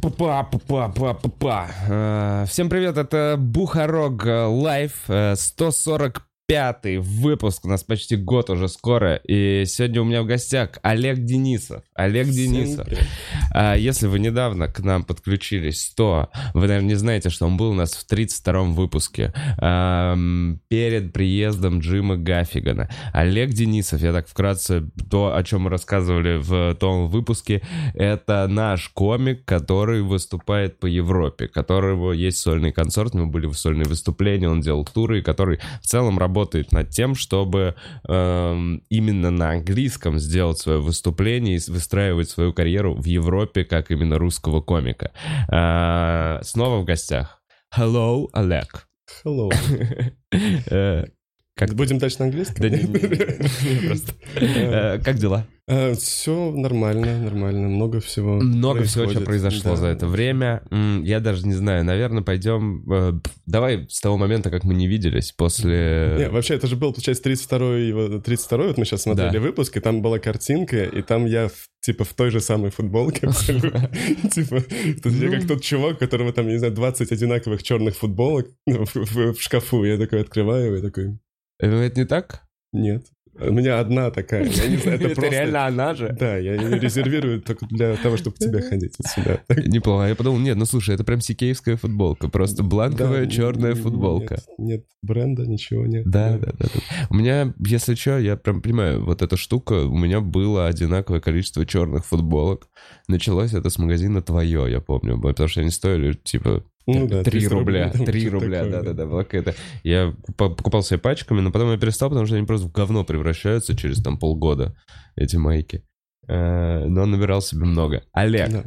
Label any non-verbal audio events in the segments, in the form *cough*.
Па-па-па-па-па-па. Э, Всем привет, это Бухарог э, Лайв, э, 145 выпуск, у нас почти год уже скоро, и сегодня у меня в гостях Олег Денисов. Олег Денисов. А, Если вы недавно к нам подключились, то вы, наверное, не знаете, что он был у нас в 32-м выпуске ам, перед приездом Джима Гаффигана. Олег Денисов, я так вкратце, то, о чем мы рассказывали в том выпуске, это наш комик, который выступает по Европе, которого есть сольный концерт, мы были в сольные выступления, он делал туры, который в целом работает над тем, чтобы эм, именно на английском сделать свое выступление и выстраивать свою карьеру в Европе как именно русского комика. А, снова в гостях. Hello, Олег. Hello. *laughs* Э, Как Будем дальше на английском? Да не, просто. Э, Как дела? Все нормально, нормально. Много всего Много всего, что произошло за это время. Я даже не знаю, наверное, пойдем... э, Давай с того момента, как мы не виделись, после... Не, вообще, это же был, получается, 32-й, вот, 32 вот мы сейчас смотрели выпуск, и там была картинка, и там я, типа, в той же самой футболке абсолютно. *laughs* Типа, я как тот чувак, у которого там, не знаю, 20 одинаковых черных футболок ну, в шкафу. Я такой открываю, и такой, Э, Это не так? нет. У меня одна такая. Я не знаю, это просто... реально она же? Да, я ее резервирую только для того, чтобы к тебе ходить сюда. Неплохо. Я подумал, нет, ну слушай, это прям сикеевская футболка. Просто бланковая Да, черная н- футболка. Нет, нет бренда, ничего нет. Да, да, да, да. У меня, если что, я прям понимаю, вот эта штука, у меня было одинаковое количество черных футболок. Началось это с магазина «Твое», я помню, потому что они стоили, типа, Ну да, 3 300 рубля, рублей, там 3 что-то рубля, да-да-да, была какая-то... Я по- покупал себе пачками, но потом я перестал, потому что они просто в говно превращаются через там полгода, эти майки. Э, Но набирал себе много. Олег.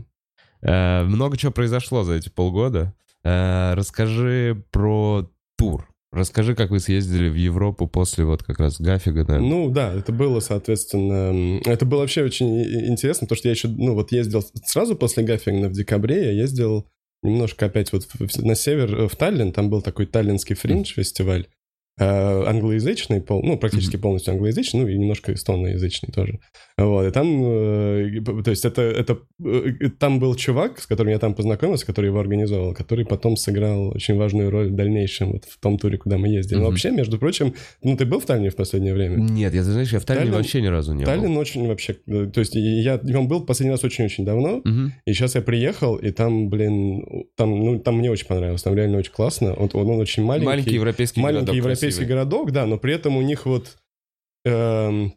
Э, Много чего произошло за эти полгода. Э, Расскажи про тур. Расскажи, как вы съездили в Европу после вот как раз Гафига, да? Ну да, это было, соответственно, это было вообще очень интересно, потому что я еще, ну вот ездил сразу после Гаффингна в декабре, я ездил немножко опять вот на север, э, в Таллин, там был такой таллинский фриндж-фестиваль, англоязычный, пол, ну практически полностью англоязычный, ну и немножко эстоноязычный тоже. Вот, и там, э, то есть это, это, э, там был чувак, с которым я там познакомился, который его организовал, который потом сыграл очень важную роль в дальнейшем вот в том туре, куда мы ездили. Но Мгм. вообще, между прочим, ну ты был в Таллине в последнее время? Нет, я, знаешь, я в Таллине Таллин- вообще ни разу не Таллин очень вообще... э, То есть я, он был последний раз очень-очень давно, был. Мгм. и сейчас я приехал, и там, блин, там, ну, там мне очень понравилось, там реально очень классно. Он, он, он очень маленький. Маленький европейский маленький городок европейский красивый. городок, да, но при этом у них вот... эм,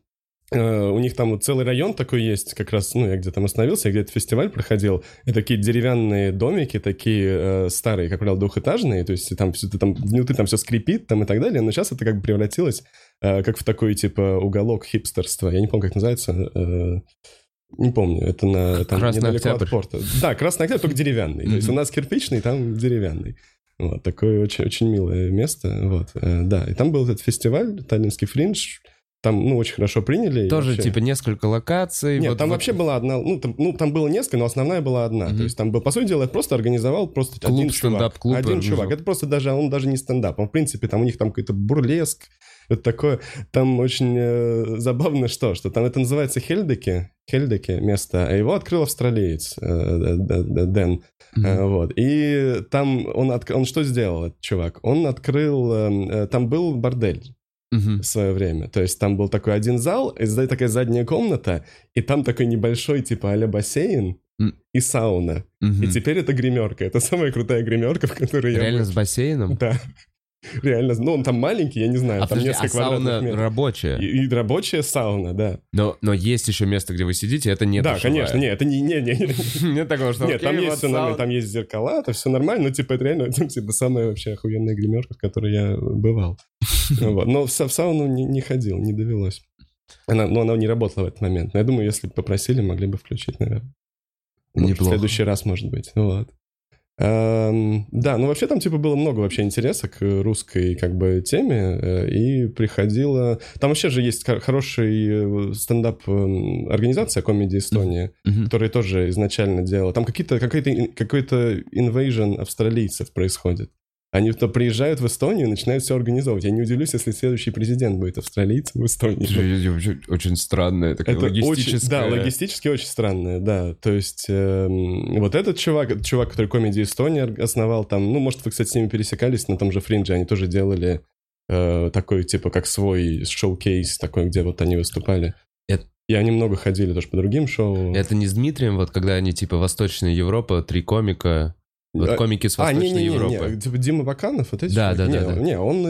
э, у них там вот целый район такой есть, как раз, ну, я где там остановился, я где-то фестиваль проходил, и такие деревянные домики, такие э, старые, как правило, двухэтажные, то есть там все, там, внутри там все скрипит там и так далее, но сейчас это как бы превратилось э, как в такой, типа, уголок хипстерства. Я не помню, как называется. э, не помню, это на там, Красный недалеко Октябрь. от порта. Да, Красный Октябрь, только деревянный. То есть у нас кирпичный, там деревянный. Вот, такое очень, очень милое место. Вот, э, да. И там был этот фестиваль, Таллинский фриндж. Там, ну, очень хорошо приняли. Тоже, вообще- типа, несколько локаций. Нет, вот- там вот вообще была одна, ну там, ну, там было несколько, но основная была одна. Мгм. То есть там был, по сути дела, просто организовал просто Клуб, один чувак. стендап-клуб Один организовал. чувак. Это просто даже, он даже не стендап. Он, в принципе, там у них там какой-то бурлеск, это такое. Там очень э, забавно что, что там это называется Хельдеке, Хельдеке место, а его открыл австралиец э, Дэн. Э, Вот. И там он, отк- он что сделал, этот чувак? Он открыл... э, э, Там был бордель Мгм. в свое время. То есть там был такой один зал, и такая задняя комната, и там такой небольшой типа а бассейн М. и сауна. Мгм. И теперь это гримерка. Это самая крутая гримерка, в которой я Реально с бассейном? Да. Реально. Ну, он там маленький, я не знаю, А, там подожди, несколько а сауна метров. рабочая? И, и рабочая сауна, да. Но, но есть еще место, где вы сидите, это не да, душевая. конечно. Нет, это не... не, не, не. *laughs* Нет такого, что Нет, там есть все нормально, там есть зеркала, это все нормально, но типа это реально *laughs* типа самая вообще охуенная гримерка, в которой я бывал. *laughs* Вот. Но в, са- в сауну не, ходил, не довелось. Она, но она не работала в этот момент. Но я думаю, если бы попросили, могли бы включить, наверное. Может. В следующий раз, может быть. Вот. Эм, да, ну вообще там типа было много вообще интереса к русской как бы теме, э, и приходило... Там вообще же есть хор- хороший э, стендап эм, организация Comedy Эстония, Мгм. который тоже изначально делал. Там какие-то, какой-то, какой-то invasion австралийцев происходит. Они то приезжают в Эстонию и начинают все организовывать. Я не удивлюсь, если следующий президент будет австралийцем в Эстонии. Очень странное, такое Это логистическое. очень, да, логистически очень странное, да. То есть эм, вот этот чувак, чувак, который комедии Эстония основал там, ну, может, вы, кстати, с ними пересекались на том же Фриндже, они тоже делали э, такой, типа, как свой шоу-кейс такой, где вот они выступали. Это- И они много ходили тоже по другим шоу. Это не с Дмитрием, вот когда они типа Восточная Европа, три комика, вот А, комики с А, Восточной не-не-не, Европы. не, типа Дима Баканов, вот эти Да, да, не, да, да. Не, он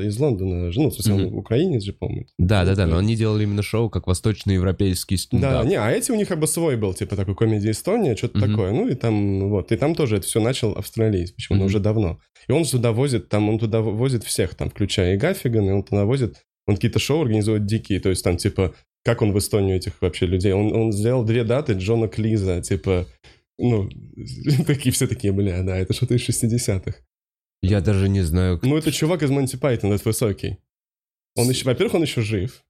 из Лондона, ну, в смысле, он Мгм. украинец же, по-моему. Да, да, да, но они делали именно шоу как восточноевропейский Да, стендап. не, а эти у них как бы свой был, типа такой комедия Эстония, что-то Мгм. такое. Ну и там, вот, и там тоже это все начал австралиец, почему Мгм. уже давно. И он туда возит, там, он туда возит всех, там, включая и Гаффиган, и он туда возит, он какие-то шоу организует дикие, то есть там, типа, как он в Эстонию этих вообще людей. Он, он сделал две даты Джона Клиза, типа, ну, *laughs* такие все такие, бля, да, это что-то из 60-х. Я даже не знаю, Ну, это чувак из Монти Пайтона, этот высокий. Он еще, во-первых, он еще жив.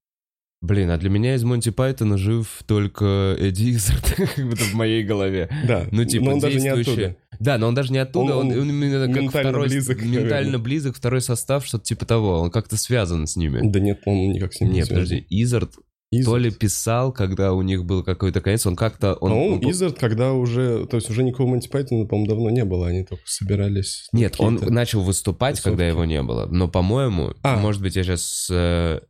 Блин, а для меня из Монти Пайтона жив только Эдди Изард, *laughs* как будто в моей голове. Да, Ну, типа, но он даже не оттуда. Да, но он даже не оттуда, Он- он, он именно как ментально второй, близок, ментально близок, второй состав, что-то типа того, он как-то связан с ними. Да нет, он никак с ним не Нет, связан. подожди, Изард Изард. то ли писал, когда у них был какой-то конец, он как-то... Он, По-моему, он- Изард, когда уже... То есть уже никакого Монти Пайтона, по-моему, давно не было. Они только собирались... Нет, он начал выступать, тусовки. когда его не было. Но, по-моему, А. может быть, я сейчас...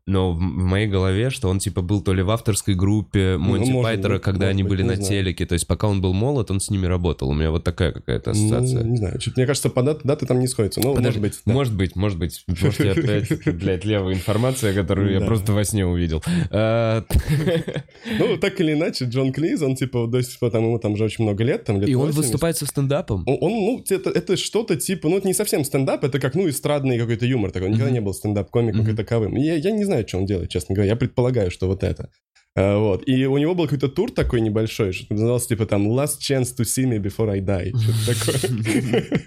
но в моей голове, что он, типа, был то ли в авторской группе Монти может Пайтера, быть, когда они быть, были на знаю. телеке. То есть, пока он был молод, он с ними работал. У меня вот такая какая-то ассоциация. Ну, не знаю. Мне кажется, по дат- даты там не сходятся. Ну, Подожди, может быть, да. Может быть, может быть. Может, я опять, блядь, левая информация, которую я просто во сне увидел. А, *laughs* Ну, так или иначе, Джон Клиз, он, типа, до сих пор, там, ему там уже очень много лет, там, лет И он 80. выступает со стендапом? Он, ну, это, что-то типа, ну, это не совсем стендап, это как, ну, эстрадный какой-то юмор такой. Никогда не был стендап-комиком таковым. И Я, я не знаю, что он делает, честно говоря. Я предполагаю, что вот это. А, вот. И у него был какой-то тур такой небольшой, что назывался, типа, там, Last Chance to See Me Before I Die. Что-то такое.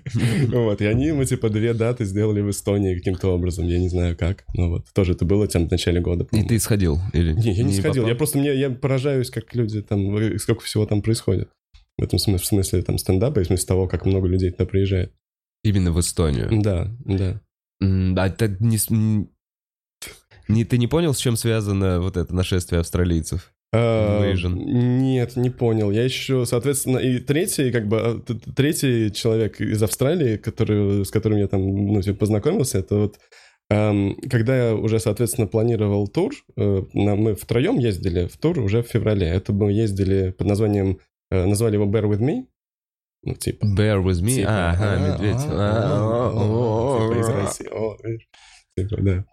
*laughs* Вот. И они ему, типа, две даты сделали в Эстонии каким-то образом. Я не знаю как. Ну, вот. Тоже это было там в начале года. И ты сходил? Или Не, я не, сходил. Я просто мне, я поражаюсь, как люди там, сколько всего там происходит. В этом смысле, в смысле там стендапа и в смысле того, как много людей туда приезжает. Именно в Эстонию. Да, да. М, А это не, не... Ты не понял, с чем связано вот это нашествие австралийцев? А, Invasion. Нет, не понял. Я еще, соответственно, и третий, как бы, а, т- третий человек из Австралии, который, с которым я там, ну, типа, познакомился, это вот эм, когда я уже, соответственно, планировал тур, э, мы втроем ездили в тур уже в феврале. Это мы ездили под названием, э, назвали его Bear With Me. Ну, типа, Bear with me? Типа, ага, а, медведь. А, типа. Типа, да.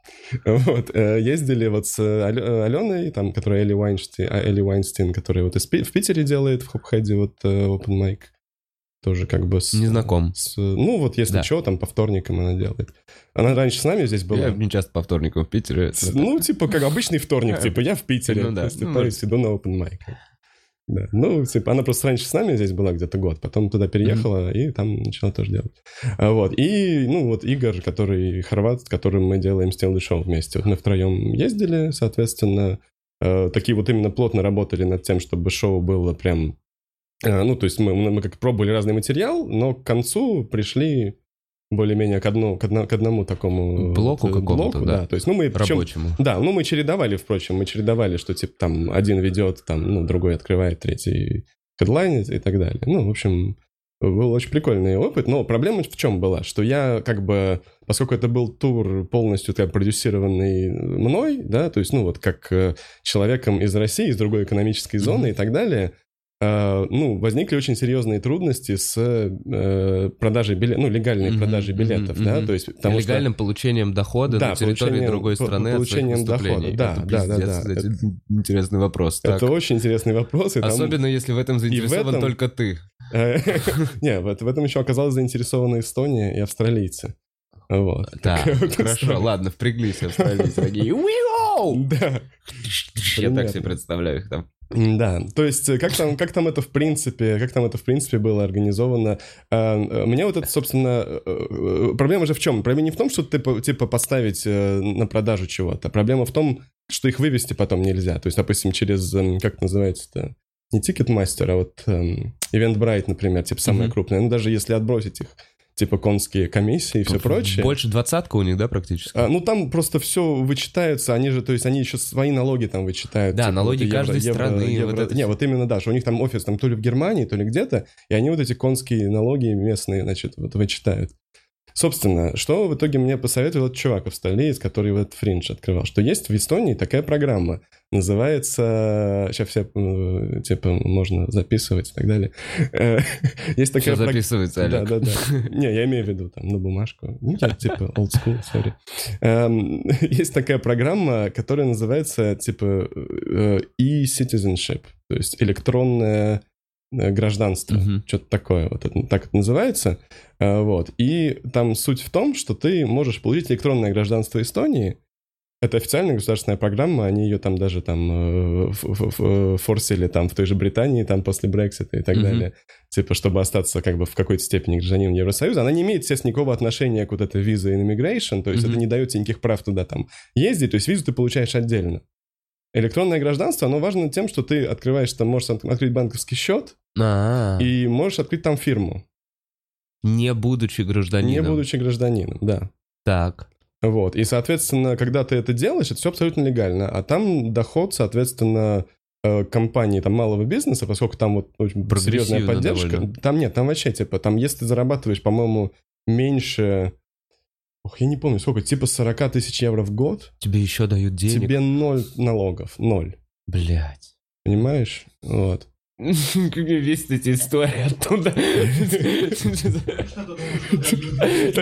Вот, э, ездили вот с э, Аленой, там, которая Элли Вайнштейн, а, Элли Вайнстейн, которая вот из в Питере делает в Хопхеде вот э, open mic. Тоже как бы с... Не знаком. с- ну, вот если Да. что, там по вторникам она делает. Она раньше с нами здесь была. Я не часто по вторникам в Питере. С- Ну, типа, как обычный вторник, типа, я в *laughs* Питере, Ну да, поступаюсь, иду на open mic. Да. Ну, типа, она просто раньше с нами здесь была где-то год, потом туда переехала и там начала тоже делать. А, вот. И, ну, вот Игорь, который хорват, с которым мы делаем the Show вместе. Вот мы втроем ездили, соответственно, э, такие вот именно плотно работали над тем, чтобы шоу было прям... э, ну, то есть мы, мы как пробовали разный материал, но к концу пришли более-менее к, одну, к, одно- к одному такому... Блоку вот, э, блоку, да. То есть, ну, мы... причем- Рабочему. да, ну мы чередовали, впрочем, мы чередовали, что типа там один ведет, там, ну, другой открывает, третий хедлайнит и так далее. Ну, в общем, был очень прикольный опыт, но проблема в чем была, что я как бы, поскольку это был тур полностью так, продюсированный мной, да, то есть, ну, вот как э, человеком из России, из другой экономической зоны и так далее, ну, возникли очень серьезные трудности с э, продажей билетов, ну, легальной Мгм, продажей билетов, да, мгм. то есть... потому что- Легальным получением дохода Да, на территории другой страны от своих получением выступлений. дохода, да, Это да, да, пиздец, да. кстати, интересный вопрос. Так. Это очень интересный вопрос. и там- Особенно если в этом заинтересован этом- только ты. *laughs* Не, в это- в этом еще оказалась заинтересована Эстония и австралийцы. Вот. Вот хорошо, *laughs* ладно, впряглись австралийцы. *laughs* Да, Я так себе представляю их там. Да. То есть, э, как там, как там это в принципе, как там это в принципе было организовано? А, э, Мне вот это, собственно, э, проблема же в чем? Проблема не в том, что ты типа поставить на продажу чего-то. Проблема в том, что их вывести потом нельзя. То есть, допустим, через, эм, как это называется-то? Не Ticketmaster, а вот эм, Eventbrite, например, типа самые Мгм. крупные. Ну, даже если отбросить их, типа конские комиссии и все прочее. Больше двадцатка у них, да, практически? А, ну там просто все вычитается, они же, то есть они еще свои налоги там вычитают. Да, типа, налоги вот каждой евро- страны, евро- вот это Не, вот именно, да, что у них там офис там то ли в Германии, то ли где-то, и они вот эти конские налоги местные, значит, вот вычитают. Собственно, что в итоге мне посоветовал этот чувак австралиец, который вот Фриндж открывал, что есть в Эстонии такая программа, называется, сейчас все, типа, можно записывать и так далее. Э, *laughs* Есть такая Все записывается, да, Олег. да, да. *laughs* Не, я имею в виду там на бумажку. Ну, я, типа old school, sorry. Эм, *laughs* Есть такая программа, которая называется типа э, e-citizenship, то есть электронное э, гражданство, Мгм. что-то такое, вот это, так это называется. Э, Вот. И там суть в том, что ты можешь получить электронное гражданство Эстонии, это официальная государственная программа, они ее там даже там э, форсили там в той же Британии там после Брексита и так Мгм. далее. Типа, чтобы остаться как бы в какой-то степени гражданином Евросоюза. Она не имеет, естественно, никакого отношения к вот этой виза и immigration, то есть Мгм. это не дает тебе никаких прав туда там ездить, то есть визу ты получаешь отдельно. Электронное гражданство, оно важно тем, что ты открываешь, там можешь от- открыть банковский счет А, и можешь открыть там фирму, не будучи гражданином. не будучи гражданином, да. Так. Вот. И, соответственно, когда ты это делаешь, это все абсолютно легально. А там доход, соответственно, э, компании там малого бизнеса, поскольку там вот очень серьезная поддержка. довольно. Там нет, там вообще типа, там если ты зарабатываешь, по-моему, меньше... Ох, я не помню, сколько, типа 40 тысяч евро в год, Тебе еще дают денег. тебе ноль налогов, ноль. Блять. Понимаешь? Вот. Как весь эти истории оттуда.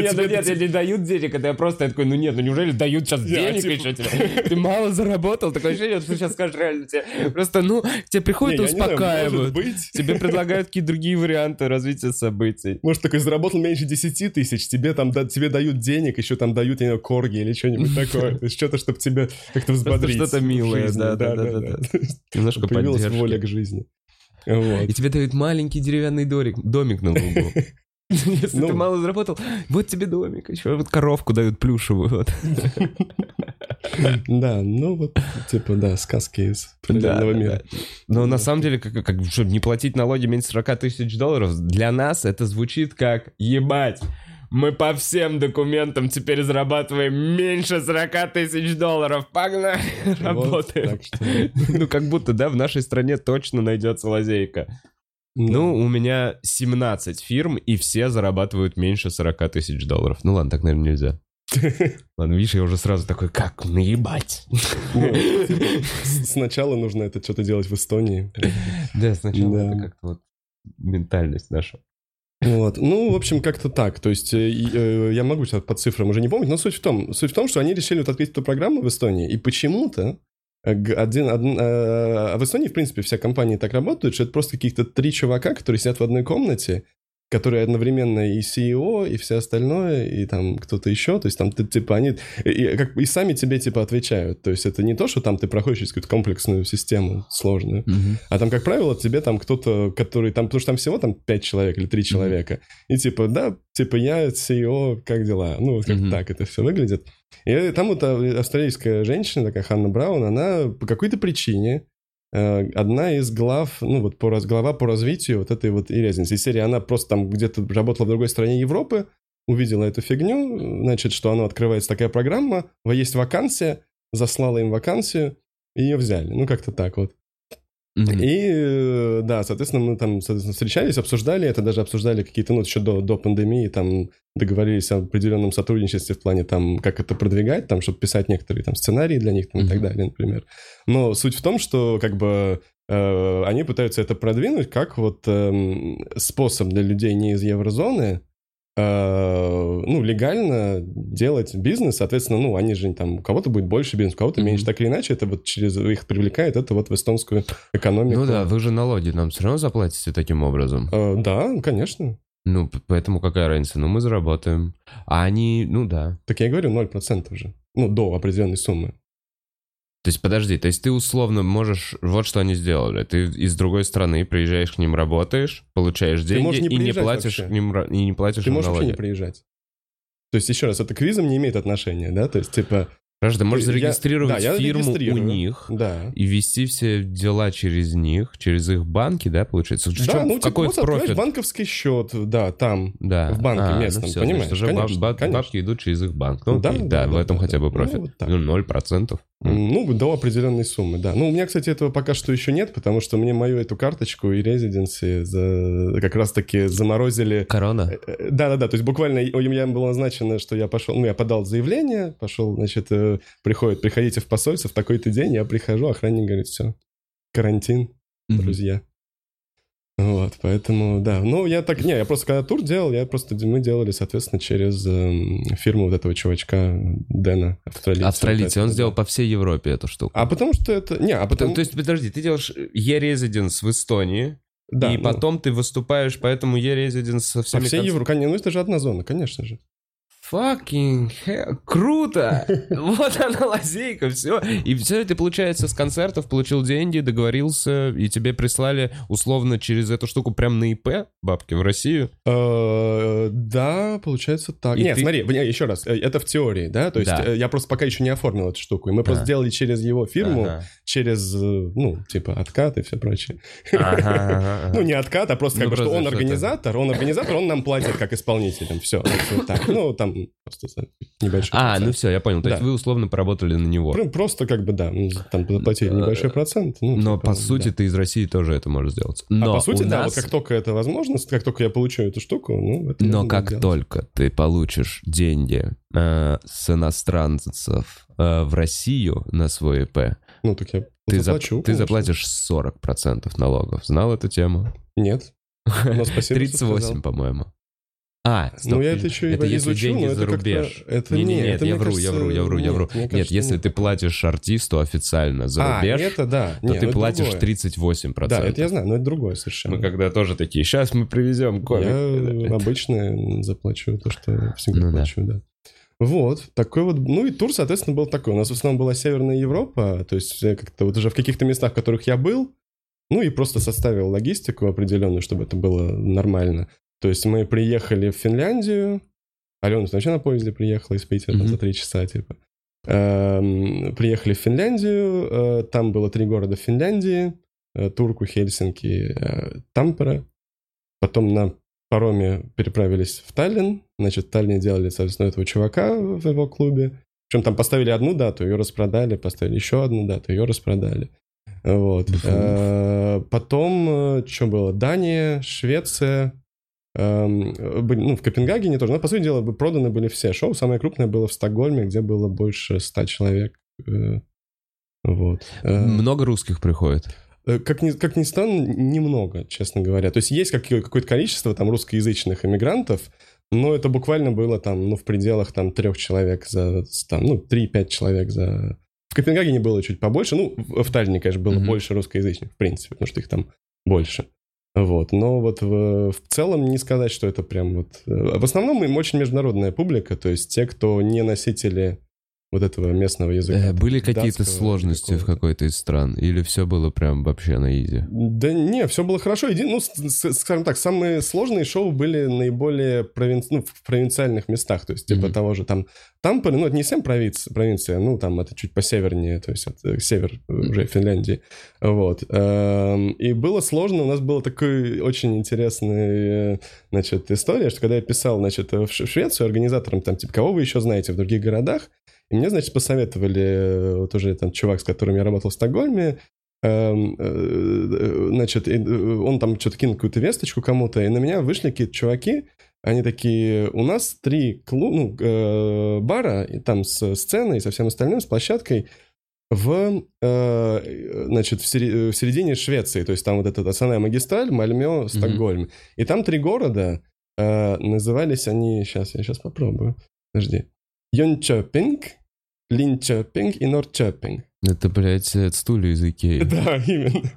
Нет, ну нет, не дают денег, это я просто такой, ну нет, ну неужели дают сейчас денег типа- еще тебе? Ты мало заработал, такое ощущение, что сейчас скажешь реально тебе. Просто, ну, тебе приходят и успокаивают. Тебе предлагают какие-то другие варианты развития событий. Может, такой заработал меньше 10 тысяч, тебе там тебе дают денег, еще там дают, я не знаю, корги или что-нибудь такое. То есть что-то, чтобы тебя как-то взбодрить. что-то милое, жизни. да, да, да, да. То есть Немножко Появилась воля к жизни. Вот. И тебе дают маленький деревянный домик, домик на лугу. *laughs* Если Ну. ты мало заработал, вот тебе домик, еще вот коровку дают плюшевую. Вот. *laughs* Да, ну вот, типа, да, сказки из определенного Да, мира. да. Но на самом деле, как, как, что, не платить налоги меньше 40 тысяч долларов, для нас это звучит как «Ебать, мы по всем документам теперь зарабатываем меньше 40 тысяч долларов, погнали, Вот, работаем». что, *laughs* Ну, как будто, да, в нашей стране точно найдется лазейка. Ну, у меня 17 фирм, и все зарабатывают меньше 40 тысяч долларов. Ну ладно, так, наверное, нельзя. *laughs* Ладно, видишь, я уже сразу такой, как наебать? *laughs* сначала нужно это что-то делать в Эстонии. Да, сначала Да. это как-то вот ментальность наша. Вот. Ну, в общем, как-то так. То есть э, э, я могу сейчас по цифрам уже не помнить, но суть в том, суть в том, что они решили вот открыть эту программу в Эстонии, и почему-то э, один, один, э, а в Эстонии, в принципе, все компании так работают, что это просто каких-то три чувака, которые сидят в одной комнате, которые одновременно и CEO, и все остальное, и там кто-то еще, то есть там ты, типа они и, как, и сами тебе типа отвечают, то есть это не то, что там ты проходишь через какую-то комплексную систему сложную, а там, как правило, тебе там кто-то, который там, потому что там всего там 5 человек или 3 человека. И типа, да, типа я CEO, как дела? Ну, вот как Мгм. так это все выглядит. И там вот а, австралийская женщина, такая Ханна Браун, она по какой-то причине одна из глав, ну вот по, раз- глава по развитию вот этой вот и резницы. Из серии она просто там где-то работала в другой стране Европы, увидела эту фигню, значит, что она открывается такая программа, есть вакансия, заслала им вакансию, и ее взяли. Ну, как-то так вот. Мгм. И, э, да, соответственно, мы там, соответственно, встречались, обсуждали это, даже обсуждали какие-то, ну, еще до, до пандемии, там, договорились о определенном сотрудничестве в плане, там, как это продвигать, там, чтобы писать некоторые, там, сценарии для них, там, и так далее, например. Но суть в том, что, как бы, э, они пытаются это продвинуть как вот эм, способ для людей не из еврозоны, э, ну, легально делать бизнес, соответственно, ну, они же там, у кого-то будет больше бизнес, у кого-то меньше, Мгм. так или иначе, это вот через их привлекает, это вот в эстонскую экономику. Ну да, вы же налоги нам все равно заплатите таким образом. Э, да, конечно. Ну, поэтому какая разница? Ну, мы заработаем. А они, ну да. Так я и говорю, 0% же. Ну, до определенной суммы. То есть, подожди, то есть ты условно можешь... Вот что они сделали. Ты из другой страны приезжаешь к ним, работаешь, получаешь деньги не и не платишь вообще. ним и не платишь Ты можешь вообще налоги. не приезжать. То есть, еще раз, это к визам не имеет отношения, да? То есть, типа, Подожди, ты можешь Я- зарегистрировать да, я фирму у регистрирую. них Да. и вести все дела через них, через их банки, да, получается? В да, чем- ну, в типа, какой вот профит? банковский счет, да, там. Да. в банке А, ну местном, всё, понимаешь? значит, Конечно, баб- конечно. бабки идут через их банк. Ну, Да, окей, да, да, в да, этом да, хотя да. бы Ну, профит. вот так. Ну, 0%. Ну, до определенной суммы, да. Ну, у меня, кстати, этого пока что еще нет, потому что мне мою эту карточку и резиденции за... как раз-таки заморозили. Корона? Э, Да-да-да, то есть буквально у меня было назначено, что я пошел, ну, я подал заявление, пошел, значит, э, приходит, приходите в посольство в такой-то день, я прихожу, охранник говорит, все, карантин, Мгм. друзья. Вот, поэтому, да. Ну, я так, не, я просто когда тур делал, я просто, мы делали, соответственно, через эм, фирму вот этого чувачка Дэна, австралийца. Австралийцы, Вот он сделал по всей Европе эту штуку. А потому что это, не, а потому, То есть, подожди, ты делаешь e-residence в Эстонии, да, и ну, потом ты выступаешь по этому e-residence со по всеми... всей конц- Европе, конечно, ну это же одна зона, конечно же. Fucking hell. Круто! *laughs* Вот она лазейка, все. И все это, получается, с концертов получил деньги, договорился, и тебе прислали условно через эту штуку прям на ИП бабки в Россию. Э, Да, получается так. Нет, ты- смотри, еще раз, э, это в теории, да, то есть Да. э, я просто пока еще не оформил эту штуку, и мы просто сделали через его фирму, Ага. Через, э, ну, типа, откат и все прочее. Ага, ага. *laughs* Ну, не откат, а просто Ну, как бы, что он организатор, он организатор, он нам платит как исполнителям, все. Так, ну, там просто небольшой А, процент. ну все, я понял. То есть Да. вы условно поработали на него. Просто как бы, да, там заплатили небольшой процент. ну, Но типа, по да. сути ты из России тоже это можешь сделать. А Но по сути, у да, нас- вот как только это возможность, как только я получу эту штуку, ну, это Но как сделать. только ты получишь деньги э, с иностранцев э, в Россию на свой ИП, Ну, так я ты, зап- заплачу, ты конечно. заплатишь 40% налогов. Знал эту тему? Нет. Но спасибо, что 38, сказал. по-моему. А, стоп, Ну, я это еще и это если изучу, деньги но за это рубеж. это не, не, не, нет, это, я вру, я вру, я вру, я кажется, вру. нет, мне Нет, кажется, если нет. ты платишь артисту официально за А, рубеж, это да. то Не, ты ну, платишь другое. 38%. Да, это я знаю, но это другое совершенно. Мы когда тоже такие, сейчас мы привезем комик. Я обычно заплачу то, что всегда Ну да. плачу, да. Вот, такой вот, ну и тур, соответственно, был такой. У нас в основном была Северная Европа, то есть э, как-то вот уже в каких-то местах, в которых я был, ну и просто составил логистику определенную, чтобы это было нормально. То есть мы приехали в Финляндию, Алена сначала на поезде приехала из Питера там, Мгм. за три часа, типа. Эм, Приехали в Финляндию, э, там было три города в Финляндии, э, Турку, Хельсинки, э, Тампере. Потом на пароме переправились в Таллин. Значит, в Таллине делали, соответственно, этого чувака в его клубе. Причем там поставили одну дату, ее распродали, поставили еще одну дату, ее распродали. Вот. Э, Потом, что было? Дания, Швеция, эм, были- ну, в Копенгагене тоже. Но, по сути дела, проданы были все шоу. Самое крупное было в Стокгольме, где было больше ста человек. Э, Вот. Э, Много русских приходит. Э, Как ни, как ни странно, немного, честно говоря. То есть есть какое- какое-то количество там русскоязычных иммигрантов, но это буквально было там, ну, в пределах там трех человек за, там, ну, 3-5 человек за... В Копенгагене было чуть побольше, ну, в Таллине, конечно, было Мгм. больше русскоязычных, в принципе, потому что их там больше. Вот, но вот в, в целом не сказать, что это прям вот... э, В основном им очень международная публика, то есть те, кто не носители вот этого местного языка. Э, Были там, какие-то сложности в какой-то из стран? Или все было прям вообще на изи? Да не, все было хорошо. Еди... Ну, скажем так, самые сложные шоу были наиболее провин... ну, в провинциальных местах. То есть, типа Мгм. того же там Тампере, ну, это не совсем провинция, провинция, ну, там это чуть посевернее, то есть север э, уже Финляндии. Вот. Эм, И было сложно, у нас была такая очень интересная, значит, история, что когда я писал, значит, в Швецию организаторам, там, типа, кого вы еще знаете в других городах, и мне, значит, посоветовали э, вот уже там чувак, с которым я работал в Стокгольме, эм, э, значит, э, он там что-то кинул какую-то весточку кому-то, и на меня вышли какие-то чуваки, они такие, у нас три клу- ну, э, бара, и там с сценой и со всем остальным, с площадкой, в, э, значит, в, сери- в середине Швеции, то есть там вот эта основная магистраль, Мальмё, Стокгольм. И там три города, э, назывались они, сейчас, я сейчас попробую, подожди, Йончопинг, Линчопинг и Норчопинг. Это, блядь, это стулья из Икеи. *laughs* Да, именно.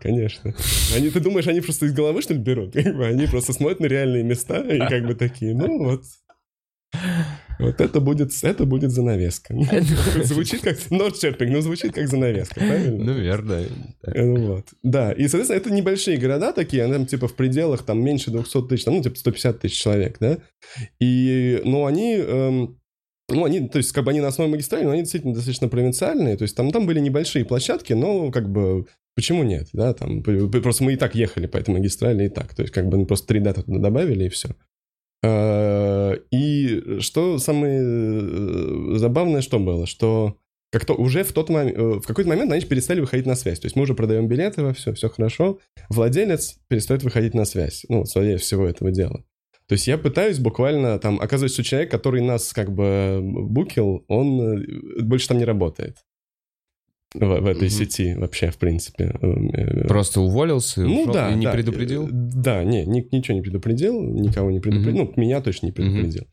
Конечно. Они, ты думаешь, они просто из головы, что ли, берут? Как бы они просто смотрят на реальные места и как бы такие, ну вот. Вот это будет, это будет занавеска. *laughs* Звучит как... Нордшерпинг, ну звучит как занавеска, правильно? Наверное. Э, ну Вот. Да, и, соответственно, это небольшие города такие, там, типа, в пределах, там, меньше 200 тысяч, там, ну, типа, 150 тысяч человек, да? И, ну, они, эм, ну, они, то есть, как бы они на основе магистрали, но они действительно достаточно провинциальные. То есть, там, там были небольшие площадки, но, как бы, почему нет, да? Там, просто мы и так ехали по этой магистрали, и так. То есть, как бы, мы просто три даты туда добавили, и все. А, и что самое э, забавное, что было, что как-то уже в тот момент, э, в какой-то момент они перестали выходить на связь. То есть мы уже продаем билеты во все, все хорошо. Владелец перестает выходить на связь, ну, владелец всего этого дела. То есть я пытаюсь буквально там, оказывается, что человек, который нас как бы букил, он э, больше там не работает. В, в этой mm-hmm. сети вообще, в принципе. Э, Просто уволился ну, ушел, да, и не да, предупредил? Э, да, не, ни, ничего не предупредил, никого не предупредил. Mm-hmm. Ну, меня точно не предупредил.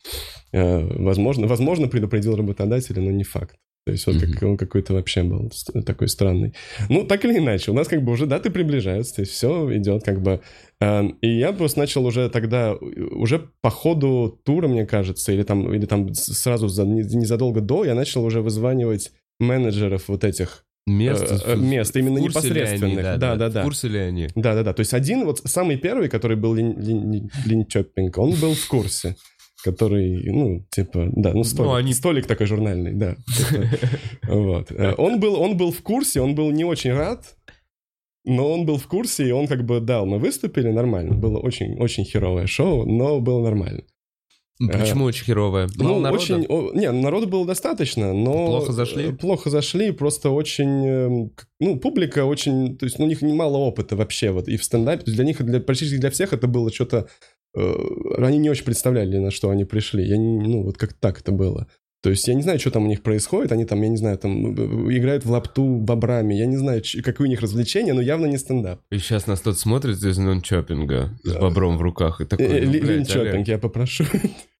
Mm-hmm. Возможно, возможно, предупредил работодателя, но не факт. То есть вот mm-hmm. как, он какой-то вообще был такой странный. Ну, так или иначе, у нас как бы уже даты приближаются, то есть все идет как бы... Э, и я просто начал уже тогда, уже по ходу тура, мне кажется, или там, или там сразу за, незадолго до, я начал уже вызванивать менеджеров вот этих Мест, э, э мест именно непосредственных. Они, да, да, да, да. В курсе ли они? Да, да, да. То есть один, вот самый первый, который был Лин, Лин, Линчопинг, он был в курсе который, ну, типа, да, ну, столик, ну, они... столик такой журнальный, да. *laughs* Вот. Э, он был, он был в курсе, он был не очень рад, но он был в курсе, и он как бы дал. Мы выступили нормально. Было очень, очень херовое шоу, но было нормально. Почему а, очень херовое? Мало ну, народа? очень... О, не, народу было достаточно, но... Плохо зашли? Плохо зашли, просто очень... Эм, ну, публика очень... То есть ну, у них немало опыта вообще вот и в стендапе. Для них, для, практически для всех это было что-то Э, они не очень представляли, на что они пришли. Я не, ну, вот как так это было. То есть я не знаю, что там у них происходит. Они там, я не знаю, там э, играют в лапту бобрами. Я не знаю, какие у них развлечения, но явно не стендап. И сейчас нас тут смотрит из нончопинга с бобром в руках. И такой, ну, Линчопинг, я попрошу.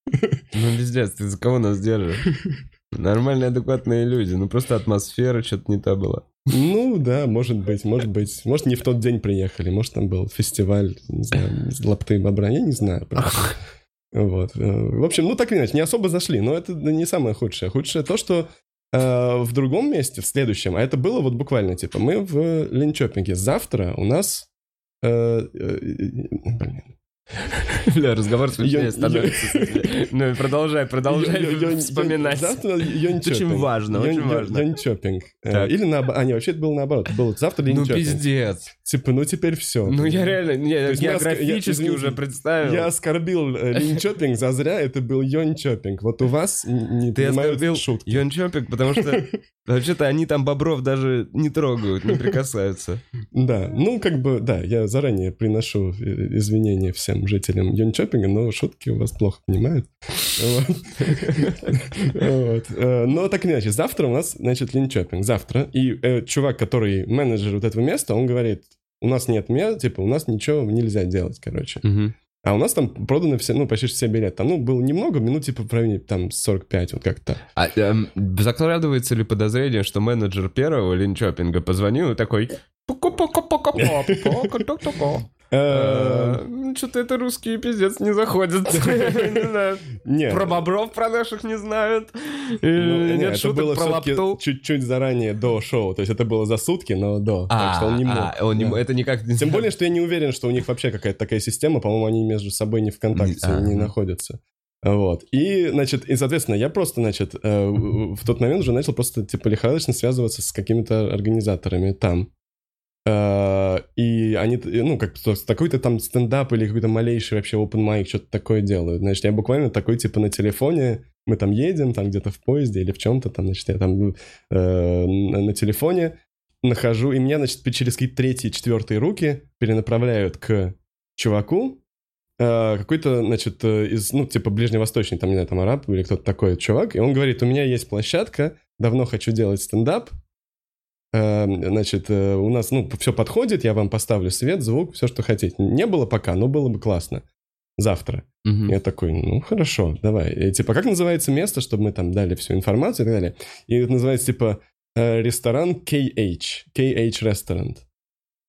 Ну, пиздец, ты за кого нас держишь? *laughs* Нормальные, адекватные люди. Ну, просто атмосфера что-то не та была. Ну, да, может быть, может быть. Может, не в тот день приехали. Может, там был фестиваль, не знаю, лапты бобра. Я не знаю. Вот. Э, в общем, ну, так или иначе, не особо зашли. Но это не самое худшее. Худшее то, что э, в другом месте, в следующем, а это было вот буквально, типа, мы в Линчопинге. Завтра у нас... Э, блин, *laughs* Бля, разговор смешнее становится. *laughs* Ну, продолжай, продолжай вспоминать. Завтра Очень важно, очень важно. Йончопинг. Э, или наоборот. А, не, вообще это было наоборот. Было завтра Ну, пиздец. Типа, ну теперь все. Ну, я реально, я географически уже представил. Я оскорбил э, *laughs* линчопинг зазря, это был йончопинг. Вот у вас не Ты оскорбил йончопинг, потому что вообще-то они там бобров даже не трогают, не прикасаются. Да, ну, как бы, да, я заранее приношу э, извинения всем всем жителям Юнчопинга, но шутки у вас плохо понимают. Э, но так иначе, завтра у нас, значит, линчопинг. Завтра. И э, чувак, который менеджер вот этого места, он говорит, у нас нет мест, типа, у нас ничего нельзя делать, короче. А у нас там проданы все, ну, почти все билеты. Там, ну, было немного, минут, типа, в районе, там, 45, вот как-то. А эм, закладывается ли подозрение, что менеджер первого линчопинга позвонил и такой... Э, ну, что-то это русские пиздец не заходят. *laughs* Про бобров про наших не знают. Ну, нет шуток про лапту. чуть-чуть заранее до шоу. То есть это было за сутки, но до. Так что он не а, мог. Это никак... Тем более, что я не уверен, что у них вообще какая-то такая система. По-моему, они между собой не в контакте, не находятся. Вот. И, значит, и, соответственно, я просто, значит, э, в тот момент уже начал просто, типа, лихорадочно связываться с какими-то организаторами там. Э, и они, ну, как такой-то там стендап или какой-то малейший вообще open mic что-то такое делают. Значит, я буквально такой, типа, на телефоне, мы там едем, там где-то в поезде или в чем-то там, значит, я там э, на телефоне нахожу, и меня, значит, через какие-то третьи, четвертые руки перенаправляют к чуваку, э, какой-то, значит, э, из, ну, типа, ближневосточный, там, не знаю, там, араб или кто-то такой чувак, и он говорит, у меня есть площадка, давно хочу делать стендап, значит, э, у нас, ну, все подходит, я вам поставлю свет, звук, все, что хотите. Не было пока, но было бы классно. Завтра. Угу. Я такой, ну, хорошо, давай. И, типа, как называется место, чтобы мы там дали всю информацию и так далее. И это называется, типа, э, ресторан KH. KH.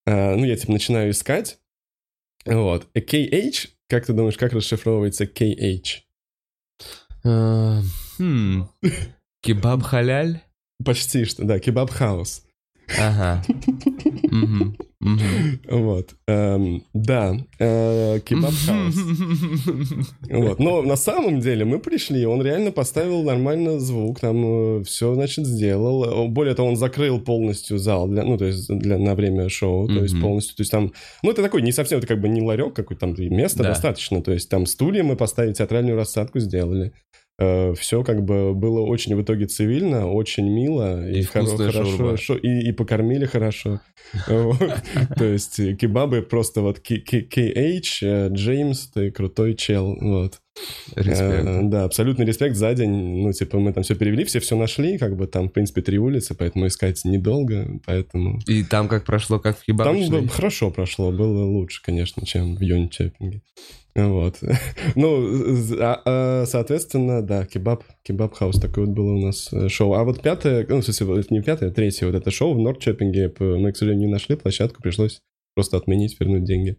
Э, ну, я, типа, начинаю искать. Вот. KH, как ты думаешь, как расшифровывается KH? Хм. *laughs* Кебаб халяль? Почти что, да, kebab house. Ага. Вот. Эм, Да, э, кебаб. *laughs* Вот. Но на самом деле мы пришли, он реально поставил нормально звук, там все, значит, сделал. Более того, он закрыл полностью зал, для, ну, то есть для, на время шоу, то есть полностью, то есть там, ну, это такой не совсем, это как бы не ларек какой-то, там места достаточно, то есть там стулья мы поставили, театральную рассадку сделали. Все как бы было очень в итоге цивильно, очень мило. И вкусная хорошо, шо- и, и покормили хорошо. *laughs* То есть э, кебабы просто вот KH, э, Джеймс, ты крутой чел, вот. Респект. Э, Да, абсолютный респект за день. Ну, типа, мы там все перевели, все все нашли, как бы там, в принципе, три улицы, поэтому искать недолго, поэтому... И там как прошло, как в Там кебабочной? бы хорошо прошло, было лучше, конечно, чем в Йончепинге. Вот. *laughs* Ну, а- а, соответственно, да, кебаб, kebab house, такое вот было у нас э, шоу. А вот пятое, ну, в смысле, вот не пятое, а третье вот это шоу в Норрчепинге, п- мы, к сожалению, не нашли площадку, пришлось просто отменить, вернуть деньги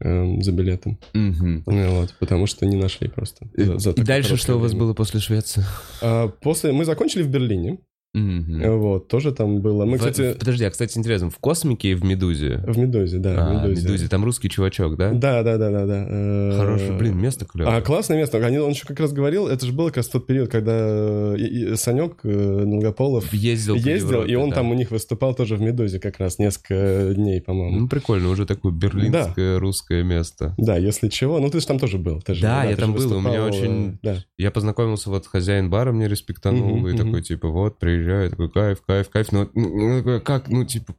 эм, за билеты. Ну, Вот, потому что не нашли просто. за- за И дальше что у вас время. было после Швеции? А, после, мы закончили в Берлине, Э, вот, тоже там было. Мы, В- кстати, Подожди, а, кстати, интересно, в Космике и в Медузе? в Медузе, да, А, в Медузе. Медузе, там русский чувачок, да? Да, да, да, да, да. э, Хорошее, блин, место клевое. А, классное место. Они, он еще как раз говорил, это же было как раз тот период, когда э, и- и Санек э, Долгополов Ездил ездил, Европе, и он да. там у них выступал тоже в Медузе как раз несколько дней, по-моему. Ну, прикольно, уже такое берлинское русское место. Да, если чего. Ну, ты же там тоже был. Ты же, Да, я ты там был, и у меня выступал, очень- Да. Я познакомился, вот хозяин бара мне респектанул, Мгм, и мгм. такой, типа, вот, приезжай, такой, кайф, кайф, кайф. Но ну, ну, такой, как, ну, типа...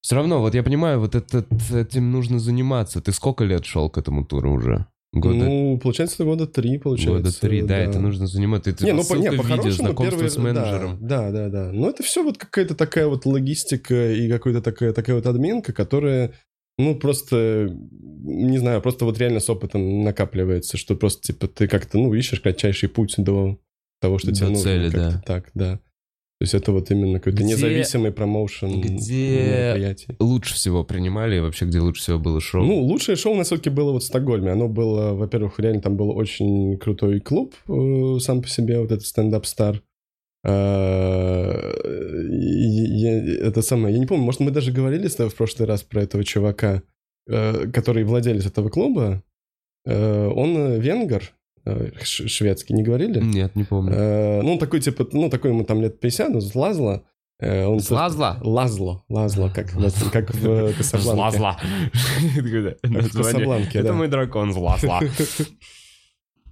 Все равно, вот я понимаю, вот этот, этим нужно заниматься. Ты сколько лет шел к этому туру уже? Года, Ну, получается, года три, получается. года три, да, это нужно заниматься. Ты Не, ну, по- не, в видео, знакомство первый- с менеджером. Да, да, да. да. Но это все вот какая-то такая вот логистика и какая-то такая, такая вот админка, которая, ну, просто, не знаю, просто вот реально с опытом накапливается, что просто, типа, ты как-то, ну, ищешь кратчайший путь до того, что До тебе цели, да. Так, да. То есть это вот именно какой-то Где- независимый промоушен где- мероприятий. Лучше всего принимали, и вообще, где лучше всего было шоу? Ну, лучшее шоу на все-таки было вот в Стокгольме. Оно было, во-первых, реально там был очень крутой клуб э, сам по себе, вот этот стендап стар. Это самое, я не помню, может, мы даже говорили с тобой в прошлый раз про этого чувака, э, который владелец этого клуба. Э, Он венгер, э, шведский, не говорили? Нет, не помню. Э, Ну, он такой, типа, ну, такой ему там лет 50, ну, Злазло. Э, он Злазло? Лазло, Лазло, как, как в *laughs* Касабланке. Злазла. *laughs* в Касабланке, Это мой дракон Злазла. *laughs*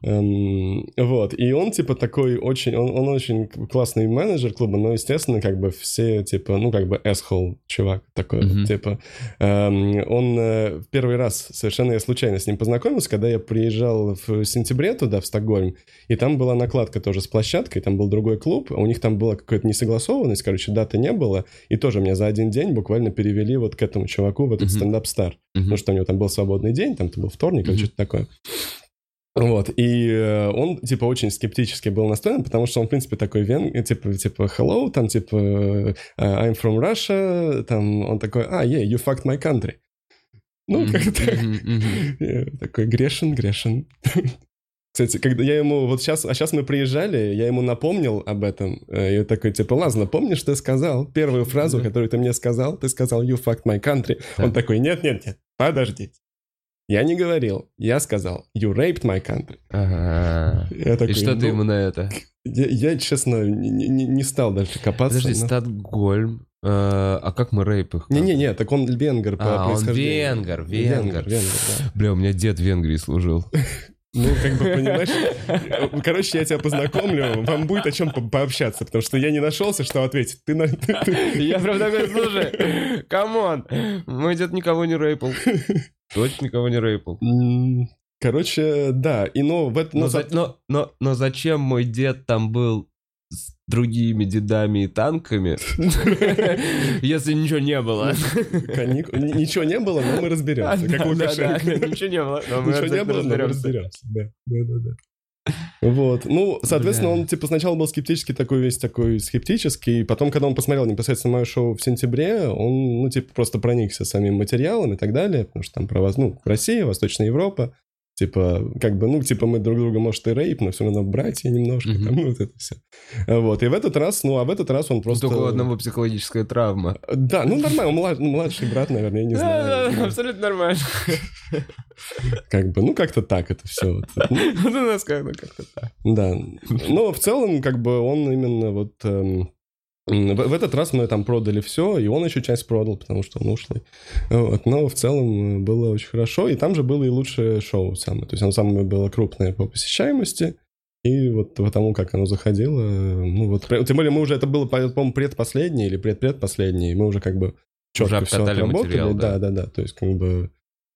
Эм, Вот, и он, типа, такой очень, он, он очень классный менеджер клуба, но, естественно, как бы все, типа, ну, как бы asshole чувак такой, Мгм. типа. Эм, Он э, в первый раз, совершенно я случайно с ним познакомился, когда я приезжал в сентябре туда, в Стокгольм, и там была накладка тоже с площадкой, там был другой клуб, у них там была какая-то несогласованность, короче, даты не было, и тоже меня за один день буквально перевели вот к этому чуваку в этот Мгм. стендап-стар. Мгм. потому что у него там был свободный день, там это был вторник или Мгм. что-то такое. Вот, и э, он, типа, очень скептически был настроен, потому что он, в принципе, такой вен, типа, типа, hello, там, типа, э, I'm from Russia, там, он такой, а, yeah, you fucked my country. Ну, Мгм, как-то мгм. э, *laughs* такой грешен, грешен. *laughs* Кстати, когда я ему, вот сейчас, а сейчас мы приезжали, я ему напомнил об этом, э, и такой, типа, Лазно, помнишь, ты сказал первую фразу, которую ты мне сказал? Ты сказал, you fucked my country. Да. Он такой, нет-нет-нет, подождите. Я не говорил, я сказал, you raped my country. Ага. Я такой, И что ты «Ну, ему на это? Я, я, честно, не, не- не стал даже копаться. Подожди, но- Стокгольм. э, А как мы рейп их? Не-не-не, так он венгер по А, он происхождению. венгер, венгер. венгер, да. Бля, у меня дед в Венгрии служил. *laughs* Ну, как бы, понимаешь, э, короче, я тебя познакомлю, вам будет о чем по- пообщаться, потому что я не нашелся, что ответить. Ты, на- *laughs* Я прям такой, слушай, come on, мой дед никого не рейпал. Точно никого не рейпал. М, Короче, да, и но в этом... Но, за- но, но, но зачем мой дед там был другими дедами и танками, *laughs* если ничего не было? Ничего не было, но мы разберемся, как Лукашенко. *laughs* Ничего не было, но мы Ничего не обязательно было, но мы разберемся. разберемся. Да, да, да, да. Вот, ну, соответственно, Бля. он, типа, сначала был скептический такой, весь такой скептический, потом, когда он посмотрел непосредственно мое шоу в сентябре, он, ну, типа, просто проникся самим материалом и так далее, потому что там про вас, ну, Россия, Восточная Европа, Типа, как бы, ну, типа мы друг друга, может, и рейп, но все равно братья немножко, Мгм. там, ну, *laughs* вот это все. Вот, и в этот раз, ну, а в этот раз он просто... Только у одного психологическая травма. Да, ну, нормально, млад- ну, младший брат, наверное, я не знаю. абсолютно нормально. Как бы, ну, как-то так это все. *laughs* Вот. У нас как-то как-то так. Да. Но в целом, как бы, он именно вот... В, в этот раз мы там продали все, и он еще часть продал, потому что он ушлый. Вот. Но в целом э, было очень хорошо. И там же было и лучшее шоу самое. То есть оно самое было крупное по посещаемости. И вот по тому, как оно заходило, э, ну вот... Тем более мы уже... Это было, по- по-моему, предпоследнее или предпредпоследнее. Мы уже как бы четко все обкатали отработали. материал, да. да, да, да. То есть как бы...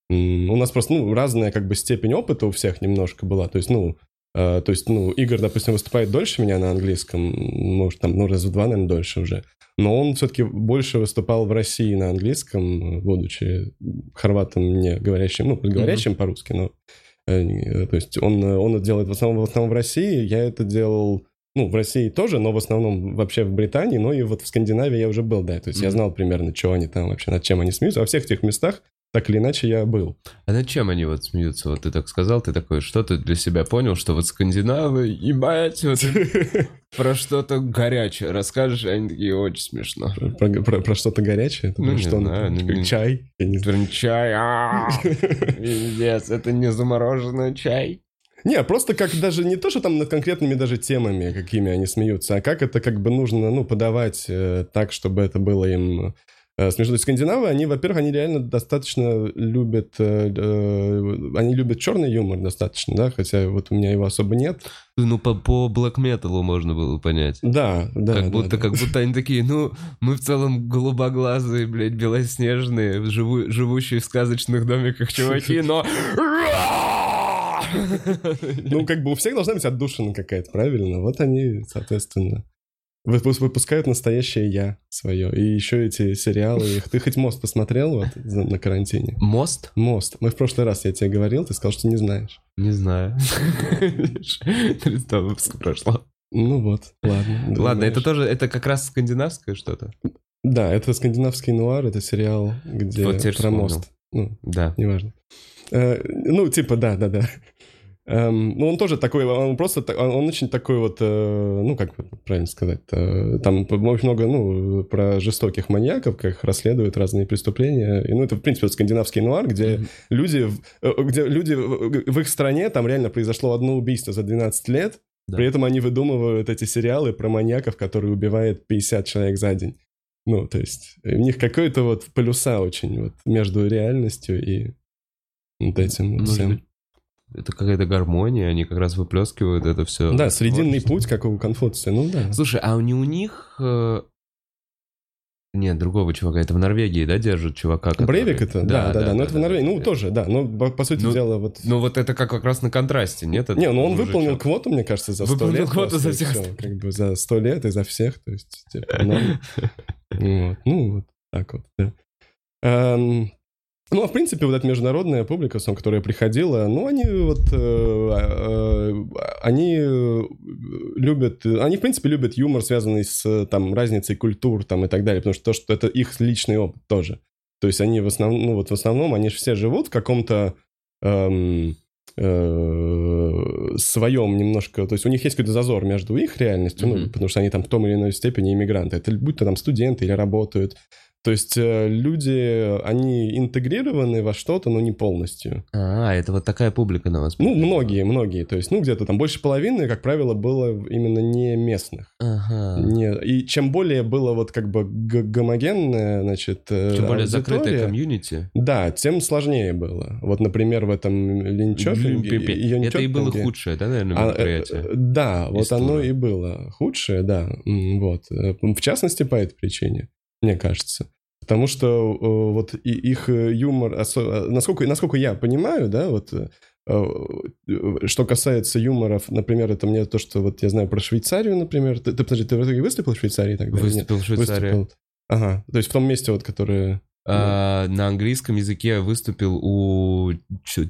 У нас просто, ну, разная как бы степень опыта у всех немножко была. То есть, ну, то есть, ну, Игорь, допустим, выступает дольше меня на английском, может, там, ну, раз в два, наверное, дольше уже. Но он все-таки больше выступал в России на английском, э, будучи хорватом не говорящим, ну, говорящим по-русски, но... э, э, То есть он, э, он это делает в основном, в основном в России, я это делал... Ну, в России тоже, но в основном вообще в Британии, но и вот в Скандинавии я уже был, да. То есть я Мгм. знал примерно, что они там вообще, над чем они смеются. Во всех этих местах так или иначе я был. А над чем они вот смеются? Вот ты так сказал, ты такой, что ты для себя понял, что вот скандинавы, ебать, вот *laughs* про что-то горячее расскажешь, они такие, очень смешно. Про, что-то горячее? Ну, что ну, чай? Чай, а, *laughs* пиздец, это не замороженный чай. Не, просто как даже не то, что там над конкретными даже темами, какими они смеются, а как это как бы нужно, ну, подавать э, так, чтобы это было им смешно. То есть скандинавы, они, во-первых, они реально достаточно любят, э, э, они любят черный юмор достаточно, да, хотя вот у меня его особо нет. Ну, по, по блэк металу можно было понять. Да, да. как да, будто, да. как будто они такие, ну, мы в целом голубоглазые, блядь, белоснежные, живу- живущие в сказочных домиках чуваки, но... Ну, как бы у всех должна быть отдушина какая-то, правильно? Вот они, соответственно, выпускают настоящее я свое. И еще эти сериалы. их- Ты хоть «Мост» посмотрел вот на карантине? Мост? «Мост». Мы в прошлый раз, я тебе говорил, ты сказал, что не знаешь. Не знаю. 300 выпусков прошло. Ну вот, ладно. Ладно, это тоже, это как раз скандинавское что-то? Да, это скандинавский нуар, это сериал, где Вот про мост. Ну, Да. неважно. Э, ну, типа, да, да, да. Эм, ну, он тоже такой, он просто, он, очень такой вот, э, ну, как правильно сказать, э, там очень много, ну, про жестоких маньяков, как расследуют разные преступления. И, ну, это, в принципе, вот скандинавский нуар, где Мгм. люди, э, где люди в их стране, там реально произошло одно убийство за 12 лет, Да. при этом они выдумывают эти сериалы про маньяков, которые убивают 50 человек за день. Ну, то есть у них какой-то вот полюса очень вот между реальностью и вот этим Может всем. быть, Это какая-то гармония, они как раз выплескивают это все. Да, срединный путь, как у Конфуция, ну да. Слушай, а не у них... э, Нет, другого чувака. Это в Норвегии, да, держат чувака? который- Брейвик это? Да, да, да, но это в Норвегии. Ну, да. тоже, да, но по, сути Ну, дела вот... Ну вот это как, как раз на контрасте, нет? Не, ну он выполнил мужичок. квоту, мне кажется, за 100 Выполнил лет. квоту просто, за всех всё, Как бы за 100 лет и за всех, то есть, типа, *laughs* Ну, вот так вот, да. Ну, а в принципе, вот эта международная публика, с которая приходила, ну, они вот, э, э, они любят, они, в принципе, любят юмор, связанный с, там, разницей культур, там, и так далее, потому что то, что это их личный опыт тоже. То есть они в основном, ну, вот в основном, они же все живут в каком-то эм, э, своем немножко, то есть у них есть какой-то зазор между их реальностью, ну, Мгм. потому что они там в том или иной степени иммигранты, это будь то там студенты или работают, то есть э, люди, они интегрированы во что-то, но не полностью. А, это вот такая публика на вас. Ну, многие, многие, то есть, ну, где-то там больше половины, как правило, было именно не местных. Ага. Не, и чем более было вот как бы гомогенное, значит, э, Чем более аудитория, закрытая комьюнити. Да, тем сложнее было. Вот, например, в этом Линчопинге... Это и было худшее, да, наверное, А, э, мероприятие? э, да, вот оно и было худшее, да. Вот. Э, В частности, по этой причине, мне кажется. Потому что э, вот и их э, юмор, осо- э, насколько, насколько я понимаю, да, вот э, э, что касается юморов, например, это мне то, что вот я знаю про Швейцарию, например. Ты, ты, подожди, ты в итоге выступил в Швейцарии тогда? Выступил в Швейцарии. Выступил. Ага, то есть в том месте вот, которое... А, на английском языке я выступил у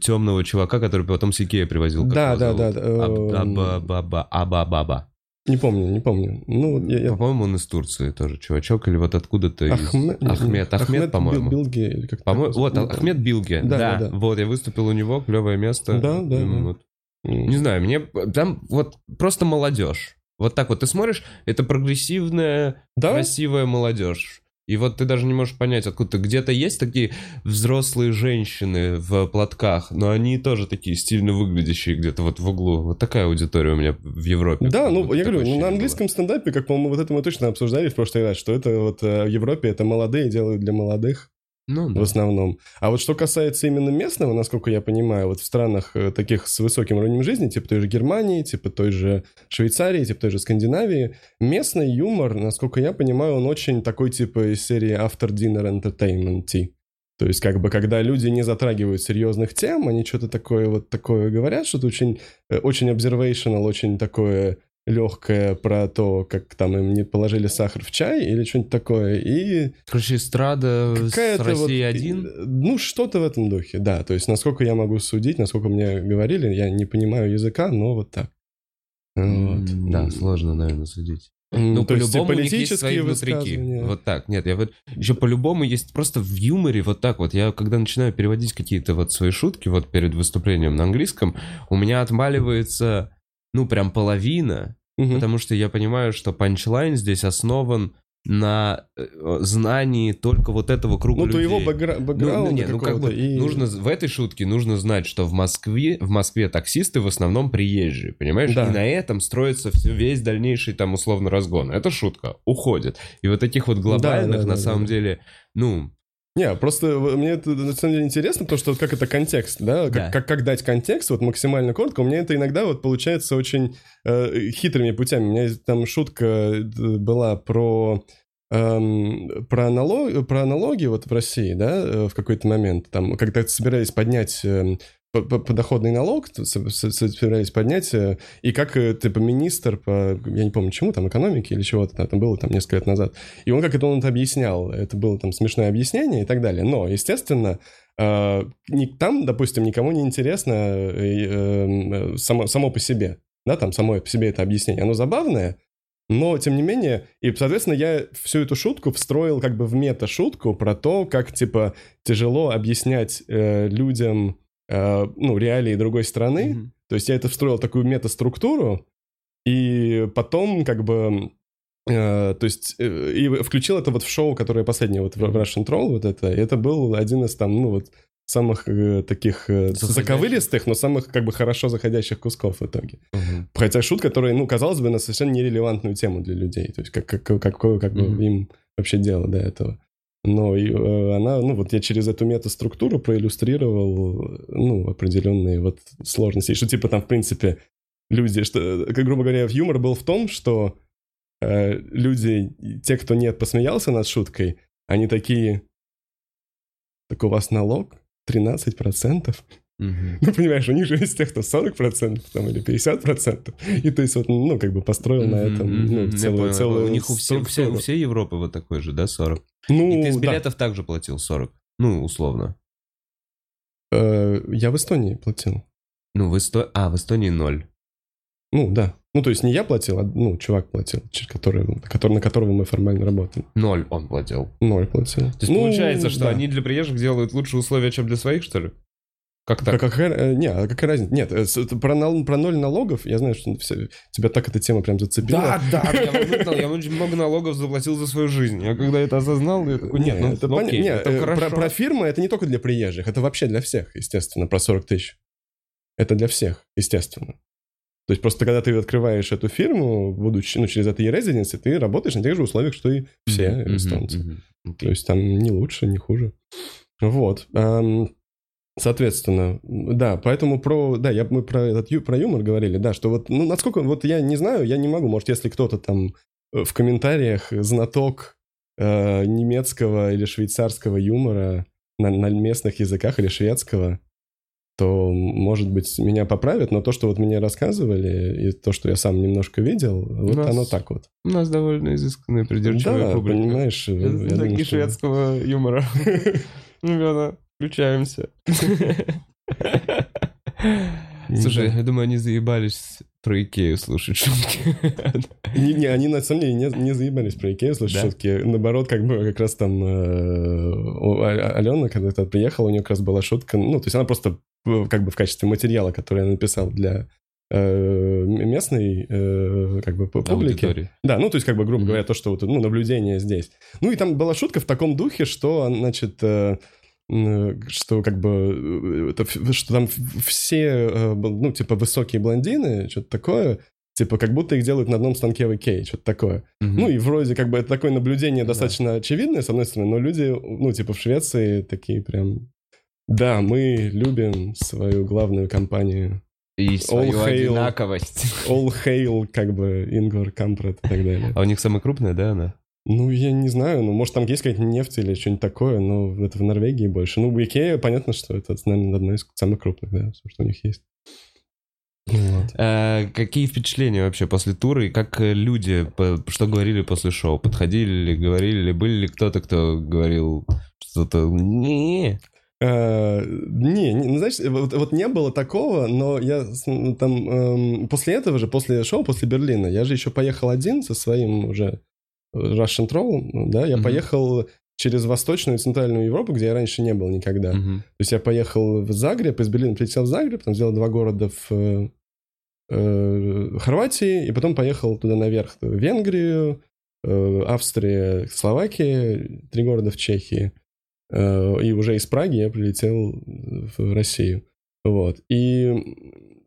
темного чувака, который потом с Икея привозил. Да, да, да, да, Аб- эм. Аба-баба. Аба-баба. Не помню, не помню. Ну, вот я, я... По-моему, он из Турции тоже, чувачок, или вот откуда-то из... Ахме- Ахмед, Ахмед, по-моему. Бил- Билге, или как По-моему, вот, Ахмед Билге, Да, да, да, да. вот, я выступил у него, клевое место. Да, да, М, да. вот. Не знаю, мне там вот просто молодежь. Вот так вот ты смотришь, это прогрессивная, Да? красивая молодежь. И вот ты даже не можешь понять, откуда где-то есть такие взрослые женщины в платках, но они тоже такие стильно выглядящие где-то вот в углу. Вот такая аудитория у меня в Европе. Да, ну, я говорю, ну, на было. английском стендапе, как, по-моему, вот это мы точно обсуждали в прошлый раз, что это вот э, в Европе это молодые делают для молодых Ну, да. в основном. А вот что касается именно местного, насколько я понимаю, вот в странах э, таких с высоким уровнем жизни, типа той же Германии, типа той же Швейцарии, типа той же Скандинавии, местный юмор, насколько я понимаю, он очень такой типа из серии After Dinner Entertainment. То есть, как бы, когда люди не затрагивают серьезных тем, они что-то такое вот такое говорят, что-то очень, э, очень observational, очень такое легкое про то, как там им не положили сахар в чай или что-нибудь такое. И Короче, эстрада с какая-то вот, один. Ну, что-то в этом духе, да. То есть, насколько я могу судить, насколько мне говорили, я не понимаю языка, но вот так. Вот. Да, сложно, наверное, судить. Ну, по-любому есть свои внутрики. Вот так. Нет, я вот... Еще по-любому есть просто в юморе вот так вот. Я когда начинаю переводить какие-то вот свои шутки вот перед выступлением на английском, у меня отмаливается, ну, прям половина, Мгм. потому что я понимаю, что панчлайн здесь основан на э, знании только вот этого круга Ну, то людей. его бэкгра- Ну, бэкграунда ну, не, ну как бы и- нужно в этой шутке нужно знать, что в Москве в Москве таксисты в основном приезжие, понимаешь? Да. И на этом строится все, весь дальнейший там условно разгон. Это шутка, уходит. И вот таких вот глобальных да, на да, самом да. деле, ну Не, просто в- мне это на самом деле интересно, потому что как это контекст, да? Как, Да. Как, как дать контекст вот максимально коротко. У меня это иногда вот получается очень э, хитрыми путями. У меня там шутка э, была про эм, про, аналог, про аналоги вот в России, да, э, в какой-то момент, там, когда собирались поднять эм, подоходный налог, собирались поднять, э, и как, типа, министр по, я не помню чему, там, экономики или чего-то, там, было там несколько лет назад, и он как это он это объяснял, это было там смешное объяснение и так далее, но, естественно, э, там, допустим, никому не интересно э, э, само, само по себе, да, там само по себе это объяснение, оно забавное, но, тем не менее, и, соответственно, я всю эту шутку встроил как бы в мета-шутку про то, как, типа, тяжело объяснять э, людям, ну, реалии другой страны. мгм. То есть я это встроил такую мета-структуру, и потом, как бы, э, то есть, э, и включил это вот в шоу, которое последнее, вот в Russian Troll, вот это, и это был один из там, ну, вот, самых э, таких э, заковылистых, но самых, как бы, хорошо заходящих кусков в итоге. Мгм. Хотя шутка, которая, ну, казалось бы, на совершенно нерелевантную тему для людей. То есть, как, как, какое как бы Мгм. им вообще дело до этого. Но и, э, она, ну, вот я через эту метаструктуру проиллюстрировал, ну, определенные вот сложности. Что, типа, там, в принципе, люди, что, э, как, грубо говоря, юмор был в том, что э, люди, те, кто нет, посмеялся над шуткой, они такие, так у вас налог 13%? Мгм. Ну, понимаешь, у них же есть тех, кто 40% там, или 50%. И то есть вот, ну, как бы построил на этом ну, целую, целую У них у, все, у, всей, всей Европы вот такой же, да, 40? Ну, И ты с да. билетов также платил 40? Ну, условно. Э, я в Эстонии платил. Ну, в Эсто... А, в Эстонии ноль. Ну, да. Ну, то есть не я платил, а, ну, чувак платил, который, который, на которого мы формально работали. Ноль он платил. Ноль платил. То есть Ну, получается, что да. они для приезжих делают лучшие условия, чем для своих, что ли? Как так? А какая, э, не, а какая разница? Нет, э, про, нал- про ноль налогов, я знаю, что все- тебя так эта тема прям зацепила. Да, да, я *laughs* выгнал, я очень много налогов заплатил за свою жизнь. Я когда это осознал, я такой, нет, Не, ну, это ну, окей, не, это э, хорошо. про, про фирмы это не только для приезжих, это вообще для всех, естественно, про 40 тысяч. Это для всех, естественно. То есть просто когда ты открываешь эту фирму, будучи, ну, через это e-residency, ты работаешь на тех же условиях, что и все Мгм, эстонцы. мгм, мгм. То есть там не лучше, не хуже. Вот. Ам, Соответственно, да, поэтому про, да, я, мы про этот про юмор говорили, да, что вот, ну, насколько, вот я не знаю, я не могу, может, если кто-то там э, в комментариях знаток э, немецкого или швейцарского юмора на, на местных языках или шведского, то, может быть, меня поправят, но то, что вот мне рассказывали, и то, что я сам немножко видел, вот нас оно так вот. У нас довольно изысканная придирчивая Да, публика. понимаешь, э, я думаю, Знаки что- шведского юмора. *laughs* Ребята, включаемся. *laughs* Слушай, я думаю, они заебались про Икею слушать шутки. Не, не, они на самом деле не, не заебались про Икею слушать Да? шутки. Наоборот, как бы как раз там э, у Алена, когда то приехала, у нее как раз была шутка. Ну, то есть она просто э, как бы в качестве материала, который я написал для э, местной э, как бы публики. Аудитории. Да, ну, то есть, как бы, грубо говоря, то, что вот, ну, наблюдение здесь. Ну, и там была шутка в таком духе, что, значит, э, что как бы, э, это, что там все, э, ну, типа, высокие блондины, что-то такое, типа, как будто их делают на одном станке в Икее, что-то такое. Мгм. Ну, и вроде, как бы, это такое наблюдение достаточно очевидное, с одной стороны, но люди, ну, типа, в Швеции такие прям... Да, мы любим свою главную компанию. И свою All hail. одинаковость. All hail, как бы, Ингвар Кампред и так далее. А у них самая крупная, да, она? Ну, я не знаю, ну, может, там есть какая-то нефть или что-нибудь такое, но это в Норвегии больше. Ну, в Икея, понятно, что это, наверное, одно из самых крупных, да, что у них есть. Вот. А, какие впечатления вообще после тура и как э, люди, что говорили после шоу? Подходили ли, говорили ли, были ли кто-то, кто говорил что-то не Э, Не, не, ну, знаешь, вот, вот не было такого, но я ну, там эм, после этого же, после шоу, после Берлина, я же еще поехал один со своим уже Russian Troll, ну, да, я Мгм. поехал через Восточную и Центральную Европу, где я раньше не был никогда. Мгм. То есть я поехал в Загреб, из Берлина прилетел в Загреб, там сделал два города в э, э, Хорватии, и потом поехал туда наверх, в Венгрию, э, Австрия, Словакия, три города в Чехии. Э, и уже из Праги я прилетел в Россию. Вот. И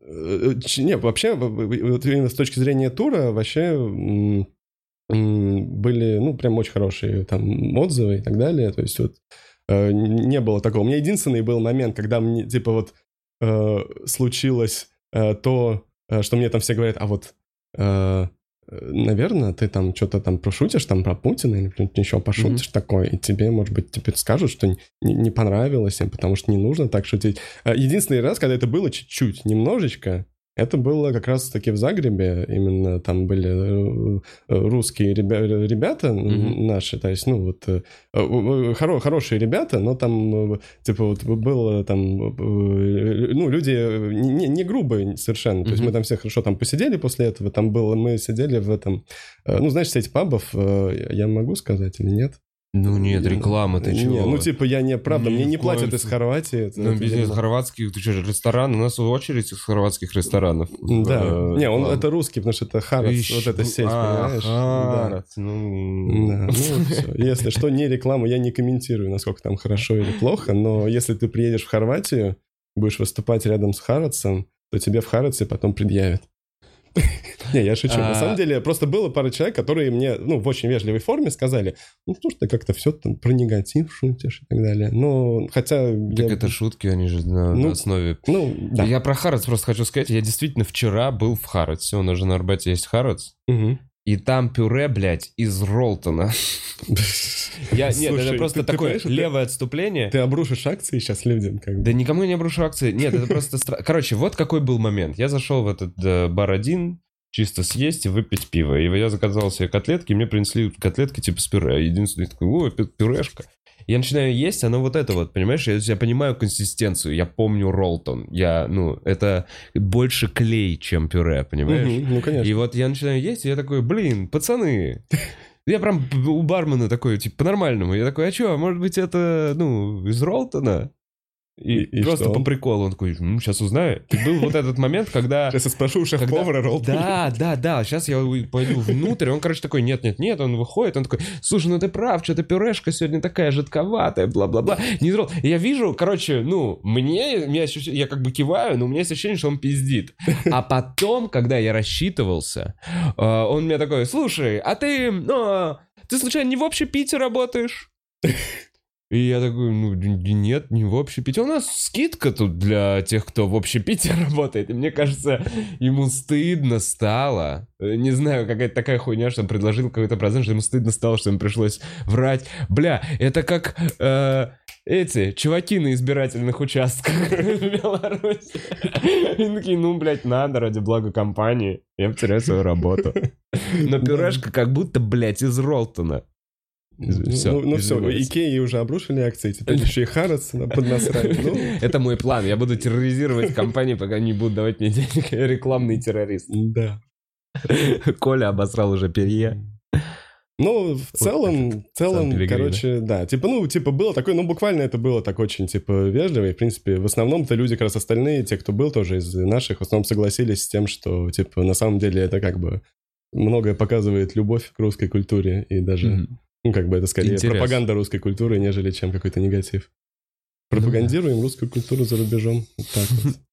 э, ч- не, вообще, вот именно с точки зрения тура, вообще были, ну, прям очень хорошие там отзывы и так далее. То есть вот э, не было такого. У меня единственный был момент, когда мне, типа, вот э, случилось э, то, э, что мне там все говорят, а вот, э, наверное, ты там что-то там пошутишь там про Путина или еще пошутишь такое, и тебе, может быть, теперь скажут, что не, не понравилось им, потому что не нужно так шутить. Э, Единственный раз, когда это было чуть-чуть, немножечко, это было как раз-таки в Загребе, именно там были э, э, русские ребя- ребята Мгм. наши, то есть, ну, вот, э, э, хоро- хорошие ребята, но там, э, типа, вот было там, э, ну, люди не, не грубые совершенно, то есть мы там все хорошо там посидели после этого, там было, мы сидели в этом, э, ну, знаешь, сеть пабов, э, я могу сказать или нет? Ну нет, реклама, ты Не, чего? ну, типа, я не, правда, Ни мне не платят из. Хорватии. это- Ну, это бизнес дерьмо. хорватских, ты что ресторан? У нас очередь из хорватских ресторанов. Да, Э, не, он это русский, потому что это Харац, Ищ, вот эта ну, сеть, а, понимаешь? Да. Харац, ну... Да, ну. Если что, не рекламу, я не комментирую, насколько там хорошо или плохо, но если ты приедешь в Хорватию, будешь выступать рядом с Харатсом, то тебе в Хараце потом предъявят. *laughs* Не, я шучу. На А- самом деле, просто было пара человек, которые мне, ну, в очень вежливой форме сказали, ну, что ж ты как-то все там про негатив шутишь и так далее. Ну, хотя... Так это шутки, они же на, Ну, основе... Ну, да. Я про Харац просто хочу сказать, я действительно вчера был в Хараце, у нас же на Арбате есть Харац. И там пюре, блядь, из Ролтона. *laughs* Я, нет, Слушай, это просто ты- ты такое ты- левое отступление. Ты обрушишь акции сейчас людям, как бы. Да никому я не обрушу акции. Нет, это просто... стра- Короче, вот какой был момент. Я зашел в этот э, бар один, чисто съесть и выпить пиво. И я заказал себе котлетки, мне принесли котлетки типа с пюре. Единственный такой, о, пю- пюрешка. Я начинаю есть, оно вот это вот, понимаешь? Я, я понимаю консистенцию, я помню роллтон. Я, ну, это больше клей, чем пюре, понимаешь? Мгм, Ну, конечно. И вот я начинаю есть, и я такой, блин, пацаны. *laughs* Я прям у бармена такой, типа, по-нормальному. Я такой, а что, может быть, это, ну, из Ролтона? И, И- просто что? по приколу он такой, ну, сейчас узнаю. И был вот этот момент, когда... *laughs* Сейчас я спрошу у шеф-повара Ролтона. Да, да, да, сейчас я пойду внутрь, он, короче, такой, нет-нет-нет, он выходит, он такой, слушай, ну ты прав, что-то пюрешка сегодня такая жидковатая, бла-бла-бла, не из Ролл- И я вижу, короче, ну, мне, меня я как бы киваю, но у меня есть ощущение, что он пиздит. А потом, когда я рассчитывался, э, он мне такой, слушай, а ты, ну, ты случайно не в общепите работаешь? И я такой, ну, нет, не в общепите. У нас скидка тут для тех, кто в общепите *laughs* работает. И мне кажется, ему стыдно стало. Э, Не знаю, какая-то такая хуйня, что он предложил какой-то процент, что ему стыдно стало, что ему пришлось врать. Бля, это как э, эти чуваки на избирательных участках *laughs* в Беларуси. Такие, ну, блядь, надо ради блага компании. Я потеряю свою работу. *laughs* Но пюрешка как будто, блядь, из Ролтона. Всё, ну, ну все. Икеи уже обрушили акции, теперь *laughs* еще и Харродс поднасрали. Ну, *laughs* Это мой план. Я буду терроризировать компании, пока не будут давать мне денег. Я рекламный террорист. да. *laughs* Коля обосрал уже перье. Ну, в целом, в целом, короче, да. Типа, ну, типа, было такое, ну, буквально это было так очень, типа, вежливо. И, в принципе, в основном-то люди, как раз остальные, те, кто был тоже из наших, в основном согласились с тем, что, типа, на самом деле это как бы многое показывает любовь к русской культуре. И даже, Мгм. Ну, как бы это скорее Интерес. пропаганда русской культуры, нежели чем какой-то негатив. Пропагандируем русскую культуру за рубежом. Вот так вот. *laughs*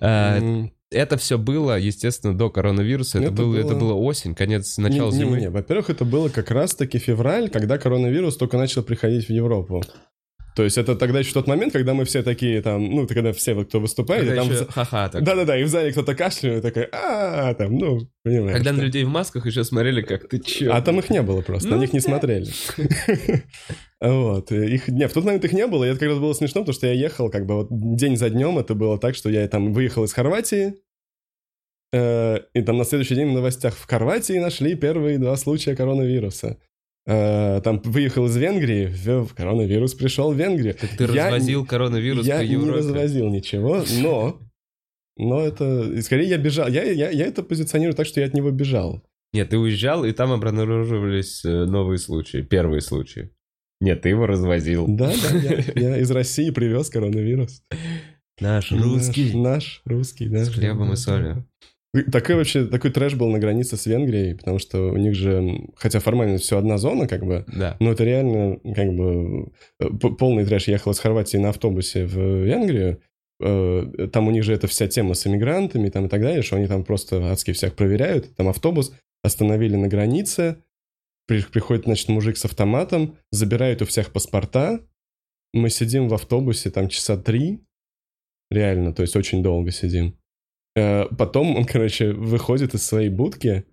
А, Это все было, естественно, до коронавируса. Это, Это было, это было- было осень, конец, начало не, не, зимы. не. Во-первых, это было как раз-таки февраль, когда коронавирус только начал приходить в Европу. То есть это тогда еще тот момент, когда мы все такие там, ну, когда все, кто выступает, Когда там... еще ха-ха так. Да-да-да, и в зале кто-то кашляет, и такой, а там, ну, понимаешь. Когда на людей в масках еще смотрели, как ты чё. А там их не было просто, на Ну них не смотрели. *laughs* Вот, и их, не, в тот момент их не было, и это как раз было смешно, потому что я ехал как бы вот день за днем, это было так, что я там выехал из Хорватии, э, и там на следующий день в новостях в Хорватии нашли первые два случая коронавируса. Э, там выехал из Венгрии, коронавирус пришел в Венгрию. Так ты Я развозил коронавирус я по не Европе. развозил ничего, но... Но это... Скорее, я бежал. Я, я, я это позиционирую так, что я от него бежал. Нет, ты уезжал, и там обнаруживались э, новые случаи, первые случаи. Нет, ты его развозил. Да, да, я, *laughs* я из России привез коронавирус. Наш Наш, русский. наш русский, да. С хлебом и солью. Такой вообще, такой трэш был на границе с Венгрией, потому что у них же, хотя формально все одна зона, как бы, Да. но это реально, как бы, э, полный трэш. Я ехал из Хорватии на автобусе в Венгрию, э, там у них же эта вся тема с иммигрантами там и так далее, что они там просто адски всех проверяют. Там автобус остановили на границе, при- приходит, значит, мужик с автоматом, забирает у всех паспорта, мы сидим в автобусе там часа три, реально, то есть очень долго сидим. Э, Потом он, короче, выходит из своей будки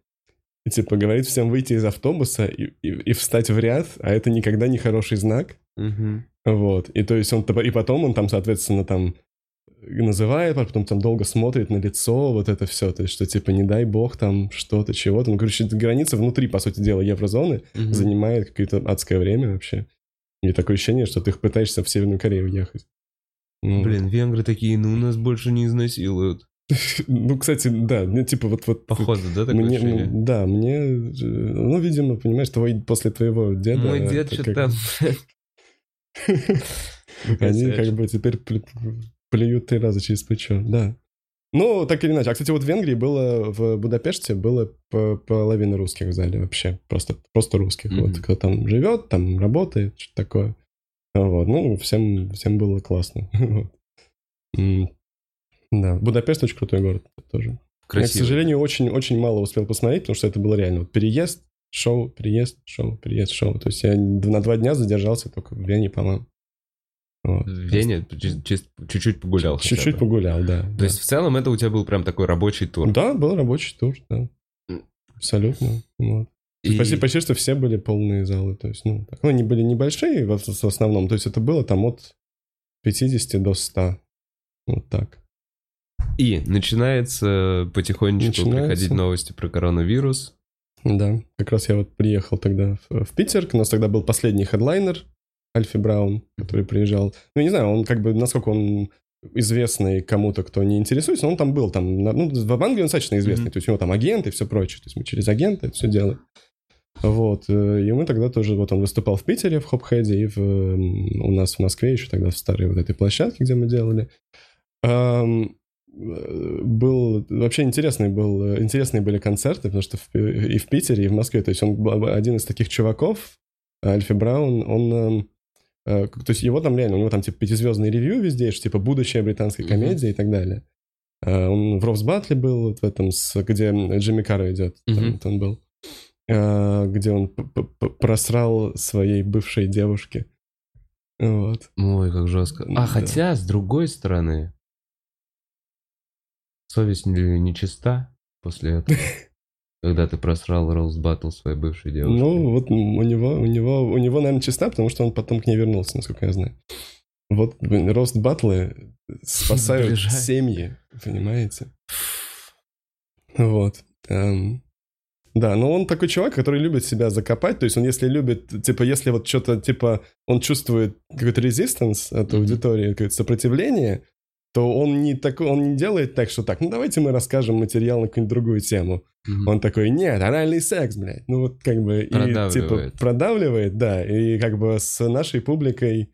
и, типа, говорит всем выйти из автобуса и, и, и встать в ряд, а это никогда не хороший знак. Мгм. Вот. И то есть он... И потом он там, соответственно, там называет, а потом там долго смотрит на лицо, вот это все, то есть что типа не дай бог там что-то, чего-то. Ну, короче, граница внутри, по сути дела, еврозоны Мгм. занимает какое-то адское время вообще. И такое ощущение, что ты пытаешься в Северную Корею уехать. Ну, Блин, венгры такие, ну нас больше не изнасилуют. *laughs* Ну, кстати, да, ну, типа вот... вот Походу, да, такое мне, ощущение? ну, да, мне, ну, видимо, понимаешь, твой, после твоего деда... Мой дед что-то как- там... *laughs* Они как бы теперь плю- плюют три раза через плечо, да. Ну, так или иначе. А, кстати, вот в Венгрии было, в Будапеште было по- половина русских в зале вообще. Просто, просто русских. Мгм. Вот кто там живет, там работает, что-то такое. Вот. Ну, всем, всем было классно. *laughs* Да, Будапешт очень крутой город тоже. Я, к сожалению, очень-очень мало успел посмотреть, потому что это было реально вот переезд, шоу, переезд, шоу, переезд, шоу. То есть я на два дня задержался только в Вене, по-моему. Вот. В Вене чуть-чуть погулял. Чуть-чуть погулял, да. То да. есть в целом это у тебя был прям такой рабочий тур. Да, был рабочий тур, да. Абсолютно. Вот. И- Почти, почти что все были полные залы. То есть, ну, так. ну, они были небольшие в, в основном. То есть это было там от 50 до 100. Вот так. И начинается потихонечку Начинается. приходить новости про коронавирус. Да, как раз я вот приехал тогда в, Питер. У нас тогда был последний хедлайнер Альфи Браун, который приезжал. Ну, не знаю, он как бы, насколько он известный кому-то, кто не интересуется, но он там был. Там, ну, в Англии он достаточно известный. Мгм. То есть у него там агент и все прочее. То есть мы через агента это все делаем. Вот. э, И мы тогда тоже, вот он выступал в Питере, в Хопхеде, и в, у нас в Москве еще тогда в старой вот этой площадке, где мы делали. Был вообще интересный был э, интересные были концерты, потому что в- и в Питере, и в Москве, то есть он был один из таких чуваков, Альфи Браун, он эм, э, то есть его там реально, у него там типа пятизвездный ревью везде, что типа будущая британская комедия и так далее. Э, Он в Ровс Батле был, вот в этом, с, где Джимми Карр идет, там Мгм. вот он был, Э, где он просрал своей бывшей девушке. Вот. Ой, как жестко. А Да. хотя, с другой стороны, совесть не, не чиста после этого. *laughs* Когда ты просрал Роуз Баттл своей бывшей девушки. Ну, вот у него, у него, у него, наверное, чиста, потому что он потом к ней вернулся, насколько я знаю. Вот рост батлы спасают Сближает. семьи, понимаете? Вот. Эм, Да, но он такой чувак, который любит себя закопать, то есть он если любит, типа, если вот что-то, типа, он чувствует какой-то резистанс от Мгм. аудитории, какое-то сопротивление, то он не такой, он не делает так, что так, ну давайте мы расскажем материал на какую-нибудь другую тему. Мгм. Он такой, нет, анальный секс, блядь. Ну вот как бы и типа Продавливает. да. И как бы с нашей публикой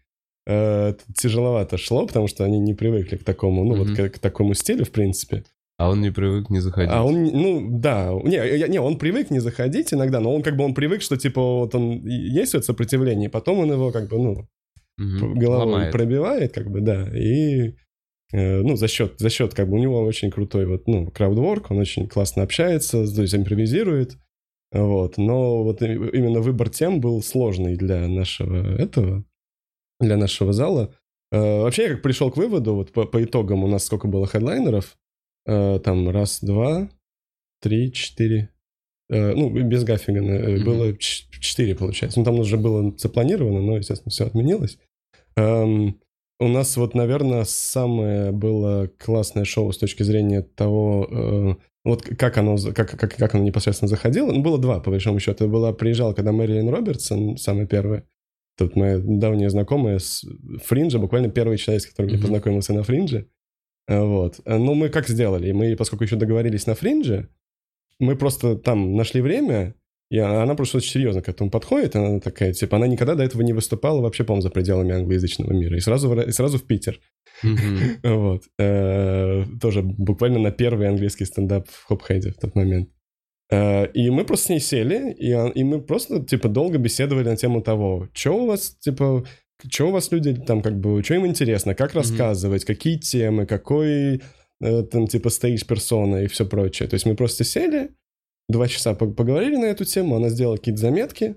э, тяжеловато шло, потому что они не привыкли к такому, ну Мгм. вот к, к такому стилю, в принципе. А он не привык не заходить. А он, ну да, не, я- не, он привык не заходить иногда, но он как бы он привык, что типа вот он есть вот сопротивление, и потом он его как бы, ну, Мгм. головой Ломает. пробивает, как бы, да, и ну, за счет, за счет, как бы, у него очень крутой вот, ну, краудворк, он очень классно общается, то есть импровизирует, вот, но вот именно выбор тем был сложный для нашего этого, для нашего зала. Э, вообще, я как пришел к выводу, вот по, по итогам у нас сколько было хедлайнеров, Э, там раз, два, три, четыре, Э, ну, без Гаффигана э, Мгм. было четыре, получается. Ну, там уже было запланировано, но, естественно, все отменилось. У нас вот, наверное, самое было классное шоу с точки зрения того, э, вот как оно, как, как, как оно непосредственно заходило. Ну, было два, по большому счету. Была, приезжала, когда Мэрилин Робертсон, самая первая, тут моя давняя знакомая с Фринджа, буквально первый человек, с которым я Мгм. познакомился на Фринже. Э, Вот. Э, Ну, мы как сделали? Мы, поскольку еще договорились на Фринже, мы просто там нашли время, и она она просто очень серьезно к этому подходит. Она такая, типа, она никогда до этого не выступала вообще, по-моему, за пределами англоязычного мира. И сразу, и сразу в Питер. *laughs* Вот. Э, Тоже буквально на первый английский стендап в Хопхеде в тот момент. Э, И мы просто с ней сели, и, и мы просто, типа, долго беседовали на тему того, что у вас, типа, что у вас люди там, как бы, что им интересно, как рассказывать, какие темы, какой, э, там, типа, стоишь персона и все прочее. То есть мы просто сели, два часа пог- поговорили на эту тему, она сделала какие-то заметки,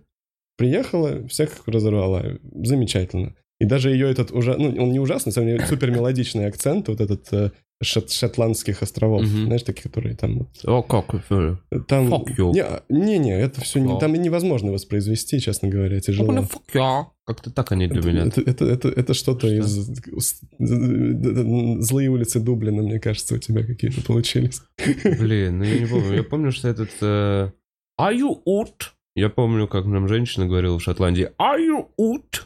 приехала, всех разорвала. Замечательно. И даже ее этот уже, ну, он не ужасный, на самом деле, супер мелодичный акцент, вот этот э, шот- шотландских островов, Мгм. знаешь, такие, которые там... О, как? э, Там... Fuck you. Не, Не, не, это все Fuck. там невозможно воспроизвести, честно говоря, тяжело. Ну, fuck yeah. Как-то так они для Это, меня. это, это, это, это что-то Что? из... Злые улицы Дублина, мне кажется, у тебя какие-то получились. Блин, ну я не помню. Я *laughs* помню, что этот... э, Are you out? Я помню, как нам женщина говорила в Шотландии. Are you out?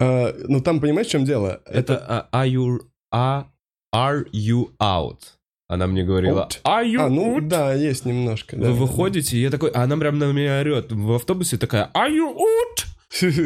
А, ну, там, понимаешь, в чем дело? Это а, are you... а- Are you out? Она мне говорила, Out? are you А, ну, out? да, есть немножко. да. Вы выходите, и я такой, а она прям на меня орет в автобусе такая, are you out?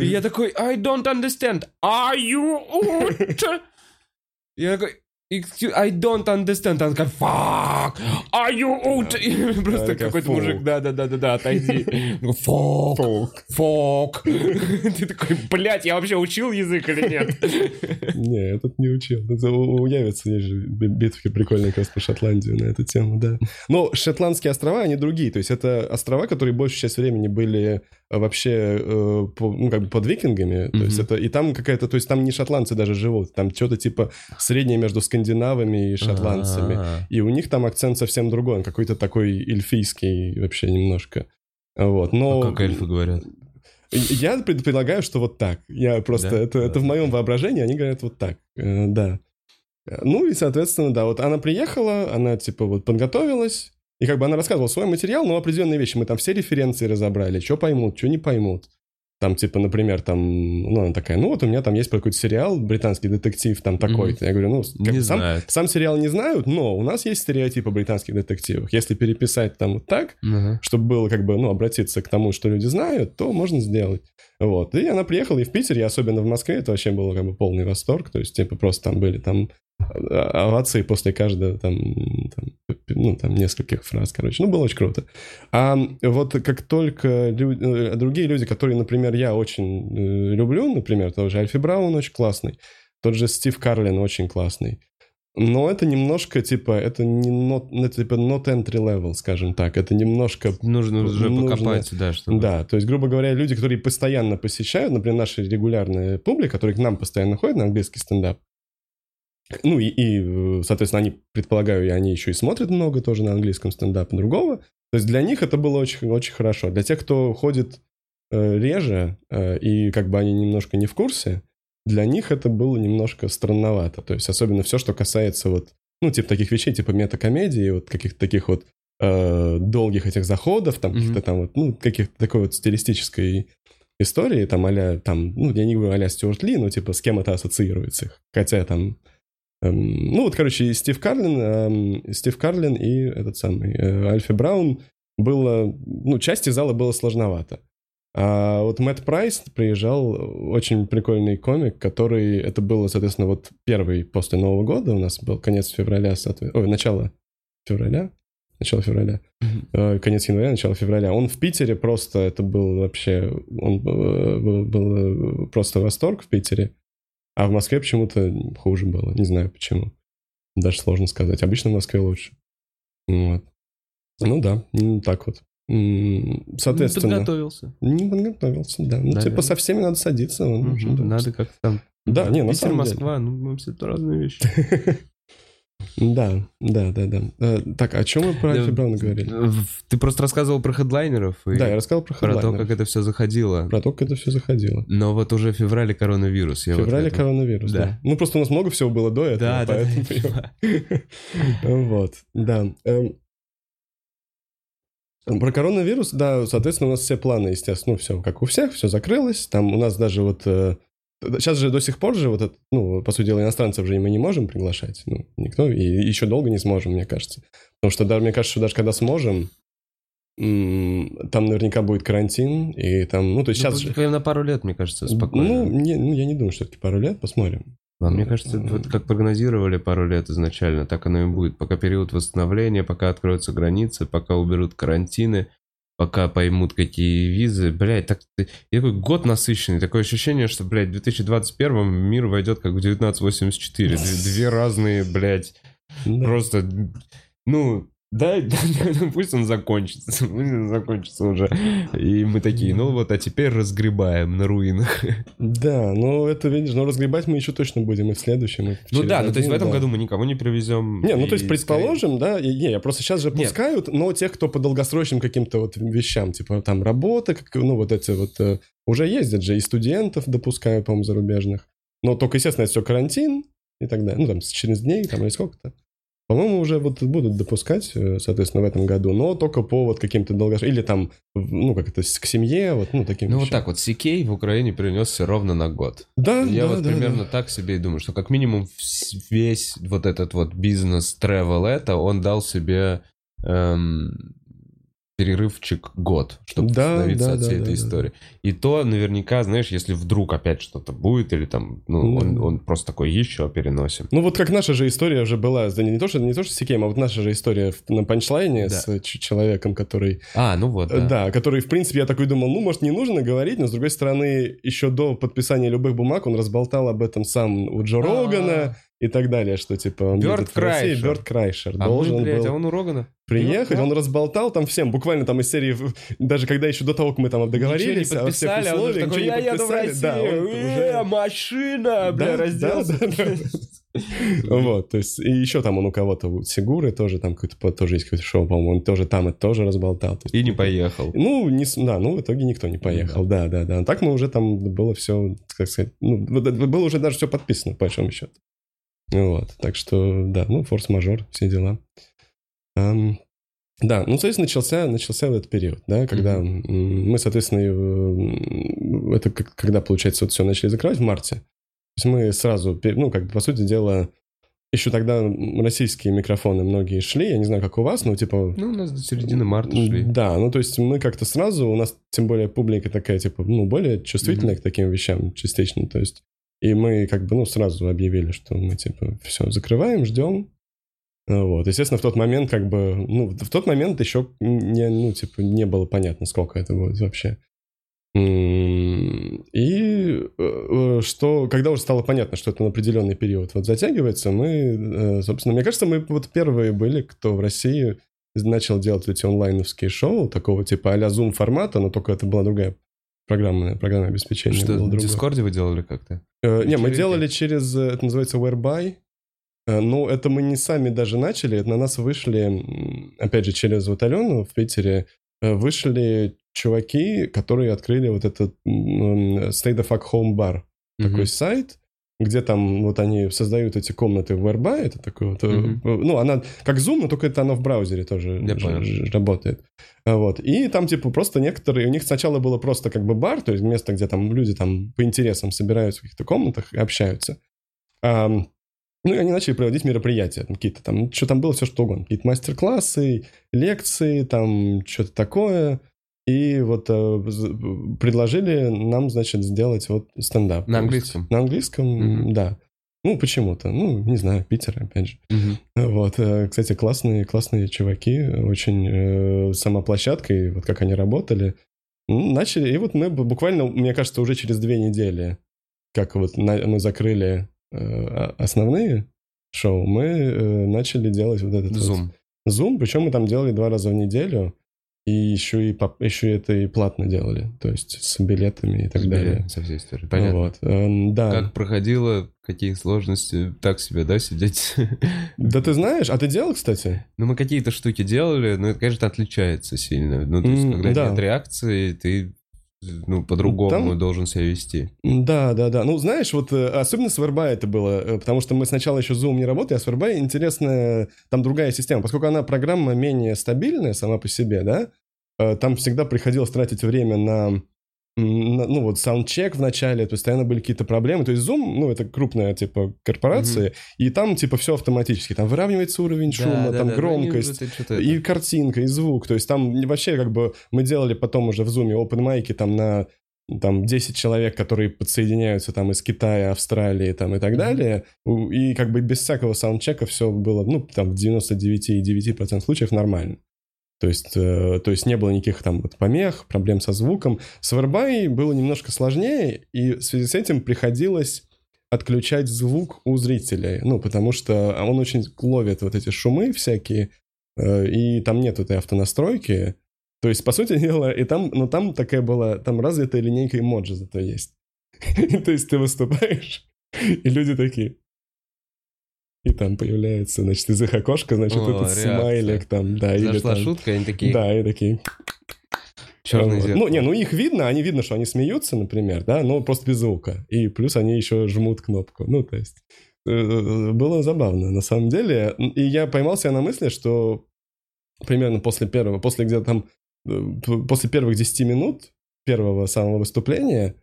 И я такой, I don't understand. Are you out? *laughs* Я такой, «Excuse- I don't understand. Она такая, fuck, are you out? *laughs* Просто какой-то мужик, да-да-да-да, отойди. Такой, Fuck, fuck. Ты такой, блядь, я вообще учил язык или нет? *laughs* Не, этот не учил. Это у, у Явица есть же би- битвы прикольные как раз по Шотландию на эту тему, да. Но Шотландские острова, они другие. То есть это острова, которые большую часть времени были вообще э, по- ну, как бы под викингами. То есть это... И там какая-то... То есть там не шотландцы даже живут. Там что-то типа среднее между скандинавами и шотландцами. А, И у них там акцент совсем другой. Он какой-то такой эльфийский вообще немножко. Вот. Но... а Как эльфы говорят. Я пред- предлагаю, что вот так. Я просто... Да? Это, это в моем воображении, они говорят вот так. Э, да. Э, Ну и, соответственно, да, вот она приехала, она, типа, вот подготовилась, и как бы она рассказывала свой материал, но определенные вещи. Мы там все референции разобрали, что поймут, что не поймут. Там, типа, например, там, ну, она такая, ну, вот у меня там есть какой-то сериал, британский детектив, там такой-то. Я говорю, ну, как Не сам, сам сериал не знают, но у нас есть стереотипы о британских детективах. Если переписать там вот так, Ага. чтобы было как бы, ну, обратиться к тому, что люди знают, то можно сделать. Вот. И она приехала и в Питере, и особенно в Москве, это вообще было как бы полный восторг. То есть, типа, просто там были там а- овации после каждого там, там, ну, там нескольких фраз, короче. Ну, было очень круто. А вот как только лю- э, другие люди, которые, например, я очень э, люблю, например, тот же Альфи Браун очень классный, тот же Стив Карлин очень классный, но это немножко, типа, это не not, ну, типа, not entry level, скажем так. Это немножко Нужно уже Нужно- покопать, да, чтобы... да, то есть, грубо говоря, люди, которые постоянно посещают, например, наша регулярная публика, которые к нам постоянно ходят на английский стендап, ну и, и, э, соответственно, они, предполагаю, и они еще и смотрят много тоже на английском стендапе другого. То есть для них это было очень, очень хорошо. Для тех, кто ходит э, реже, э, и как бы они немножко не в курсе, для них это было немножко странновато. То есть особенно все, что касается вот, ну, типа таких вещей, типа метакомедии, вот каких-то таких вот э, долгих этих заходов, там, Мгм. каких-то там вот, ну, каких-то такой вот стилистической истории, там, а там, ну, я не говорю а-ля Стюарт Ли, но, типа, с кем это ассоциируется. Хотя там, эм, ну, вот, короче, и Стив Карлин, эм, Стив Карлин и этот самый э, Альфи Браун было, ну, части зала было сложновато. А вот Мэтт Прайс приезжал, очень прикольный комик, который, это было, соответственно, вот первый после Нового года, у нас был конец февраля, соответственно, ой, начало февраля, начало февраля, э, конец января, начало февраля. Он в Питере просто, это был вообще, он был, был, э, просто восторг в Питере, а в Москве почему-то хуже было, не знаю почему. Даже сложно сказать. Обычно в Москве лучше. Вот. Ну да, так вот. Соответственно... Подготовился. Не подготовился, да. Ну, Наверное. типа, со всеми надо садиться. общем, да. Надо как-то там... Да, не, на самом деле. Москва, ну, мы все это разные вещи. *laughs* Да, да, да, да. Э, Так, о чем мы про Альфи Брауна говорили? Ты просто рассказывал про хедлайнеров и Да, я рассказал про про то, хедлайнеров. как это все заходило. Про то, как это все заходило. Но вот уже в феврале коронавирус. В вот феврале коронавирус, да. Да. Ну, просто у нас много всего было до этого, Да, да, да, поэтому... я понимаю. *laughs* Вот, да. Про коронавирус, да, соответственно, у нас все планы, естественно, ну, все как у всех, все закрылось. Там у нас даже вот... э, Сейчас же до сих пор же вот это, ну, по сути дела, иностранцев же мы не можем приглашать. Ну, никто, и еще долго не сможем, мне кажется. Потому что даже, мне кажется, что даже когда сможем, там наверняка будет карантин, и там, ну, то есть Ну, сейчас же... прям на пару лет, мне кажется, спокойно. Ну, не, ну, я не думаю, что это пару лет, посмотрим. А мне кажется, вот как прогнозировали пару лет изначально, так оно и будет. Пока период восстановления, пока откроются границы, пока уберут карантины, пока поймут, какие визы. Блядь, так... Такой год насыщенный. Такое ощущение, что, блядь, в 2021 мир войдет как в 1984. Две, две разные, блядь, просто... Ну, *laughs* да, да, пусть он закончится, *laughs* пусть он закончится уже. И мы такие, ну вот, а теперь разгребаем на руинах. *laughs* Да, ну это, видишь, но разгребать мы еще точно будем и в следующем. и Ну да, ну то есть в один, этом да. году мы никого не привезем. Не, ну то есть предположим, да, и- не, я просто сейчас же Нет. пускают, но тех, кто по долгосрочным каким-то вот вещам, типа там работа, как, ну вот эти вот, э, уже ездят же, и студентов допускают, по-моему, зарубежных. Но только, естественно, это все карантин и так далее. Ну там через дней там или сколько-то. По-моему, уже вот будут допускать, э, соответственно, в этом году, но только по вот каким-то долгосрочным... Или там, ну, как это, к семье, вот, ну, таким Ну вот вещам. так вот, CK в Украине перенесся ровно на год. Да, Я да, вот да, примерно да. так себе и думаю, что как минимум весь вот этот вот бизнес travel это, он дал себе эм, перерывчик год, чтобы Да, восстановиться да, от да, всей да, этой да. истории. И то наверняка, знаешь, если вдруг опять что-то будет, или там, ну, Ну. он, он просто такой, еще переносим. Ну вот как наша же история уже была, да не, не то, что не то, что с Сикеем, а вот наша же история на панчлайне Да. с э, человеком, который, А, ну вот, э, да. да. который, в принципе, я такой думал, ну, может, не нужно говорить, но, с другой стороны, еще до подписания любых бумаг он разболтал об этом сам у Джо Рогана и так далее, что, типа, он Бёрд Крайшер. Бёрд Крайшер А, должен мы, блядь, был а он у Рогана? Приехать, да? он разболтал там всем, буквально там из серии, даже когда еще до того, как мы там договорились, Ничего не о всех подписали, а уже условиях, такой, ничего я не еду в подписали, Россию, да, он э, уже... машина, Да, бля, да, разделся. да, да. *laughs* Вот, то есть, и еще там он у кого-то, у Сигуры тоже там какой-то, тоже есть какое-то шоу, по-моему, он тоже там это тоже разболтал. То есть, И не поехал. Ну, не, да, ну, в итоге никто не поехал, да, да, да. Так мы уже там было все, как сказать, ну, было уже даже все подписано, по большому счету. Вот, так что, да, ну, форс-мажор, все дела. Да, ну, соответственно, начался, начался этот период, да, когда м, мы, соответственно, м, это как- когда, получается, вот все начали закрывать в марте. То есть мы сразу, ну, как бы, по сути дела, еще тогда российские микрофоны многие шли, я не знаю, как у вас, но, типа, Ну, у нас до середины марта шли. да, ну то есть мы как-то сразу, у нас тем более публика такая, типа, ну, более чувствительная к таким вещам частично, то есть, и мы как бы, ну, сразу объявили, что мы, типа, все, закрываем, ждем. Вот, естественно, в тот момент, как бы, ну, в тот момент еще не, ну, типа, не было понятно, сколько это будет вообще. И э, э, что, когда уже стало понятно, что это на определенный период вот затягивается, мы, э, собственно, мне кажется, мы вот первые были, кто в России начал делать эти онлайновские шоу, такого типа а-ля Zoom формата, но только это была другая программное, программное обеспечение. Что, в. Дискорде вы делали как-то? Э, не, мы делали через, это называется Whereby, но это мы не сами даже начали, на нас вышли, опять же, через вот Алену в Питере, э, вышли чуваки, которые открыли вот этот Stay the Fuck Home Bar, Мгм. такой сайт, где там вот они создают эти комнаты в Airby, это такой вот, mm-hmm. ну, она как Zoom, но только это она в браузере тоже Я ж, работает. Вот, и там, типа, просто некоторые, у них сначала было просто как бы бар, то есть место, где там люди там по интересам собираются в каких-то комнатах и общаются. А, ну, и они начали проводить мероприятия, какие-то там, что там было, все что угодно, какие-то мастер-классы, лекции, там, что-то такое, и вот э, предложили нам, значит, сделать вот стендап. На английском? На английском, mm-hmm. да. Ну, почему-то. Ну, не знаю, Питер, опять же. Mm-hmm. Вот. Э, кстати, классные, классные чуваки. Очень э, сама площадка, и вот как они работали. Начали, и вот мы буквально, мне кажется, уже через две недели, как вот на, мы закрыли основные шоу, мы э, начали делать вот этот Zoom. Вот Zoom, причем мы там делали два раза в неделю. И еще и, еще это и платно делали, то есть с билетами и так с далее. Со всей историей, понятно. Вот. Эм, да. Как проходило, какие сложности, так себе, да, сидеть? Да ты знаешь, а ты делал, кстати? Ну, мы какие-то штуки делали, но это, конечно, отличается сильно. Ну, то есть, когда да. нет реакции, ты ну, по-другому Там... должен себя вести. Да, да, да. Ну, знаешь, вот э, особенно с Verba это было, э, потому что мы сначала еще Zoom не работали, а с Verba интересная там другая система. Поскольку она программа менее стабильная сама по себе, да, э, там всегда приходилось тратить время на ну вот саундчек в начале, постоянно были какие-то проблемы. То есть Zoom, ну это крупная типа корпорация, mm-hmm. и там типа все автоматически. Там выравнивается уровень шума, да, там да, громкость, да, и картинка, и звук. То есть там вообще как бы мы делали потом уже в Zoom open майки там на там 10 человек, которые подсоединяются там из Китая, Австралии там и так mm-hmm. далее. И как бы без всякого саундчека все было, ну там в 99,9% случаев нормально. То есть, э, то есть не было никаких там вот помех, проблем со звуком. С Вербай было немножко сложнее, и в связи с этим приходилось отключать звук у зрителей. Ну, потому что он очень ловит вот эти шумы всякие, э, и там нет этой автонастройки. То есть, по сути *laughs* дела, и там, но там такая была, там развитая линейка эмоджи зато есть. *laughs* То есть ты выступаешь, *laughs* и люди такие, и там появляется, значит, из их окошка, значит, О, этот реакция. смайлик там, да. Зашла или там, шутка, они такие... Да, и такие... Черный зеркало. Ну, не, ну их видно, они видно, что они смеются, например, да, но просто без звука. И плюс они еще жмут кнопку. Ну, то есть, э, э, было забавно, на самом деле. И я поймался на мысли, что примерно после первого, после где-то там, э, после первых 10 минут первого самого выступления,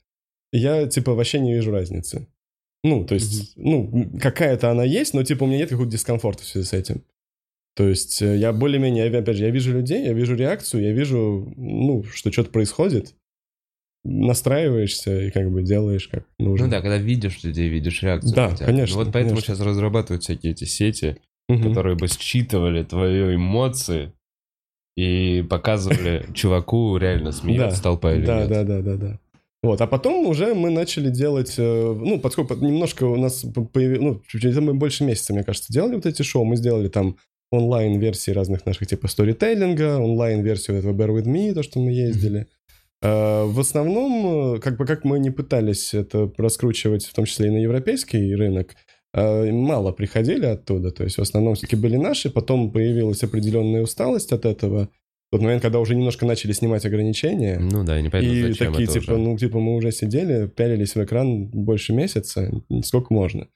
я, типа, вообще не вижу разницы. Ну, то есть, mm-hmm. ну, какая-то она есть, но, типа, у меня нет какого-то дискомфорта в связи с этим. То есть, э, я более-менее, опять же, я вижу людей, я вижу реакцию, я вижу, ну, что что-то происходит, настраиваешься и как бы делаешь как нужно. Ну да, когда видишь людей, видишь реакцию. Да, конечно. Ну, вот поэтому конечно. сейчас разрабатывают всякие эти сети, угу. которые бы считывали твои эмоции и показывали *laughs* чуваку реально смеется толпа или нет. Да, да, да, да, да. Вот, а потом уже мы начали делать, э, ну, поскольку немножко у нас появилось, ну, мы больше месяца, мне кажется, делали вот эти шоу, мы сделали там онлайн-версии разных наших типа сторителлинга, онлайн-версию этого Bear With Me, то, что мы ездили. Mm-hmm. В основном, как бы как мы не пытались это раскручивать, в том числе и на европейский рынок, э, мало приходили оттуда, то есть в основном все-таки были наши, потом появилась определенная усталость от этого, тот момент, когда уже немножко начали снимать ограничения. Ну да, не понятно, И зачем такие, это типа, уже. ну, типа, мы уже сидели, пялились в экран больше месяца, сколько можно.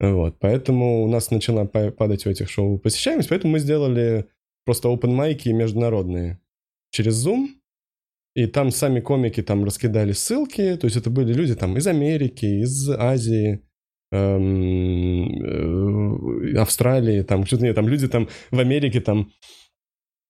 Вот, поэтому у нас начала падать у этих шоу посещаемость, поэтому мы сделали просто open майки международные через Zoom, и там сами комики там раскидали ссылки, то есть это были люди там из Америки, из Азии, эм, э, Австралии, там что-то нет, там люди там в Америке там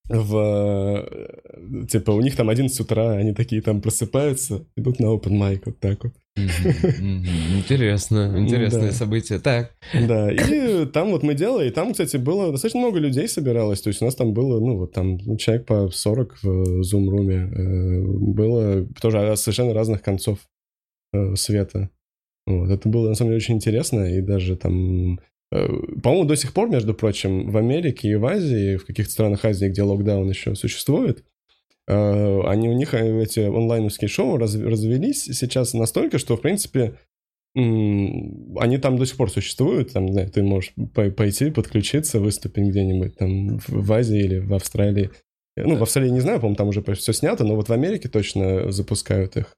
в... Э, типа, у них там 11 утра, они такие там просыпаются, идут на open mic вот так вот. Интересно, *laughs* интересное событие. Так. Да, и там вот мы делали, и там, кстати, было достаточно много людей собиралось, то есть у нас там было, ну, вот там человек по 40 в Zoom-руме, э, было тоже совершенно разных концов э, света. Вот, это было, на самом деле, очень интересно, и даже там по-моему, до сих пор, между прочим, в Америке и в Азии, в каких-то странах Азии, где локдаун еще существует, э, они у них э, эти онлайновские шоу развелись сейчас настолько, что, в принципе, они там до сих пор существуют, там, не ты можешь пойти, подключиться, выступить где-нибудь там в Азии или в Австралии. Ну, в Австралии не знаю, по-моему, там уже все снято, но вот в Америке точно запускают их.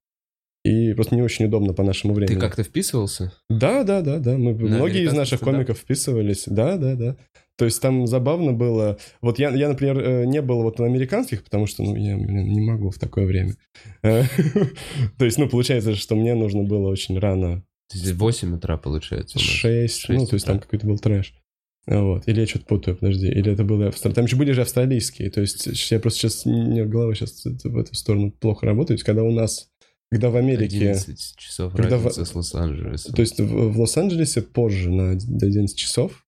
И просто не очень удобно по нашему времени. Ты как-то вписывался? Да, да, да, да. Мы, На многие из наших стендап? комиков вписывались. Да, да, да. То есть там забавно было. Вот я, я, например, э, не был вот на американских, потому что, ну, я, блин, не могу в такое время. Э, *laughs* То есть, ну, получается, что мне нужно было очень рано. Здесь 8 утра получается у нас. 6, ну, то есть там какой-то был трэш. Вот. Или я что-то путаю, подожди. Или это было... Там еще были же австралийские. То есть я просто сейчас... Голова сейчас в эту сторону плохо работает. Когда у нас... Когда в Америке... 11 часов Когда в- разница с Лос-Анджелесом. То есть в, в Лос-Анджелесе позже на до 11 часов.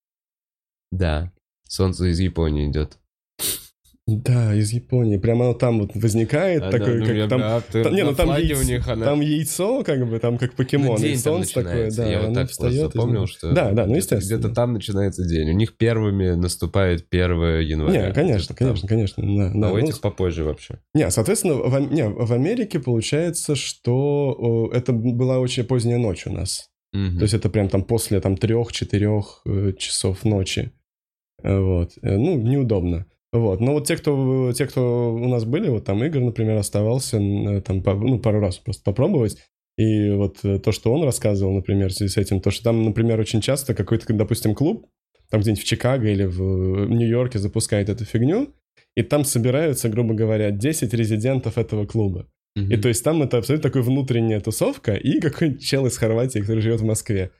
Да. Солнце из Японии идет. Да, из Японии. Прямо оно там вот возникает, А, такой, да, ну, как я- там... да, ты- там- не, ну там, яйцо, у них она... там яйцо, как бы, там как Ну, покемон. и день там солнце такое, да, Я вот так встает просто из что... Да, да, ну естественно. Где-то там начинается день. У них первыми наступает 1 января. Не, конечно, Где-то там. конечно, конечно. Да, да, А у ну, этих попозже вообще. Не, соответственно, в, не, в Америке получается, что это была очень поздняя ночь у нас. Мгм. То есть это прям там после там трех-четырех э, часов ночи. Э, Вот. Э, Ну, неудобно. Вот. Но вот те, кто, те, кто у нас были, вот там Игорь, например, оставался э, там ну, пару раз просто попробовать. И вот э, то, что он рассказывал, например, в связи с этим, то, что там, например, очень часто какой-то, допустим, клуб, там где-нибудь в Чикаго или в э, Нью-Йорке запускает эту фигню, и там собираются, грубо говоря, 10 резидентов этого клуба. Мгм. И то есть там это абсолютно такая внутренняя тусовка и какой-нибудь чел из Хорватии, который живет в Москве.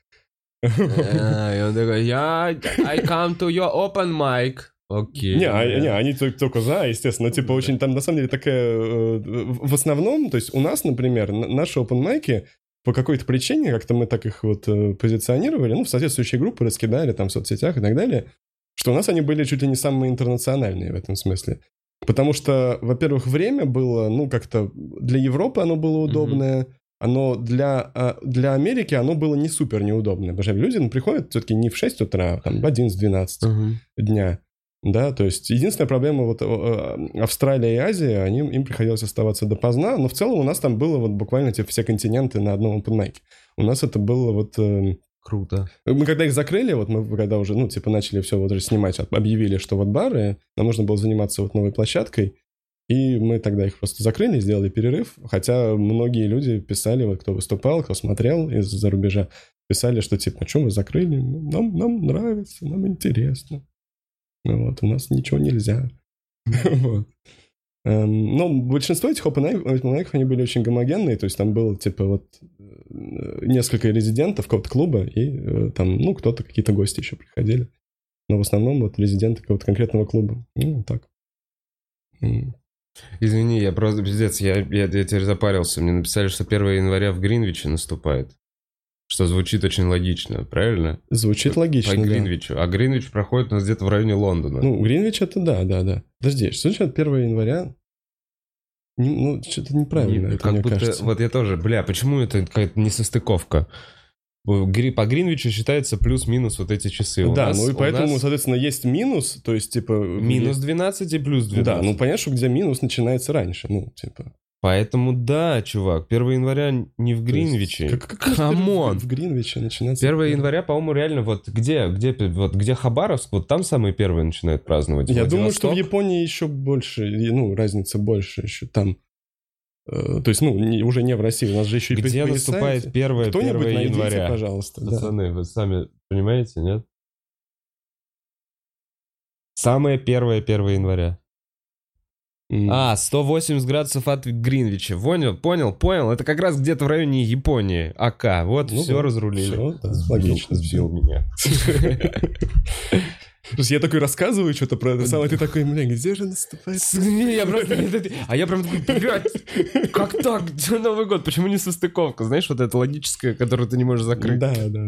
И он такой, я... I come to your open mic. Окей. Не, а- не, они только, только за, естественно, типа очень там на самом деле такая... э, В основном, то есть у нас, например, наши open майки по какой-то причине, как-то мы так их вот э, позиционировали, ну, в соответствующие группы раскидали там в соцсетях и так далее, что у нас они были чуть ли не самые интернациональные в этом смысле. Потому что, во-первых, время было, ну, как-то для Европы оно было удобное, оно для, а, для Америки оно было не супер неудобное, потому что люди ну, приходят все-таки не в 6 утра, а там в 11-12 Мгм. дня. Да, то есть единственная проблема вот э, Австралия и Азия, они, им приходилось оставаться допоздна, но в целом у нас там было вот буквально типа все континенты на одном open mic. У нас это было вот... э, Круто. мы когда их закрыли, вот мы когда уже, ну, типа, начали все вот уже снимать, об- объявили, что вот бары, нам нужно было заниматься вот новой площадкой, и мы тогда их просто закрыли, сделали перерыв, хотя многие люди писали, вот кто выступал, кто смотрел из-за рубежа, писали, что типа, а что вы закрыли? Ну, Нам, нам нравится, нам интересно. Ну Вот, у нас ничего нельзя. *laughs* Вот. Эм, Но большинство этих open mic, они были очень гомогенные, то есть там было типа вот э, несколько резидентов какого-то клуба, и э, там, ну, кто-то, какие-то гости еще приходили. Но в основном вот резиденты какого-то конкретного клуба. Ну, так. Извини, я просто пиздец, я, я, я теперь запарился. Мне написали, что 1 января в Гринвиче наступает. Что звучит очень логично, правильно? Звучит По логично, да. Гринвичу. А Гринвич проходит у нас где-то в районе Лондона. Ну, Гринвич это да, да, да. Подожди, что значит 1 января? Не- ну, что-то неправильно, Не, это, как мне будто, кажется. вот я тоже, бля, почему это какая-то несостыковка? По Гринвичу считается плюс-минус вот эти часы. У да, нас- ну и поэтому, нас соответственно, есть минус, то есть, типа... минус 12 и плюс 12. Да, ну понятно, что где минус начинается раньше, ну, типа... Поэтому да, чувак, 1 января не в то есть, Гринвиче. Как, как Come on! В Гринвиче начинается... 1 января, по-моему, реально вот где, где, вот где Хабаровск, вот там самые первые начинают праздновать. Я думаю, что в. Японии еще больше, ну, разница больше еще там. Э, То есть, ну, не- уже не в России, у нас же еще и Где наступает эти. 1, 1 Кто-нибудь найдите, января? пожалуйста. да. Пацаны, вы сами понимаете, нет? Самое первое 1 января. М. А, 180 градусов от Гринвича. Понял, понял, понял. Это как раз где-то в районе Японии. АК. Вот, Ну все да, разрулили. всё, да, логично. Сбил меня. Я такой рассказываю что-то про это самое, ты такой, бля, где же наступает? Я просто... А я прям такой, блядь, как так? Где Новый год? Почему не состыковка? Знаешь, вот это логическое, которое ты не можешь закрыть. Да, да.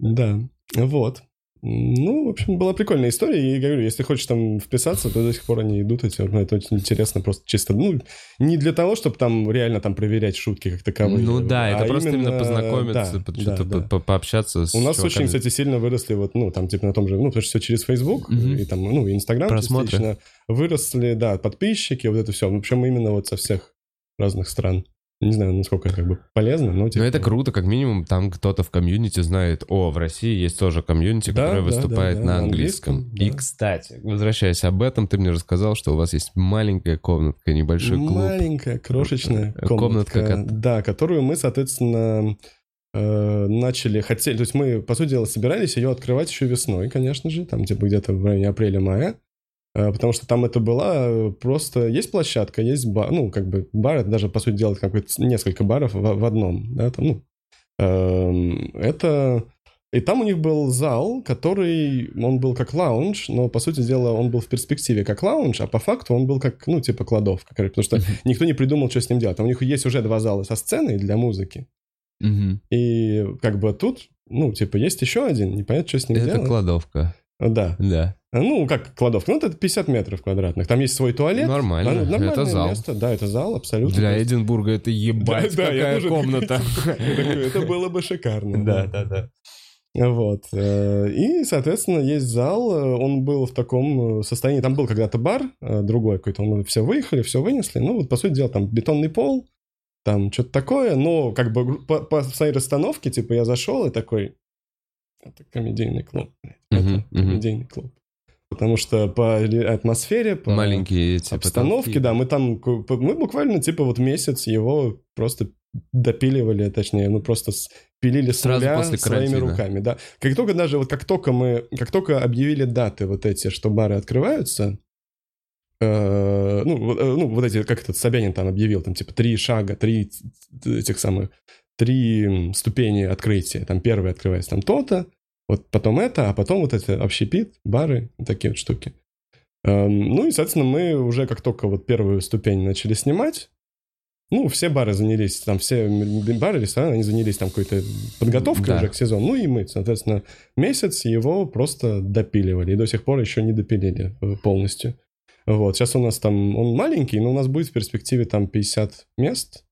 Да, Да, вот. Ну, в общем, была прикольная история, и говорю, если хочешь там вписаться, то до сих пор они идут эти, ну, это очень интересно, просто чисто, ну, не для того, чтобы там реально там проверять шутки как таковые. Ну да, это а просто именно да, познакомиться, по- да, что-то да. по- по- пообщаться с У нас чуваками. очень, кстати, сильно выросли вот, ну, там, типа, на том же, ну, потому что все через Facebook Мгм. и там, ну, и Инстаграм Просмотры. частично. Выросли, да, подписчики, вот это все. Причем именно вот со всех разных стран. Не знаю, насколько это как бы полезно, но... Ну, типа, это круто, как минимум, там кто-то в комьюнити знает, о, в России есть тоже комьюнити, Да, которое да, выступает да, на на английском. английском, И, да. кстати, возвращаясь об этом, ты мне рассказал, что у вас есть маленькая комнатка, небольшой клуб. Маленькая, крошечная Э, комнатка. комнатка, как- Да, которую мы, соответственно, э, начали, хотели... То есть мы, по сути дела, собирались ее открывать еще весной, конечно же, там типа где-то в районе апреля-мая. Э, Потому что там это была э, просто... Есть площадка, есть бар, ну, как бы бар, это даже, по сути дела, какой-то несколько баров в, в одном, да, там, ну, эм, это... И там у них был зал, который, он был как лаунж, но, по сути дела, он был в перспективе как лаунж, а по факту он был как, ну, типа кладовка, потому что никто не придумал, что с ним делать. Там у них есть уже два зала со сценой для музыки, и как бы тут, ну, типа, есть еще один, непонятно, что с ним Это делать. кладовка, Да. да. Ну, как кладовка, ну, это 50 метров квадратных. Там есть свой туалет. Нормально, Да, нормальное это зал. место. Да, это зал, абсолютно. Для есть- Эдинбурга это *laughs* ебать, Да, да, какая тоже комната. *laughs* Это было бы шикарно. Да, да, да. Вот. э, И, соответственно, есть зал. Он был в таком э, состоянии. Там был когда-то бар э, другой какой-то. Он все выехали, все вынесли. Ну, вот, по сути дела, там бетонный пол, там что-то такое. Но как бы по, по своей расстановке, типа, я зашел и такой... Это комедийный клуб. блядь. Это комедийный клуб. Потому что по ре- атмосфере, по Маленькие эти обстановке, потолки. да, мы там, мы буквально, типа, вот месяц его просто допиливали, точнее, ну, просто пилили с Сразу нуля после своими карантина. руками, да. Как только даже, вот как только мы, как только объявили даты вот эти, что бары открываются, э, ну, вот, э, ну, вот эти, как этот Собянин там объявил, там, типа, три шага, три этих самых, три ступени открытия, там, первый открывается там то-то, вот потом это, а потом вот это общепит, бары, такие вот штуки. Эм, Ну и, соответственно, мы уже как только вот первую ступень начали снимать, ну, все бары занялись, там все бары, рестораны, они занялись там какой-то подготовкой Да. уже к сезону. Ну и мы, соответственно, месяц его просто допиливали. И до сих пор еще не допилили э, полностью. Вот, сейчас у нас там, он маленький, но у нас будет в перспективе там 50 мест.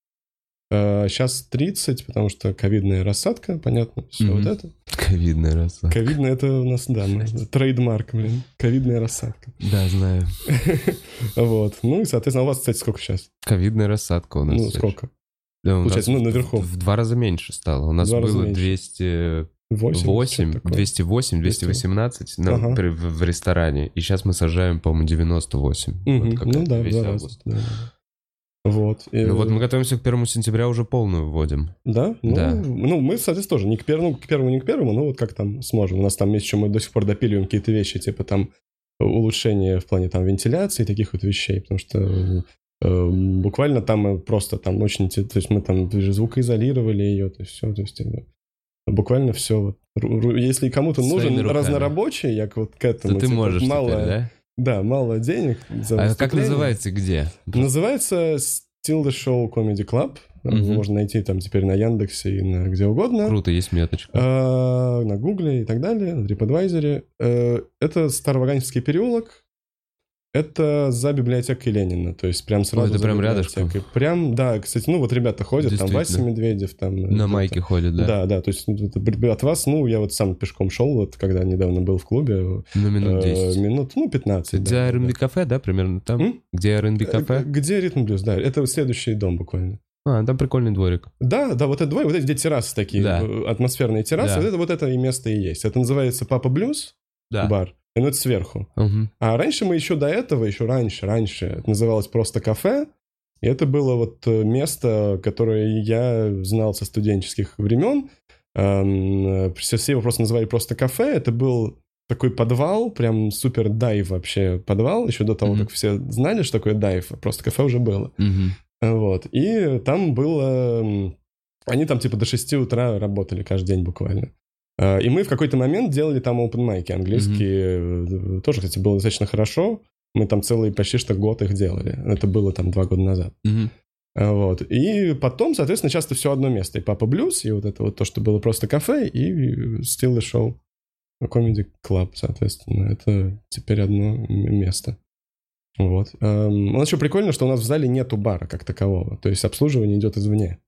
Сейчас 30, потому что ковидная рассадка, понятно, все Мгм. вот это. Ковидная рассадка. Ковидная это у нас, да, мы- трейдмарк, блин. Ковидная рассадка. Да, знаю. *laughs* Вот. Ну и, соответственно, у вас, кстати, сколько сейчас? Ковидная рассадка у нас. Ну, сколько? Да, у Получается, нас ну, наверху. В, два раза меньше стало. У нас два было меньше. 208, 8? 208, 218 на- Ага. при- в, в ресторане. И сейчас мы сажаем, по-моему, 98. Вот как Ну да, в весь два раза. август. да, да. Вот. И- Ну вот мы готовимся к первому сентября, уже полную вводим. Да? Ну, Да. ну, мы, соответственно, тоже не к первому, к первому, не к первому, но вот как там сможем. У нас там еще, мы до сих пор допиливаем какие-то вещи, типа там улучшения в плане там вентиляции и таких вот вещей, потому что э, буквально там э, просто там очень, то есть мы там звукоизолировали ее, то есть все, то есть э, буквально все. Вот. Если кому-то нужен разнорабочий, я вот к этому. То ты типа, можешь мало, теперь, да? Да, мало денег. за А как называется, где? Называется Still the Show Comedy Club. Мгм. Можно найти там теперь на Яндексе и на где угодно. Круто, есть меточка. А, на Гугле и так далее, на TripAdvisor. Э, Это Староваганевский переулок. Это за библиотекой Ленина, то есть прям сразу это за прям рядышком. Прям, да, кстати, ну вот ребята ходят, там Вася. Медведев, там... э, На майке ходит, да? Да, да, то есть ну, от вас, ну, я вот сам пешком шел, вот когда недавно был в клубе. На минут э, 10. Минут, ну, 15. Где да, R&B да. кафе, да, примерно там? М? Где R&B Э, кафе? Где ритм блюз, да, это следующий дом буквально. А, там прикольный дворик. Да, да, вот это двое, вот эти где террасы такие, Да. э, атмосферные террасы, Да. вот это вот это и место и есть. Это называется Папа Блюз Да. бар, ну это сверху. Мгм. А раньше мы еще до этого, еще раньше, раньше, это называлось просто кафе, и это было вот э, место, которое я знал со студенческих времен. Эм, э, Все, его просто называли просто кафе. Это был такой подвал, прям супер дайв вообще подвал, еще до того, Мгм. как все знали, что такое дайв, просто кафе уже было. Мгм. Вот. И там было... Они там типа до 6 утра работали каждый день буквально. А, И мы в какой-то момент делали там open майки английские. э, Тоже, кстати, было достаточно хорошо. Мы там целый почти что год их делали. Это было там два года назад. А, Вот. И потом, соответственно, часто все одно место. И Папа Блюз, и вот это вот то, что было просто кафе, и Still the Show. Comedy Club, соответственно. Это теперь одно место. Вот. Эм, У нас еще прикольно, что у нас в зале нету бара как такового. То есть обслуживание идет извне.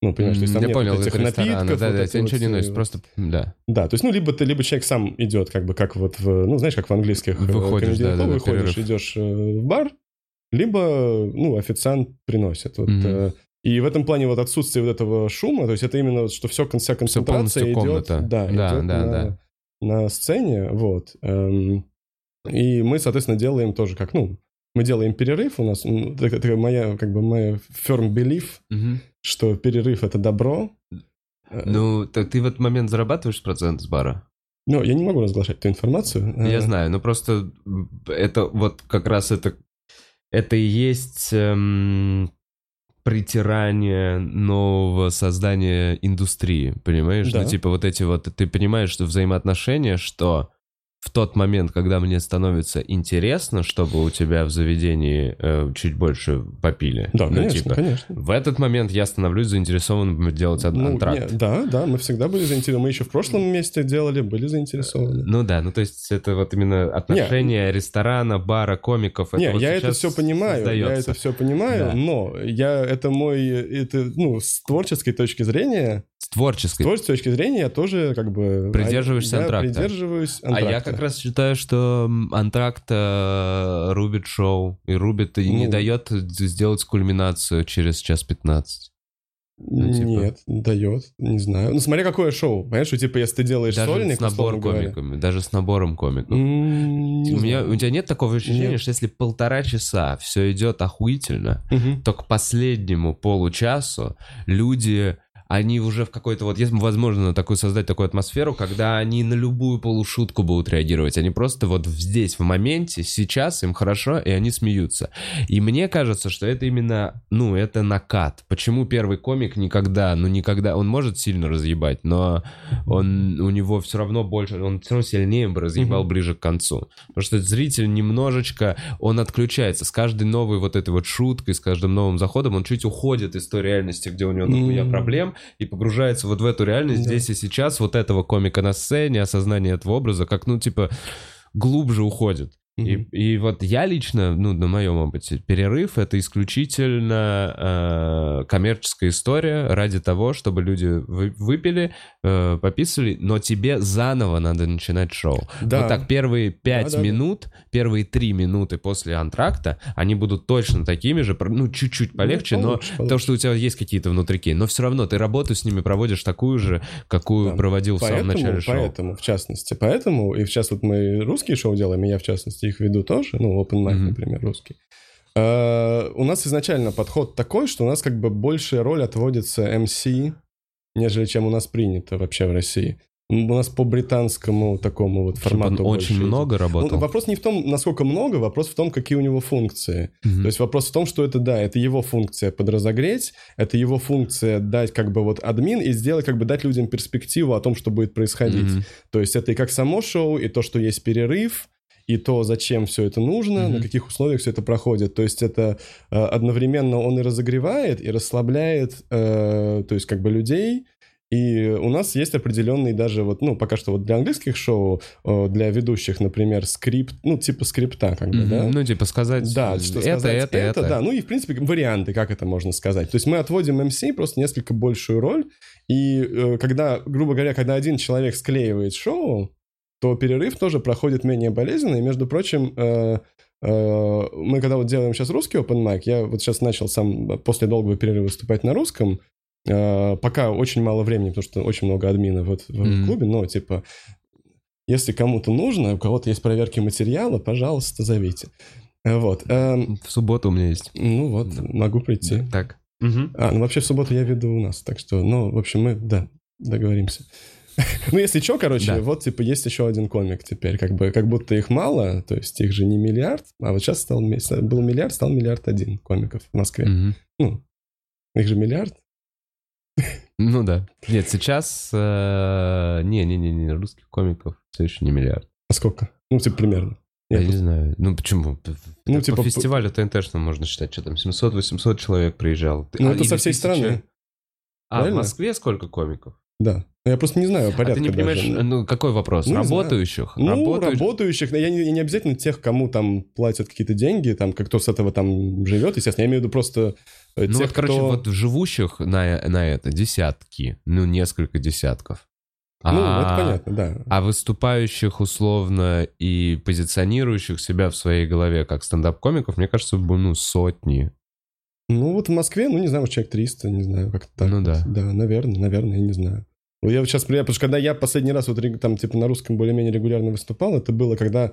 Ну, понимаешь, то есть там Я нет понял, вот этих напитков. Да, вот да, тебя ничего вот, не э, носит, просто, да. Да, то есть, ну, либо ты, либо человек сам идет, как бы, как вот в, ну, знаешь, как в английских э, Выходишь, да, да, да, выходишь, перерыв. идешь э, в бар, либо, ну, официант приносит. Вот, э, И в этом плане вот отсутствие вот этого шума, то есть это именно, что все, вся концентрация идет, комната. да, Да, идет да, на, да. на сцене, вот. Эм, И мы, соответственно, делаем тоже как, ну, мы делаем перерыв, у нас, это, это моя, как бы, моя firm belief, Мгм. что перерыв — это добро. Э, Ну, так ты в этот момент зарабатываешь процент с бара? Ну, я не могу разглашать эту информацию. Я Э, знаю, но просто это вот как раз это, это и есть эм, притирание нового создания индустрии, понимаешь? Да. Ну, типа вот эти вот, ты понимаешь, что взаимоотношения, что в тот момент, когда мне становится интересно, чтобы у тебя в заведении э, чуть больше попили. Да, ну, конечно, типа, конечно. В этот момент я становлюсь заинтересованным делать Ну, антракт. не, да, да, мы всегда были заинтересованы. Мы еще в прошлом месте делали, были заинтересованы. Ну да, ну то есть это вот именно отношения ресторана, бара, комиков. это Не, вот я это все понимаю, я создается. это все понимаю, Да. но я это мой, это, ну, с творческой точки зрения, С с творческой. творческой точки зрения я тоже как бы... Придерживаешься я антракта. придерживаюсь А я антракта. Как раз считаю, что антракт э, рубит шоу и рубит и не Ну. дает сделать кульминацию через час 15. ну, типа- Нет, дает, не знаю. Ну, смотря какое шоу. Понимаешь, что типа, если ты делаешь Даже сольник, с набором говоря, комиками, даже с набором комиков. не у, меня, у тебя нет такого ощущения, Нет. что если полтора часа все идет охуительно, Мгм. то к последнему получасу люди, они уже в какой-то вот, есть возможно такую создать такую атмосферу, когда они на любую полушутку будут реагировать. Они просто вот здесь, в моменте, сейчас им хорошо, и они смеются. И мне кажется, что это именно, ну, это накат. Почему первый комик никогда, ну, никогда, он может сильно разъебать, но он, у него все равно больше, он все равно сильнее бы разъебал Мгм. ближе к концу. Потому что зритель немножечко, он отключается. С каждой новой вот этой вот шуткой, с каждым новым заходом он чуть уходит из той реальности, где у него нахуя М. проблем, и погружается вот в эту реальность Да. здесь и сейчас, вот этого комика на сцене, осознание этого образа, как, ну, типа, глубже уходит. И, и вот я лично, ну, на моем опыте, перерыв — это исключительно э, коммерческая история ради того, чтобы люди вы- выпили, э, пописали, но тебе заново надо начинать шоу. Да. Вот так первые пять Да, да, да. минут, первые три минуты после антракта, они будут точно такими же, ну, чуть-чуть полегче, Ну, но получше, то, получше. что у тебя есть какие-то внутрики, но все равно ты работу с ними проводишь такую же, какую Да. проводил в самом Поэтому, начале шоу. поэтому, в частности, поэтому, и сейчас вот мы русские шоу делаем, и я, в частности, их веду тоже, ну, open mic, Мгм. например, русский. Э, У нас изначально подход такой, что у нас как бы большая роль отводится MC, нежели чем у нас принято вообще в России. У нас по британскому такому вот Чтобы он формату очень идет. много Ну, работал. вопрос не в том, насколько много, вопрос в том, какие у него функции. Мгм. То есть вопрос в том, что это, да, это его функция подразогреть, это его функция дать как бы вот админ и сделать, как бы дать людям перспективу о том, что будет происходить. Мгм. То есть это и как само шоу, и то, что есть перерыв, и то, зачем все это нужно, Мгм. на каких условиях все это проходит. То есть это э, одновременно он и разогревает, и расслабляет, э, то есть как бы людей. И у нас есть определенный даже вот, ну, пока что вот для английских шоу, э, для ведущих, например, скрипт, ну, типа скрипта, как бы, Мгм. да? Ну, типа сказать, Да, что это, сказать, это, это. да. Ну и, в принципе, варианты, как это можно сказать. То есть мы отводим MC просто несколько большую роль, и когда, грубо говоря, когда один человек склеивает шоу, то перерыв тоже проходит менее болезненно, и, между прочим, э, э, мы когда вот делаем сейчас русский open mic, я вот сейчас начал сам после долгого перерыва выступать на русском, э, пока очень мало времени, потому что очень много админов вот в Мгм. клубе, но типа если кому-то нужно, у кого-то есть проверки материала, пожалуйста, зовите. Э, Вот. эм, В субботу у меня есть. ну вот, могу прийти. Да, Так. А, ну вообще в субботу я веду у нас, так что, ну, в общем, мы, да, договоримся. *laughs* Ну, если что, короче, Да. вот, типа, есть еще один комик теперь, как бы, как будто их мало, то есть их же не миллиард, а вот сейчас стал, был миллиард, стал миллиард один комиков в Москве. Мгм. Ну, их же миллиард. Ну да. Нет, сейчас... э, Не-не-не, русских комиков все еще не миллиард. А сколько? Ну, типа, примерно. Я Я не знаю. Ну почему? Ну, По типа, фестивалю ТНТшному можно считать, что там 700-800 человек приезжал. Ну, А, это со всей 1000. страны. А, в Правильно? Москве сколько комиков? Да. Я просто не знаю А порядка ты не понимаешь, даже. ну какой вопрос? Ну. Работающих? Ну, Работающих? работающих, я не, я не обязательно тех, кому там платят какие-то деньги, там, как кто с этого там живет, естественно. Я имею в виду просто э, Ну тех, вот, короче, кто... вот живущих на, на это десятки, ну несколько десятков. Ну, А- это понятно, да. А выступающих условно и позиционирующих себя в своей голове как стендап-комиков, мне кажется, ну, сотни. Ну, вот в Москве, ну, не знаю, человек 300, не знаю, как-то так. Ну да. Да, наверное, наверное, я не знаю. Вот Я вот сейчас, потому что когда я последний раз вот там, типа, на русском более-менее регулярно выступал, это было, когда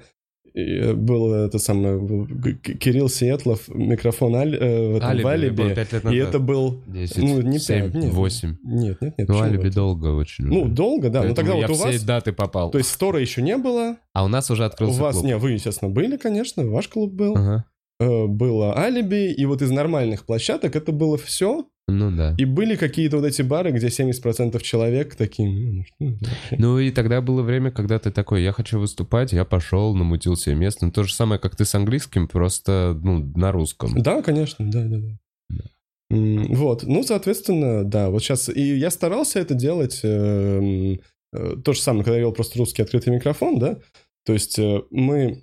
э, был это самое, был Кирилл Сиетлов, микрофон Аль, э, в этом, в Алиби, Алиби, было пять лет и назад. это был... 10, ну, не 7, пять, нет. 8. Нет, нет, нет. Ну, алиби это? долго очень. Ну, долго, да. Ну, тогда я вот у все вас... даты попал. То есть стора еще не было, А у нас уже у открылся вас... клуб. Не, вы, естественно, были, конечно, ваш клуб был. Ага. Э, Было Алиби, и вот из нормальных площадок это было все. Ну да. И были какие-то вот эти бары, где 70% человек такие... «Ну, это вообще?» Ну и тогда было время, когда ты такой, я хочу выступать, я пошел, намутил себе место. Ну, то же самое, как ты с английским, просто, ну, на русском. Да, конечно, да, да, да. Вот, ну, соответственно, да, вот сейчас... И я старался это делать эм, э, то же самое, когда я вел просто русский открытый микрофон, да, то есть э, мы э,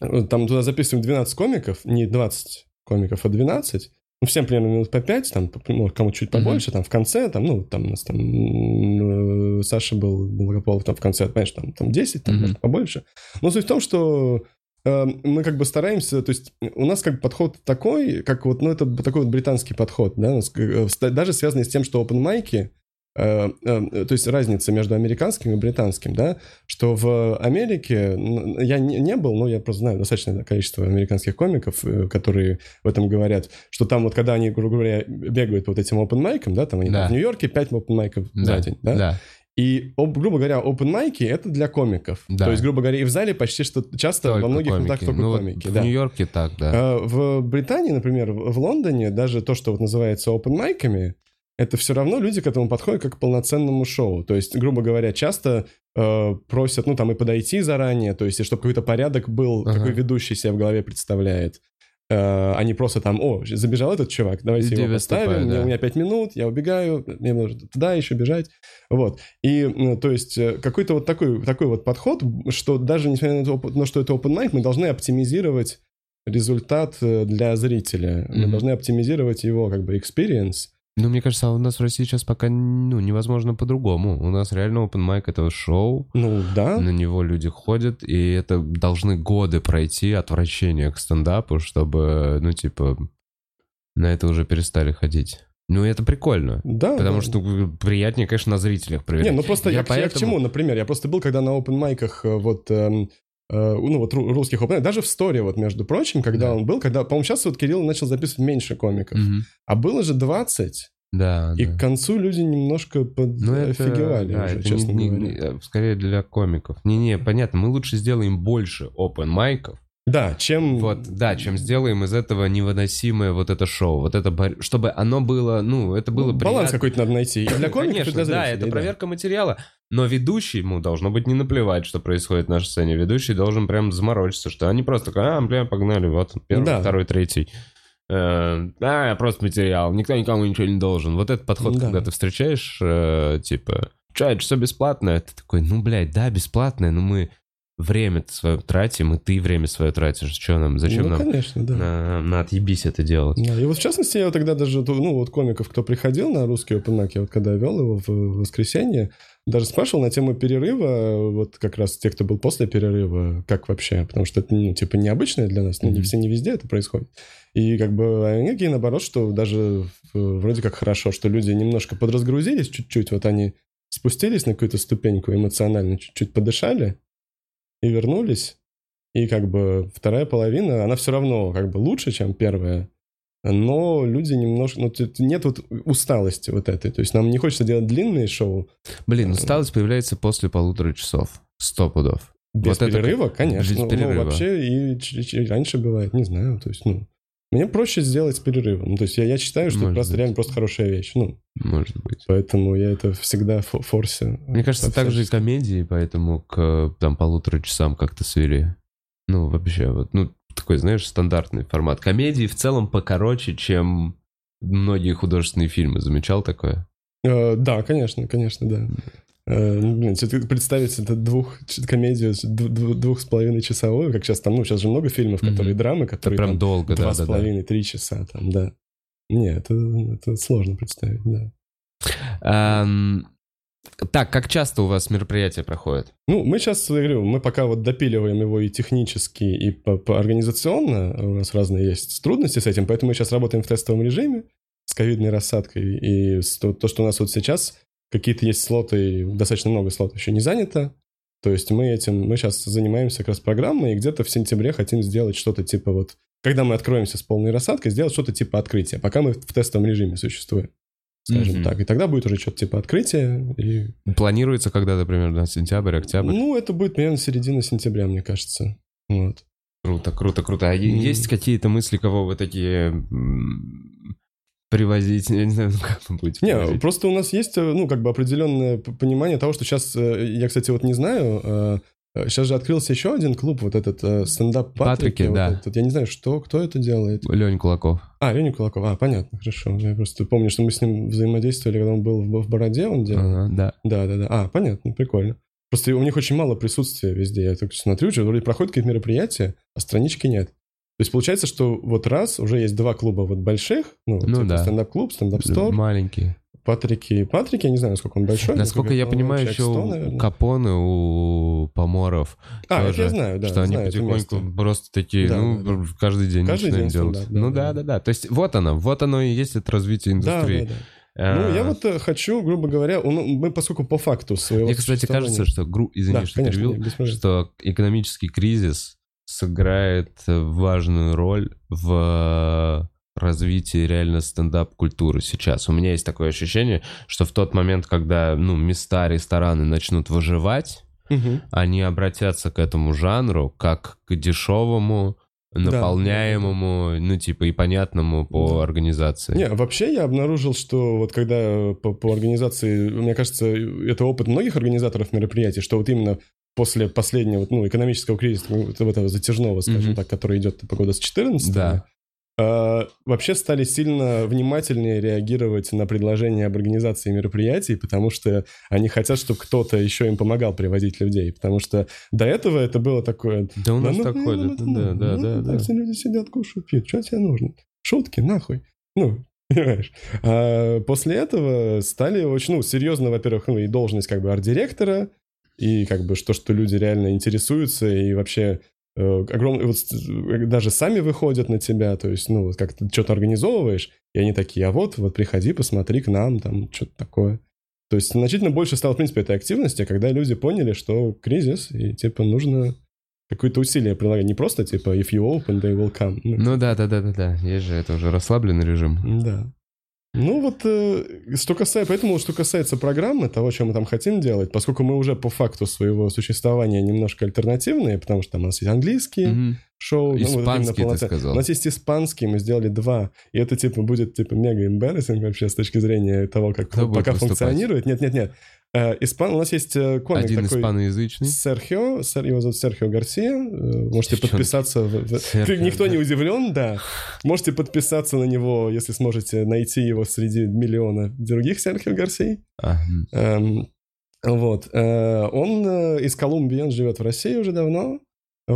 там туда записываем 12 комиков, не 20 комиков, а 12, ну, всем примерно минут по 5, там, ну, кому чуть побольше, там, в конце, там, ну, там у нас там э, Саша был, Благополов, там, в конце, понимаешь, там, там 10, там, может, побольше. Но суть в том, что э, мы как бы стараемся, то есть у нас как бы подход такой, как вот, ну, это такой вот британский подход, да, нас, э, ста- даже связанный с тем, что open майки, э, э, то есть разница между американским и британским, да, что в Америке, я не, не был, но я просто знаю достаточное количество американских комиков, э, которые в этом говорят, что там вот когда они, грубо говоря, бегают по вот этим open майкам, да, там они Да. в Нью-Йорке 5 open майков Да, за день, да, да. и, об- грубо говоря, open майки это для комиков. Да. То есть, грубо говоря, и в зале почти что часто Только во многих комики. местах только Ну, вот комики. в да. Нью-Йорке так, да. В Британии, например, в в Лондоне, даже то, что вот называется open майками, это все равно люди к этому подходят как к полноценному шоу. То есть, грубо говоря, часто э, просят, ну, там, и подойти заранее, то есть, чтобы какой-то порядок был, Ага. какой ведущий себе в голове представляет. Э, а не просто там, о, забежал этот чувак, давайте Иди его поставим, да. у меня пять минут, я убегаю, мне нужно туда еще бежать. Вот. И, ну, то есть, э, какой-то вот такой, такой вот подход, что даже несмотря на то, на что это open mic, мы должны оптимизировать результат э, для зрителя. Мы Мгм. должны оптимизировать его, как бы, experience. Ну, мне кажется, а у нас в России сейчас пока, ну, невозможно по-другому. У нас реально open mic это шоу, Ну, да. на него люди ходят, и это должны годы пройти отвращение к стендапу, чтобы, ну, типа, на это уже перестали ходить. Ну, это прикольно. Да. Потому да. что приятнее, конечно, на зрителях проверять. Не, ну просто я, Я к- я к поэтому- чему, например, я просто был, когда на open майках э, вот... эм, ну, вот ру- русских open даже в сторе, вот, между прочим, когда Да. он был, когда, по-моему, сейчас вот Кирилл начал записывать меньше комиков, Мгм. а было же 20, Да, и да. к концу люди немножко Ну, это, подофигевали да, уже, это честно не- не- говоря. не- э, скорее для комиков. Не-не, понятно, мы лучше сделаем больше open майков, Да, чем... вот, да, чем сделаем из этого невыносимое вот это шоу, вот это, бор- чтобы оно было, ну, это было Ну, баланс приятно. какой-то надо найти. И для комиков, и Конечно, для да, зрителей, это проверка материала, но ведущему должно быть не наплевать, что происходит на сцене. Ведущий должен прям заморочиться, что они просто а, бля, погнали, вот, первый, Да. второй, третий. Э, А, просто материал, никто никому ничего не должен. Вот этот подход, Да. когда ты встречаешь, э, типа, что, это все бесплатное? Ты такой, ну, блядь, да, бесплатное, но мы время свое тратим, и ты время свое тратишь. Что нам, зачем ну, нам конечно, да. на, на отъебись это делать? Да, и вот в частности, я тогда даже, ну, вот комиков, кто приходил на русский open mic, я вот когда вел его в воскресенье, даже спрашивал на тему перерыва, вот как раз те, кто был после перерыва, как вообще, потому что это, ну, типа, необычное для нас, ну, не все, не везде это происходит. И как бы такие, наоборот, что даже вроде как хорошо, что люди немножко подразгрузились чуть-чуть, вот они спустились на какую-то ступеньку эмоционально, чуть-чуть подышали и вернулись. И как бы вторая половина, она все равно как бы лучше, чем первая, но люди немножко... Ну, нет вот усталости вот этой. То есть нам не хочется делать длинные шоу Блин, усталость появляется после полутора часов. Сто пудов. без Вот это перерыва, как- конечно. без Ну, ну, перерыва. вообще и, и раньше бывает, не знаю. То есть, ну, мне проще сделать с перерывом. Ну, то есть я, я считаю, что это Может просто быть. реально просто хорошая вещь. Ну, Может быть. поэтому я это всегда фо-. Мне кажется, так же и комедии, поэтому к там полутора часам как-то свели. Ну, вообще, вот, ну, такой, знаешь, стандартный формат. Комедии в целом покороче, чем многие художественные фильмы. Замечал такое? Э, да, конечно, конечно, да. Э, ну, блин, представить это двух комедию двух с половиной часовую, как сейчас там, ну, сейчас же много фильмов, которые драмы, Это которые прям там долго, два да, с да. половиной, три часа там, да. Не, это, это сложно представить, да. Так, как часто у вас мероприятия проходят? Ну, мы сейчас, я говорю, мы пока вот допиливаем его и технически, и по, по организационно. У нас разные есть трудности с этим, поэтому мы сейчас работаем в тестовом режиме с ковидной рассадкой. И то, что у нас вот сейчас какие-то есть слоты, достаточно много слотов еще не занято. То есть мы этим, мы сейчас занимаемся как раз программой, и где-то в сентябре хотим сделать что-то типа вот, когда мы откроемся с полной рассадкой, сделать что-то типа открытия, пока мы в тестовом режиме существуем скажем mm-hmm. так. И тогда будет уже что-то типа открытие. И... Планируется когда-то примерно сентябрь, октябрь? Ну, это будет примерно середина сентября, мне кажется. Вот. Круто, круто, круто. А mm-hmm. есть какие-то мысли, кого вы такие привозить, я не знаю, *laughs* как вы будете Не, привозить? просто у нас есть, э, ну, как бы определенное понимание того, что сейчас, э, я, кстати, вот не знаю, э, Сейчас же открылся еще один клуб, вот этот э, стендап Патрики. Патрики, вот да. Этот. Я не знаю, что, кто это делает. Леня Кулаков. А, Леня Кулаков. А, понятно, хорошо. Я просто помню, что мы с ним взаимодействовали, когда он был в, в Бороде, он делал. Ага, да. Да, да, да. А, понятно, прикольно. Просто у них очень мало присутствия везде. Я так смотрю, что вроде проходят какие-то мероприятия, а странички нет. То есть получается, что вот раз уже есть два клуба вот больших, ну, ну типа да. стендап-клуб, стендап-стор. Маленькие. Патрики. Патрики, я не знаю, насколько он большой. Насколько я понимаю, еще 100, у Капоны, у Поморов. А, тоже, я знаю, да. Что знаю они потихоньку просто такие, да, ну, да, да. каждый день каждый день делать. Стендап, да, ну да, да, да. То есть вот оно, вот оно и есть это развитие индустрии. Да, да, да. Ну, я вот э, хочу, грубо говоря, ну, мы, поскольку по факту своего Мне, кстати, кажется, что, гру... извини, да, что конечно, перебил, что экономический кризис сыграет важную роль в развитии реально стендап-культуры сейчас. У меня есть такое ощущение, что в тот момент, когда ну, места, рестораны начнут выживать, угу. они обратятся к этому жанру как к дешевому, наполняемому, да. ну, типа, и понятному по да. организации. Не, вообще я обнаружил, что вот когда по, по организации, мне кажется, это опыт многих организаторов мероприятий, что вот именно после последнего, ну, экономического кризиса, вот этого затяжного, скажем mm-hmm. так, который идет по году с 14 да. Uh, вообще стали сильно внимательнее реагировать на предложения об организации мероприятий, потому что они хотят, чтобы кто-то еще им помогал приводить людей, потому что до этого это было такое... Да у нас ну, такое, ну, да, да, да, да, да. Все люди сидят, кушают, пьют, что тебе нужно? Шутки, нахуй. Ну, *laughs* понимаешь? А после этого стали очень, ну, серьезно, во-первых, ну, и должность как бы арт-директора, и как бы то, что люди реально интересуются и вообще э, огромные, вот э, даже сами выходят на тебя, то есть, ну, как ты что-то организовываешь, и они такие, а вот, вот приходи, посмотри к нам, там, что-то такое. То есть значительно больше стало, в принципе, этой активности, когда люди поняли, что кризис, и, типа, нужно какое-то усилие прилагать. Не просто, типа, if you open, they will come. Ну, ну да, да, да, да, да. Есть же это уже расслабленный режим. Да. Ну вот, э, что касается, поэтому, что касается программы, того, чем мы там хотим делать, поскольку мы уже по факту своего существования немножко альтернативные, потому что там у нас есть английские mm-hmm. Шоу. Испанский, ну, вот, ты сказал. У нас есть испанский, мы сделали два, и это, типа, будет, типа, мега embarrassing вообще с точки зрения того, как Кто пока функционирует. Нет-нет-нет, Э, испан... У нас есть э, комик Один такой... испаноязычный. Серхио. Сер... Его зовут Серхио Гарсия. Э, можете Девчонки. подписаться. В... Серхио, Никто да. не удивлен, да. Можете подписаться на него, если сможете найти его среди миллиона других Серхио Гарсий. Ага. Эм, вот. Он из Колумбии, он живет в России уже давно.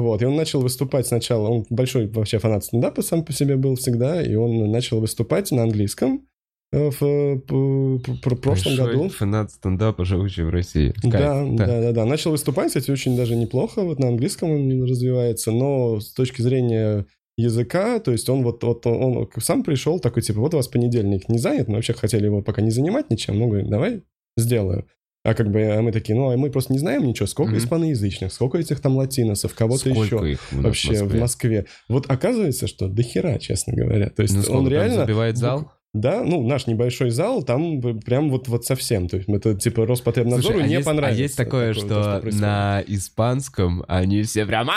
Вот, и он начал выступать сначала, он большой вообще фанат стендапа сам по себе был всегда, и он начал выступать на английском, Э, в, в, в прошлом Большой году. фанат стендапа, живущий в России. Да, да, да, да, да. Начал выступать, кстати, очень даже неплохо. Вот на английском он развивается, но с точки зрения языка, то есть он вот, вот он сам пришел такой, типа, вот у вас понедельник не занят, мы вообще хотели его пока не занимать ничем, ну, говорит, давай сделаю. А как бы а мы такие, ну, а мы просто не знаем ничего, сколько mm-hmm. испаноязычных, сколько этих там латиносов, кого-то еще их в вообще Москве? в Москве. Вот оказывается, что до хера, честно говоря. То есть ну, он реально... забивает зал? Да, ну, наш небольшой зал, там прям вот, вот совсем. То есть это типа Роспотребнадзору Слушай, не а есть, понравится. А есть такое, такое что, то, что на испанском они все прям...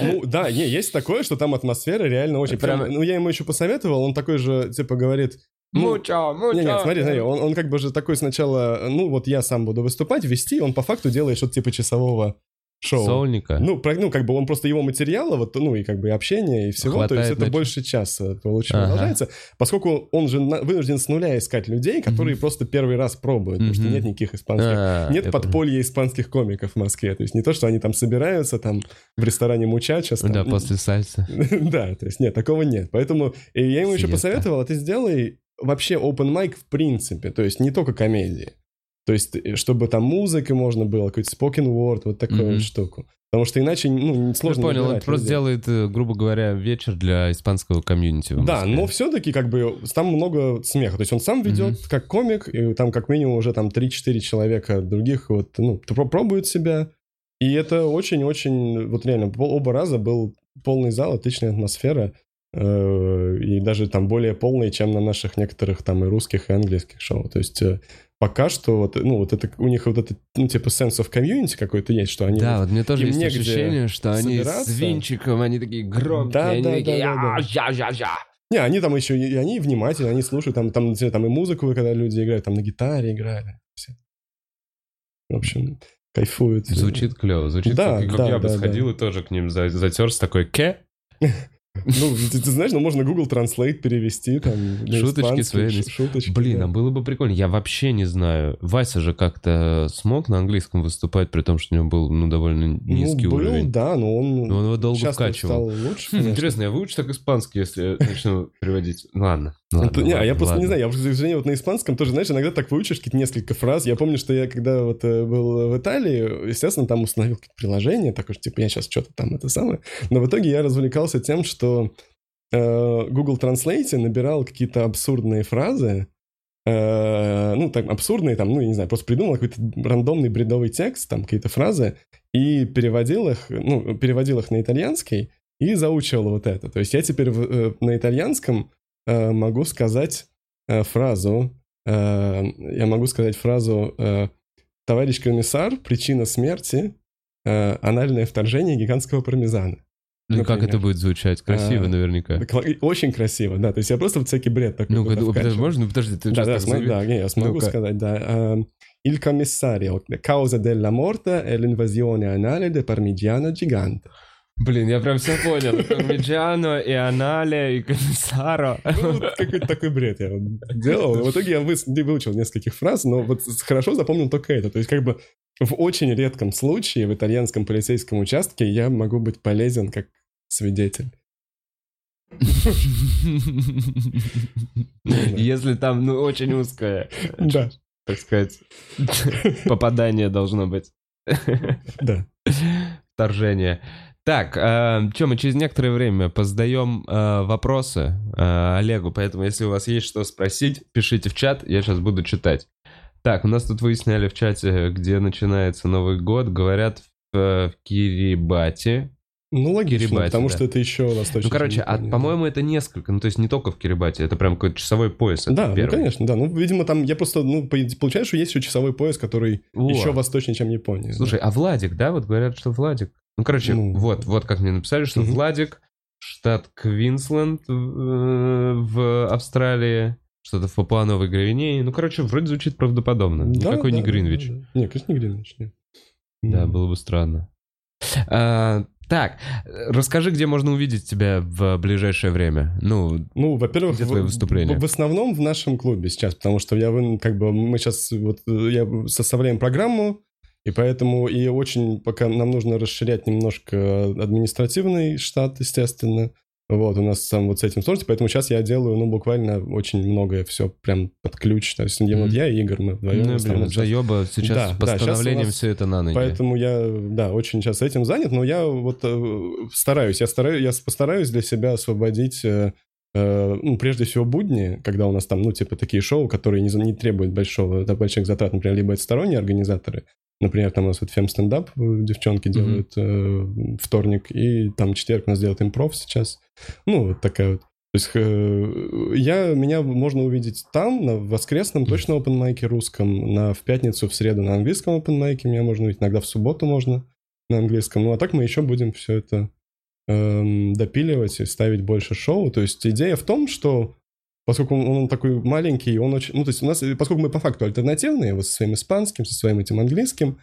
Ну, да, не, есть такое, что там атмосфера реально очень... Прям, ну, я ему еще посоветовал, он такой же, типа, говорит... Мучо, мучо. Не, не, смотри, смотри, он, он как бы же такой сначала, ну, вот я сам буду выступать, вести, он по факту делает что-то типа часового шоу. Соульника. Ну, про, ну, как бы он просто его материала, вот, ну, и как бы общения, и всего, Хватает, то есть это значит... больше часа получается, ага. продолжается, поскольку он же на, вынужден с нуля искать людей, которые mm-hmm. просто первый раз пробуют, mm-hmm. потому что нет никаких испанских, а, нет подполья понял. испанских комиков в Москве, то есть не то, что они там собираются там в ресторане Мучачос. Там, да, после сальса. *laughs* да, то есть нет, такого нет, поэтому я ему еще посоветовал, а ты сделай вообще open mic в принципе, то есть не только комедии. То есть, э, чтобы там музыкой можно было, какой-то spoken word, вот такую Мгм. вот штуку. Потому что иначе, ну, Я сложно понял, он просто делает, э, грубо говоря, вечер для испанского комьюнити. Да, но все-таки как бы там много смеха. То есть он сам ведет как комик, и там как минимум уже там 3-4 человека других вот, ну, пробуют себя. И это очень-очень, вот реально, оба раза был полный зал, отличная атмосфера. Э, И даже там более полный, чем на наших некоторых там и русских, и английских шоу. То есть э, пока что вот, ну, вот это, у них вот это, ну, типа sense of community какой-то есть, что они Да, вот вот мне тоже есть ощущение, что они с винчиком, они такие громкие, Да, они да, такие да, да, да. «Я, я». Не, они там еще, и они внимательны, они слушают, там, там, там и музыку, когда люди играют, там на гитаре играли. Все. В общем, кайфуют. Звучит клево, звучит Да, как, как да, я бы да, сходил и тоже к ним за- затерся такой «ке». *laughs* Ну, ты, ты знаешь, ну можно Google Translate перевести, там, Шуточки свои, шуточки. Блин, да. а было бы прикольно. Я вообще не знаю. Вася же как-то смог на английском выступать, при том, что у него был ну, довольно низкий ну, был, уровень. да, но он, Но он его долго вкачивал. стал лучше, Хм. *laughs* Интересно, я выучу так испанский, если начну переводить. Ладно. Ну, ладно, не, а я ладно, просто не ладно. знаю, я, к сожалению, вот на испанском тоже, знаешь, иногда так выучишь какие-то несколько фраз. Я помню, что я когда вот э, был в Италии, естественно, там установил какие-то приложения, такое, типа, я сейчас что-то там это самое. Но в итоге я развлекался тем, что э, Google Translate набирал какие-то абсурдные фразы, э, ну, так, абсурдные, там, ну, я не знаю, просто придумал какой-то рандомный бредовый текст, там, какие-то фразы, и переводил их, ну, переводил их на итальянский и заучивал вот это. То есть я теперь в- э, на итальянском могу сказать э, фразу, э, я могу сказать фразу э, «Товарищ комиссар, причина смерти э, анальное вторжение гигантского пармезана». Ну, как например. это будет звучать? Красиво А, наверняка. Очень красиво, да. То есть я просто вот всякий бред такой Ну, подожди, можно? Подожди, ты Да, да, так см- зави- да, не, я смогу Ну-ка. сказать, да. Il commissario, causa della morte è l'invasione anale del parmigiano gigante. Блин, я прям все понял. Пармиджано и Анале и Комиссаро. Ну, вот какой-то такой бред я делал. В итоге я выучил нескольких фраз, но вот хорошо запомнил только это. То есть как бы в очень редком случае в итальянском полицейском участке я могу быть полезен как свидетель. Если там, ну, очень узкое, Да, так сказать, попадание должно быть. да. Вторжение. Так, что, мы через некоторое время позадаем э, вопросы э, Олегу, поэтому если у вас есть что спросить, пишите в чат, я сейчас буду читать. Так, у нас тут выясняли в чате, где начинается Новый год, говорят в, э, в Кирибати. Ну, логично, Кирибати, потому да. что это еще восточнее. Ну, короче, а, по-моему, это несколько, ну, то есть не только в Кирибати, это прям какой-то часовой пояс. Да, ну, конечно, да. Ну, видимо, там я просто, ну, по- получается, что есть еще часовой пояс, который Во. еще восточнее, чем Япония. да. Слушай, а Владик, да, вот говорят, что Владик. Ну, короче, Ну. вот, вот как мне написали, что Мгм. Владик, штат Квинсленд э, в Австралии, что-то в Папуа-Новой Гвинее. Ну, короче, вроде звучит правдоподобно. Да, Никакой да, не Гринвич. да, да. Не, конечно, не Гринвич, нет. Да, было бы странно. А, так, расскажи, где можно увидеть тебя в ближайшее время. Ну, Ну, во-первых, Где твои выступления? В, в основном в нашем клубе сейчас, потому что я, как бы, мы сейчас вот э, я составляем программу, и поэтому и очень пока нам нужно расширять немножко административный штат, естественно. Вот, у нас там вот с этим сложности, поэтому сейчас я делаю, ну, буквально очень многое все прям под ключ. То есть вот Мгм. я и Игорь, мы вдвоем ну, блин, сейчас. заеба сейчас Да, с да, постановлением нас- все это на ноги. Поэтому я, да, очень сейчас этим занят, но я вот э, стараюсь, я стараюсь, я постараюсь для себя освободить, э, э, ну, прежде всего, будни, когда у нас там, ну, типа, такие шоу, которые не, не требуют большого, да, больших затрат, например, либо это сторонние организаторы, например, там у нас вот фем-стендап э, девчонки делают э, вторник, и там четверг у нас делают импров сейчас, ну, вот такая вот. То есть э, я, меня можно увидеть там, на воскресном точно open майке русском, на, в пятницу, в среду на английском open майке меня можно увидеть, иногда в субботу можно на английском. Ну а так мы еще будем все это эм, допиливать и ставить больше шоу. То есть идея в том, что поскольку он, он такой маленький, он очень... Ну то есть у нас, поскольку мы по факту альтернативные, вот со своим испанским, со своим этим английским,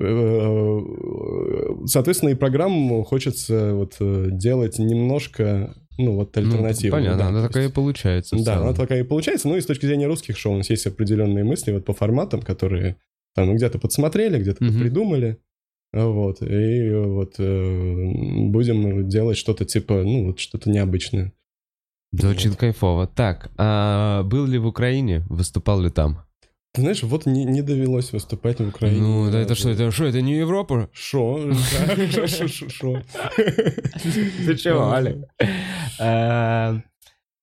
э, соответственно, и программу хочется вот э, делать немножко, ну, вот Ну, альтернативную. понятно, да, она то такая и есть- получается. да, целом. она такая и получается. Ну и с точки зрения русских шоу у нас есть определенные мысли вот по форматам, которые там где-то подсмотрели, где-то Мгм. придумали. Вот, и вот э, будем делать что-то типа, ну, вот что-то необычное. Звучит кайфово. Так, а был ли в Украине? Выступал ли там? Ты знаешь, вот не, не довелось выступать в Украине. Ну, да это что, это что, это не Европа? Шо? Да, шо, шо, шо. *laughs* Ты чего, Олег? А,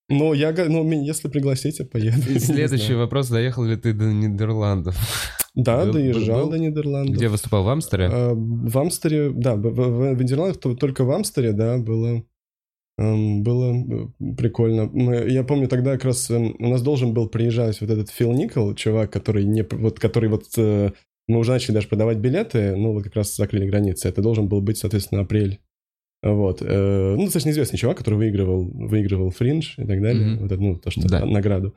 Ну, я, ну, если пригласите, поеду. *laughs* Следующий вопрос, доехал ли ты до Нидерландов? Да, Был- доезжал был? до Нидерландов. Где выступал, в Амстере? А, В Амстере, да, в, в- в Нидерландах то- только в Амстере, да, было, было э, прикольно. Я помню тогда как раз эм, у нас должен был приезжать вот этот Фил Никол, чувак, который не, вот, который вот э, мы уже начали даже продавать билеты, ну вот как раз закрыли границы. Это должен был быть, соответственно, апрель. Вот. э, Ну, достаточно известный чувак, который выигрывал, выигрывал фриндж и так далее. Мгм. Вот это, ну, то, что Да. награду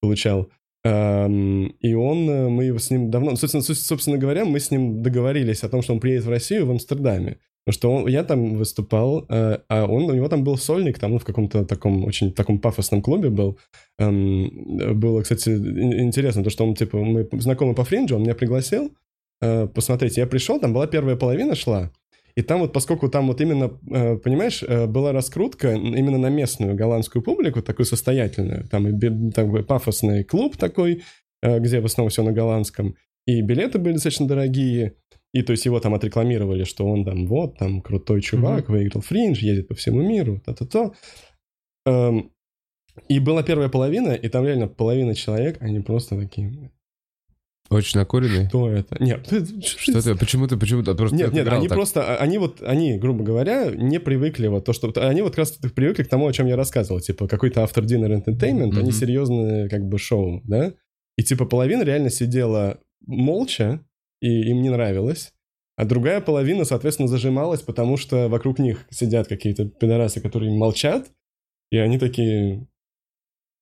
получал. Эм, И он, мы с ним давно, собственно, собственно говоря, мы с ним договорились о том, что он приедет в Россию в Амстердаме. Потому что он, я там выступал, э, а он, у него там был сольник, там ну, в каком-то таком очень таком пафосном клубе был. Эм, Было, кстати, ин- интересно, то, что он, типа, мы знакомы по фринджу, он меня пригласил э, посмотреть. Я пришел, там была первая половина шла, и там вот, поскольку там вот именно, э, понимаешь, была раскрутка именно на местную голландскую публику, такую состоятельную, там и такой пафосный клуб такой, где в основном все на голландском, и билеты были достаточно дорогие, и то есть его там отрекламировали, что он там вот, там крутой чувак, выиграл фриндж, едет по всему миру, то-то-то. Эм, И была первая половина, и там реально половина человек, они просто такие, Очень накуренный? что это? Нет, Что ты, почему ты, почему ты просто нет, нет, они так? просто, а- они вот, они, грубо говоря, не привыкли вот то, что... Они вот как раз привыкли к тому, о чем я рассказывал, типа какой-то автор dinner entertainment, они Мгм. серьезные как бы шоу, да? И типа половина реально сидела молча, и им не нравилось, а другая половина, соответственно, зажималась, потому что вокруг них сидят какие-то пидорасы, которые молчат, и они такие...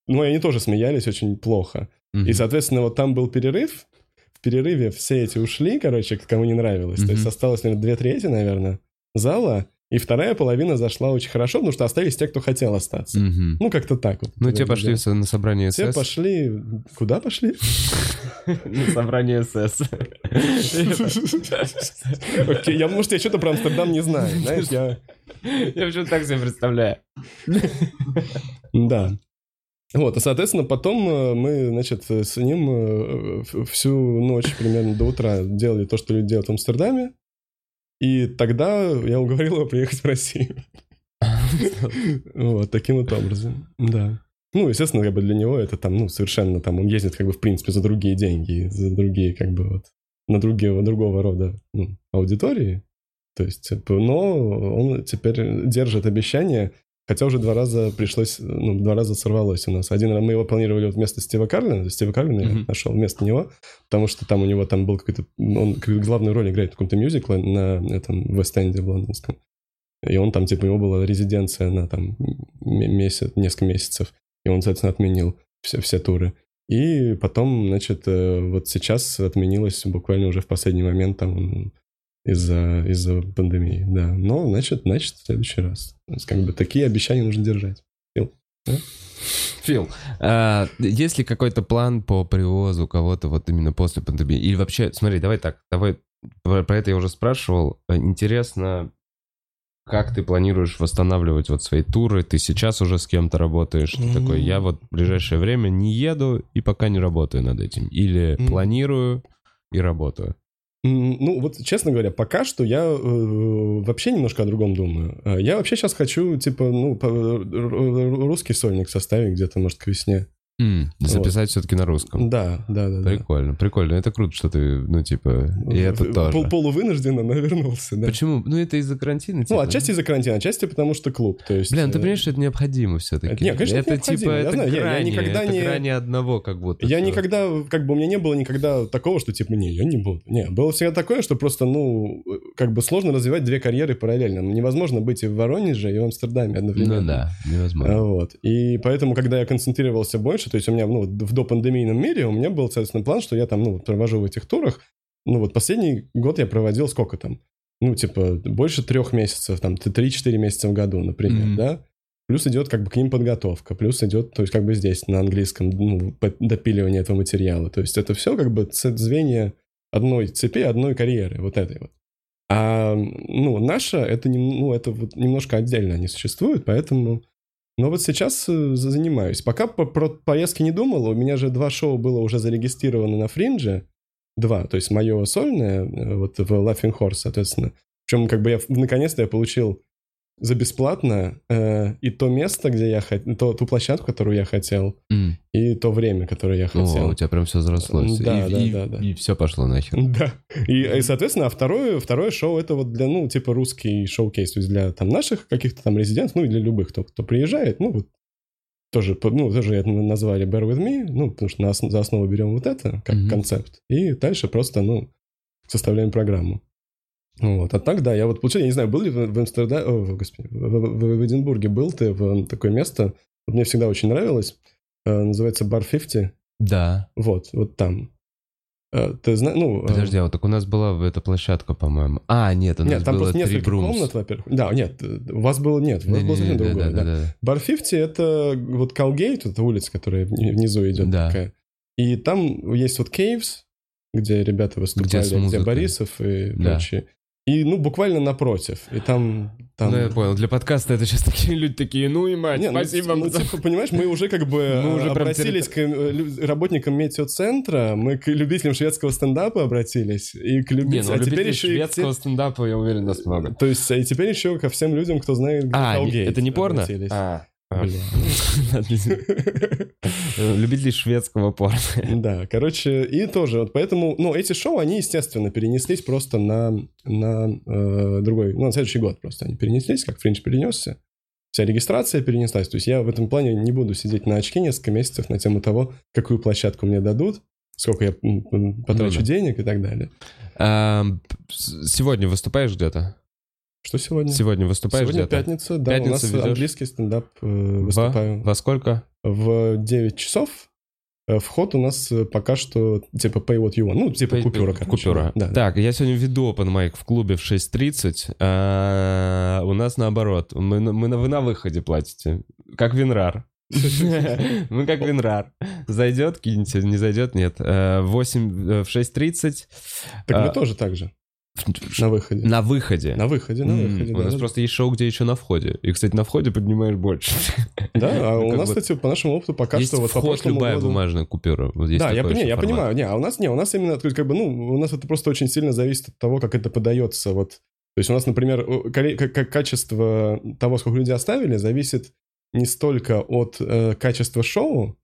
Ну, и они тоже смеялись очень плохо. Мгм. И, соответственно, вот там был перерыв. В перерыве все эти ушли, короче, кому не нравилось. То есть осталось, наверное, две трети, наверное, зала. И вторая половина зашла очень хорошо, потому что остались те, кто хотел остаться. Мгм. Ну, как-то так вот. Ну, те пошли со- на собрание СС. пошли... Куда пошли? *laughs* На собрание СС. Окей, я, может, я что-то про Амстердам не знаю, знаешь, я... Я почему так себе представляю. Да. Вот, и, соответственно, потом э, мы, значит, с ним э, всю ночь примерно до утра делали то, что люди делают в Амстердаме. И тогда я уговорил его приехать в Россию. Вот, таким вот образом, да. Ну, естественно, как бы для него это там, ну, совершенно там, он ездит как бы, в принципе, за другие деньги, за другие, как бы, вот, на другие, другого рода ну, аудитории. То есть, типа, но он теперь держит обещание, хотя уже два раза пришлось, ну, два раза сорвалось у нас. Один раз мы его планировали вот вместо Стива Карлина, Стива Карлина я Мгм. нашел вместо него, потому что там у него там был какой-то, он главную роль играет в каком-то мюзикле на этом Вест-Энде в лондонском. И он там, типа, у него была резиденция на там месяц, несколько месяцев. И он, соответственно, отменил все, все туры. И потом, значит, э, вот сейчас отменилось буквально уже в последний момент там из-за из пандемии, да. Но, значит, значит, в следующий раз. То есть, как бы такие обещания нужно держать. Фил, а, есть ли какой-то план по привозу кого-то вот именно после пандемии? Или вообще, смотри, давай так, давай, про, про это я уже спрашивал. Э, Интересно, как ты планируешь восстанавливать вот свои туры? Ты сейчас уже с кем-то работаешь? Ты Мгм. такой, я вот в ближайшее время не еду и пока не работаю над этим. Или Мгм. планирую и работаю. Ну, вот, честно говоря, пока что я э, вообще немножко о другом думаю. Э, Я вообще сейчас хочу, типа, ну, р- русский сольник составить где-то, может, к весне. М, записать все-таки на русском. Да, да, да. да. Прикольно, прикольно. Это круто, что ты, ну, типа, и это Пол- тоже. Полувынужденно, но вернулся, да. Почему? Ну, это из-за карантина, Ну, типа, отчасти из-за карантина, отчасти потому что клуб, то есть... Бля, ну ты э, понимаешь, что это необходимо все-таки. Это- не, конечно, это это типа, я это знаю, я- я грани, никогда это не- грани одного как будто. Я что. никогда, как бы у меня не было никогда такого, что типа, не, я не буду. Не, было всегда такое, что просто, ну, как бы сложно развивать две карьеры параллельно. Невозможно быть и в Воронеже, и в Амстердаме одновременно. Ну да, невозможно. Вот. И поэтому, когда я концентрировался больше, то есть у меня, ну, в допандемийном мире у меня был, соответственно, план, что я там, ну, провожу в этих турах. Ну, вот последний год я проводил сколько там? Ну, типа, больше трех месяцев, там, 3-4 месяца в году, например, Мгм. да? Плюс идет как бы к ним подготовка, плюс идет, то есть как бы здесь на английском ну, допиливание этого материала. То есть это все как бы звенья одной цепи, одной карьеры, вот этой вот. А, ну, наша, это, нем- ну, это вот немножко отдельно они существуют, поэтому Но вот сейчас э, за- занимаюсь. Пока по- про поездки не думал, у меня же два шоу было уже зарегистрировано на Фриндже. Два, то есть мое сольное, э, вот в Laughing Horse, соответственно. Причем как бы я, наконец-то я получил за бесплатно э, и то место, где я хотел, ту площадку, которую я хотел, М. и то время, которое я О, хотел. у тебя прям все взрослось. Да, и, да, и, да, да. и все пошло нахер. *laughs* Да. И, и, соответственно, а второе, второе шоу это вот для, ну, типа русский шоу-кейс, то есть для там наших каких-то там резидентов, ну, и для любых, кто, кто приезжает, ну, вот тоже, ну, тоже это назвали Bear With Me, ну, потому что на ос- за основу берем вот это, как Мгм. концепт, и дальше просто, ну, составляем программу. Вот. А так, да, я вот получил, я не знаю, был ли в, Амстердаме, о, в, господи, в, в- Эдинбурге был ты в такое место, вот мне всегда очень нравилось, э, называется Bar 50, Да. вот, вот там. Э, Ты знаешь, ну... э, Подожди, а вот так у нас была эта площадка, по-моему. А, нет, у нас Нет, там было просто несколько Брумс. комнат, во-первых. Да, нет, у вас было... Нет, у вас было совсем Не-не-не, другое, да. да-да-да. Бар 50 — это вот Калгейт, это улица, которая вни- внизу идет Да. такая. И там есть вот Caves, где ребята выступали, где, музыкой. Борисов и Да. прочие. И, ну, буквально напротив. И там... там... Ну, я понял, для подкаста это сейчас такие люди такие, ну и мать, Не, ну, спасибо. Ну, за- типа, понимаешь, мы уже как бы Мы уже прям обратились к э, работникам метеоцентра, мы к любителям шведского стендапа обратились, и к Не, любителям... ну а теперь еще и шведского тем- стендапа, я уверен, нас много. То есть, и теперь еще ко всем людям, кто знает, А, не- это не порно? обратились. А, *laughs* Любители шведского порно. Да, короче, и тоже, вот поэтому, ну, эти шоу, они, естественно, перенеслись просто на, на э, другой, ну, на следующий год просто они перенеслись, как Фринч перенесся. Вся регистрация перенеслась. То есть я в этом плане не буду сидеть на очке несколько месяцев на тему того, какую площадку мне дадут, сколько я потрачу Ну да. денег и так далее. А, Сегодня выступаешь где-то? Что сегодня? Сегодня выступаешь Сегодня где-то? пятница, да, Пятницу у нас ведешь? английский стендап э, Во- выступаю. Во сколько? В 9 часов. Э, Вход у нас э, пока что типа pay what you want. Ну, типа Пей- купюра, короче. Купюра. Да. Так, я сегодня веду open mic в клубе в 6.30. а у нас наоборот. Мы, на- мы вы на выходе платите. Как Винрар. *laughs* Мы как Винрар. Зайдет, киньте, не зайдет, нет. Э, в 8, э, в 6.30. Так А, мы тоже так же. На выходе. На выходе. На выходе, на выходе. У нас просто есть шоу, где еще на входе. И, кстати, на входе поднимаешь больше. Да, а Ну, у нас, кстати, по нашему опыту пока что вот по вход прошлому любая бумажная купюра. Да, я, понимаю. Не, а у нас не, у нас именно, как бы, ну, у нас это просто очень сильно зависит от того, как это подается. Вот, то есть у нас, например, качество того, сколько людей оставили, зависит не столько от э, качества шоу,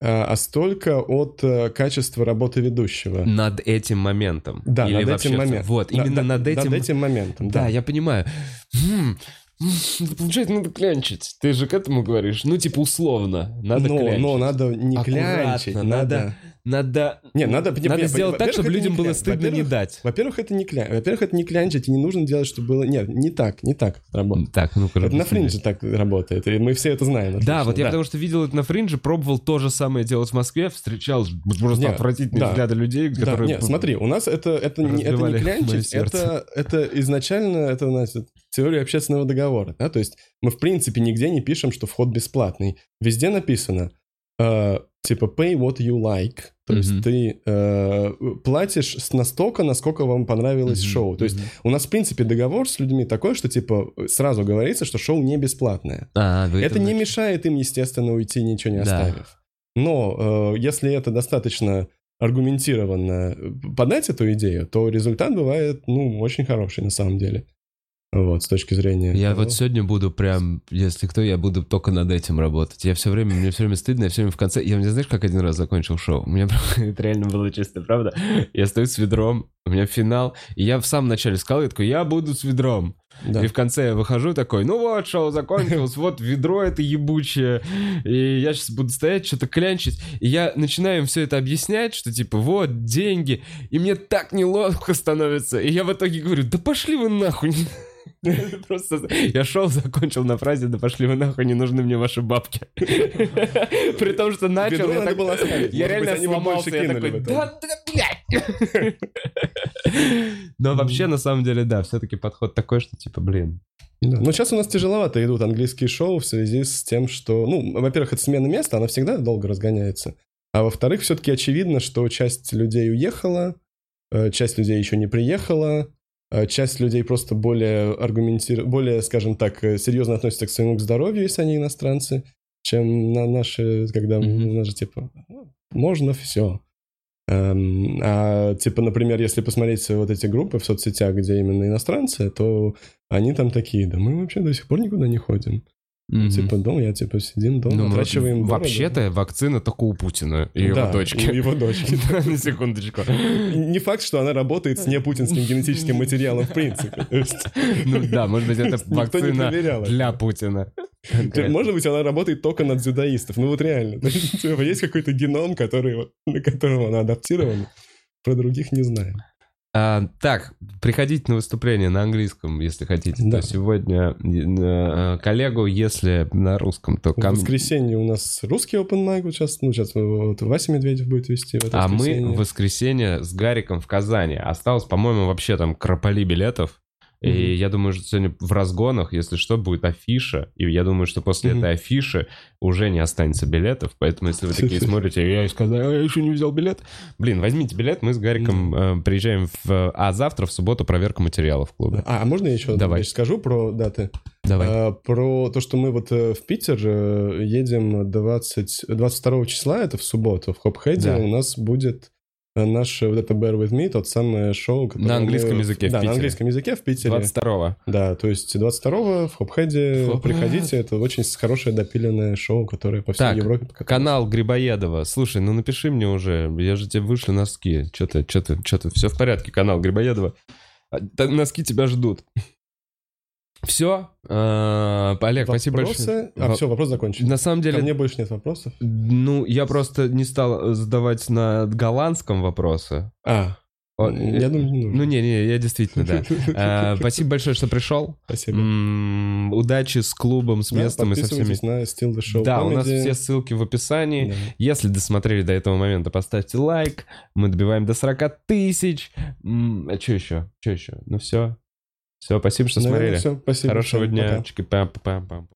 а, а столько от э, качества работы ведущего. Над этим моментом. Да, Или над вообще этим моментом. Вот, Да, именно да, над этим... Над этим моментом, Да, да. я понимаю. М, м, это Получается, надо клянчить. Ты же к этому говоришь. Ну, типа, условно. Надо но, клянчить. но надо не Аккуратно, клянчить, надо- надо... Надо... Не, надо- надо не, сделать так, чтобы людям было стыдно не дать. Во-первых, это не кля... Во-первых, это не клянчить, и не нужно делать, чтобы было... Нет, не так, не так работает. Так, ну-ка. Это на фринже так работает, и мы все это знаем. Да, отлично, вот я потому что видел это на фринже, пробовал то же самое делать в Москве, встречал просто Не, отвратительные да. взгляды людей, Да, которые... нет, смотри, у нас это, это, не, это не клянчить, это, это изначально, это, значит, теория общественного договора, да, то есть мы, в принципе, нигде не пишем, что вход бесплатный. Везде написано, э, типа, pay what you like, то Мгм. есть ты э, платишь настолько, насколько вам понравилось Мгм, шоу. То есть мгм. у нас, в принципе, договор с людьми такой, что, типа, сразу говорится, что шоу не бесплатное. А, Это не значит- мешает им, естественно, уйти, ничего не Да. оставив. Но э, если это достаточно аргументированно подать эту идею, то результат бывает, ну, очень хороший на самом деле. Вот, с точки зрения... Я того. вот сегодня буду прям, если кто, я буду только над этим работать. Я все время, мне все время стыдно, я все время в конце... Я, не знаешь, как один раз закончил шоу? У меня прям- *laughs* это реально было чисто, правда? Я стою с ведром, у меня финал, и я в самом начале сказал, я такой, я буду с ведром. Да. И в конце я выхожу такой, ну вот, шоу закончилось, вот ведро это ебучее, и я сейчас буду стоять, что-то клянчить, и я начинаю им все это объяснять, что типа, вот, деньги, и мне так неловко становится, и я в итоге говорю, да пошли вы нахуй. *laughs* *laughs* Просто я шел, закончил на фразе, да пошли вы нахуй, не нужны мне ваши бабки. *laughs* При том, что начал, я так- было я реально сломался, я такой, да, да, блядь. *laughs* Но вообще, на самом деле, да, все-таки подход такой, что типа, блин, Да. Но сейчас у нас тяжеловато идут английские шоу в связи с тем, что, ну, во-первых, это смена места, она всегда долго разгоняется. А во-вторых, все-таки очевидно, что часть людей уехала, э, часть людей еще не приехала, часть людей просто более аргументир... более, скажем так, э, серьезно относятся к своему здоровью, если они иностранцы, чем на наши, когда Мгм. у нас же типа «Ну, можно все. а типа, например, если посмотреть вот эти группы в соцсетях, где именно иностранцы, то они там такие, да мы вообще до сих пор никуда не ходим. Мгм. Типа, дома, я типа сидим дома, Ну, отращиваем бороду. Вообще-то вакцина только у Путина и его Да, дочки. у его дочки. *laughs* На секундочку. Не факт, что она работает с непутинским генетическим материалом в принципе. Ну да, может быть, это *laughs* вакцина для Путина. Может быть, она работает только на дзюдоистов. Ну вот реально. *laughs* Есть, типа, Есть какой-то геном, который, вот- на которого она адаптирована. Про других не знаем. А, так, приходите на выступление на английском, если хотите. Да. То сегодня э, коллегу, если на русском, то В ко мне. воскресенье у нас русский open mic. Вот сейчас, ну, сейчас вот Вася Медведев будет вести в А мы в воскресенье с Гариком в Казани. Осталось, по-моему, вообще там крополи билетов. И Мгм. я думаю, что сегодня в разгонах, если что, будет афиша. И я думаю, что после Мгм. этой афиши уже не останется билетов. Поэтому, если вы такие *laughs* смотрите, я сказал, я еще не взял билет. Блин, возьмите билет, мы с Гариком э, приезжаем в... А завтра, в субботу, проверка материалов в клубе. А, а можно я еще Давай. вещь скажу про даты? Давай. А, про то, что мы вот э, в Питер э, едем 20, 22 числа, это в субботу, в Хопхеде Да. у нас будет наш э, вот это Bear With Me, тот самое шоу, которое На мы- английском языке в Да, Питере. на английском языке в Питере. 22-го. Да, то есть 22 в Хопхеде Хопхед. приходите, это очень хорошее допиленное шоу, которое по всей Так, Европе покатается. Канал Грибоедова. Слушай, ну напиши мне уже. Я же тебе вышли носки. Ты, че ты? Все в порядке, канал Грибоедова. А, Носки тебя ждут. Все. Олег, спасибо Вопросы? большое. А, все, вопрос закончен. На самом Ко деле, мне больше нет вопросов. ну, я просто не стал задавать на голландском вопросы. А, О, я думаю, не нужно. Ну, не-не, я действительно, да. *laughs* А, Спасибо большое, что пришел. Спасибо. М, Удачи с клубом, с Да, местом и со всеми. на Still the Show Да, у нас Comedy. все ссылки в описании. Да. Если досмотрели до этого момента, поставьте лайк. Мы добиваем до 40 тысяч. М, А что еще? Что еще? Ну все. Все, спасибо, что Наверное, смотрели. всё. Спасибо. Хорошего всем дня. пока.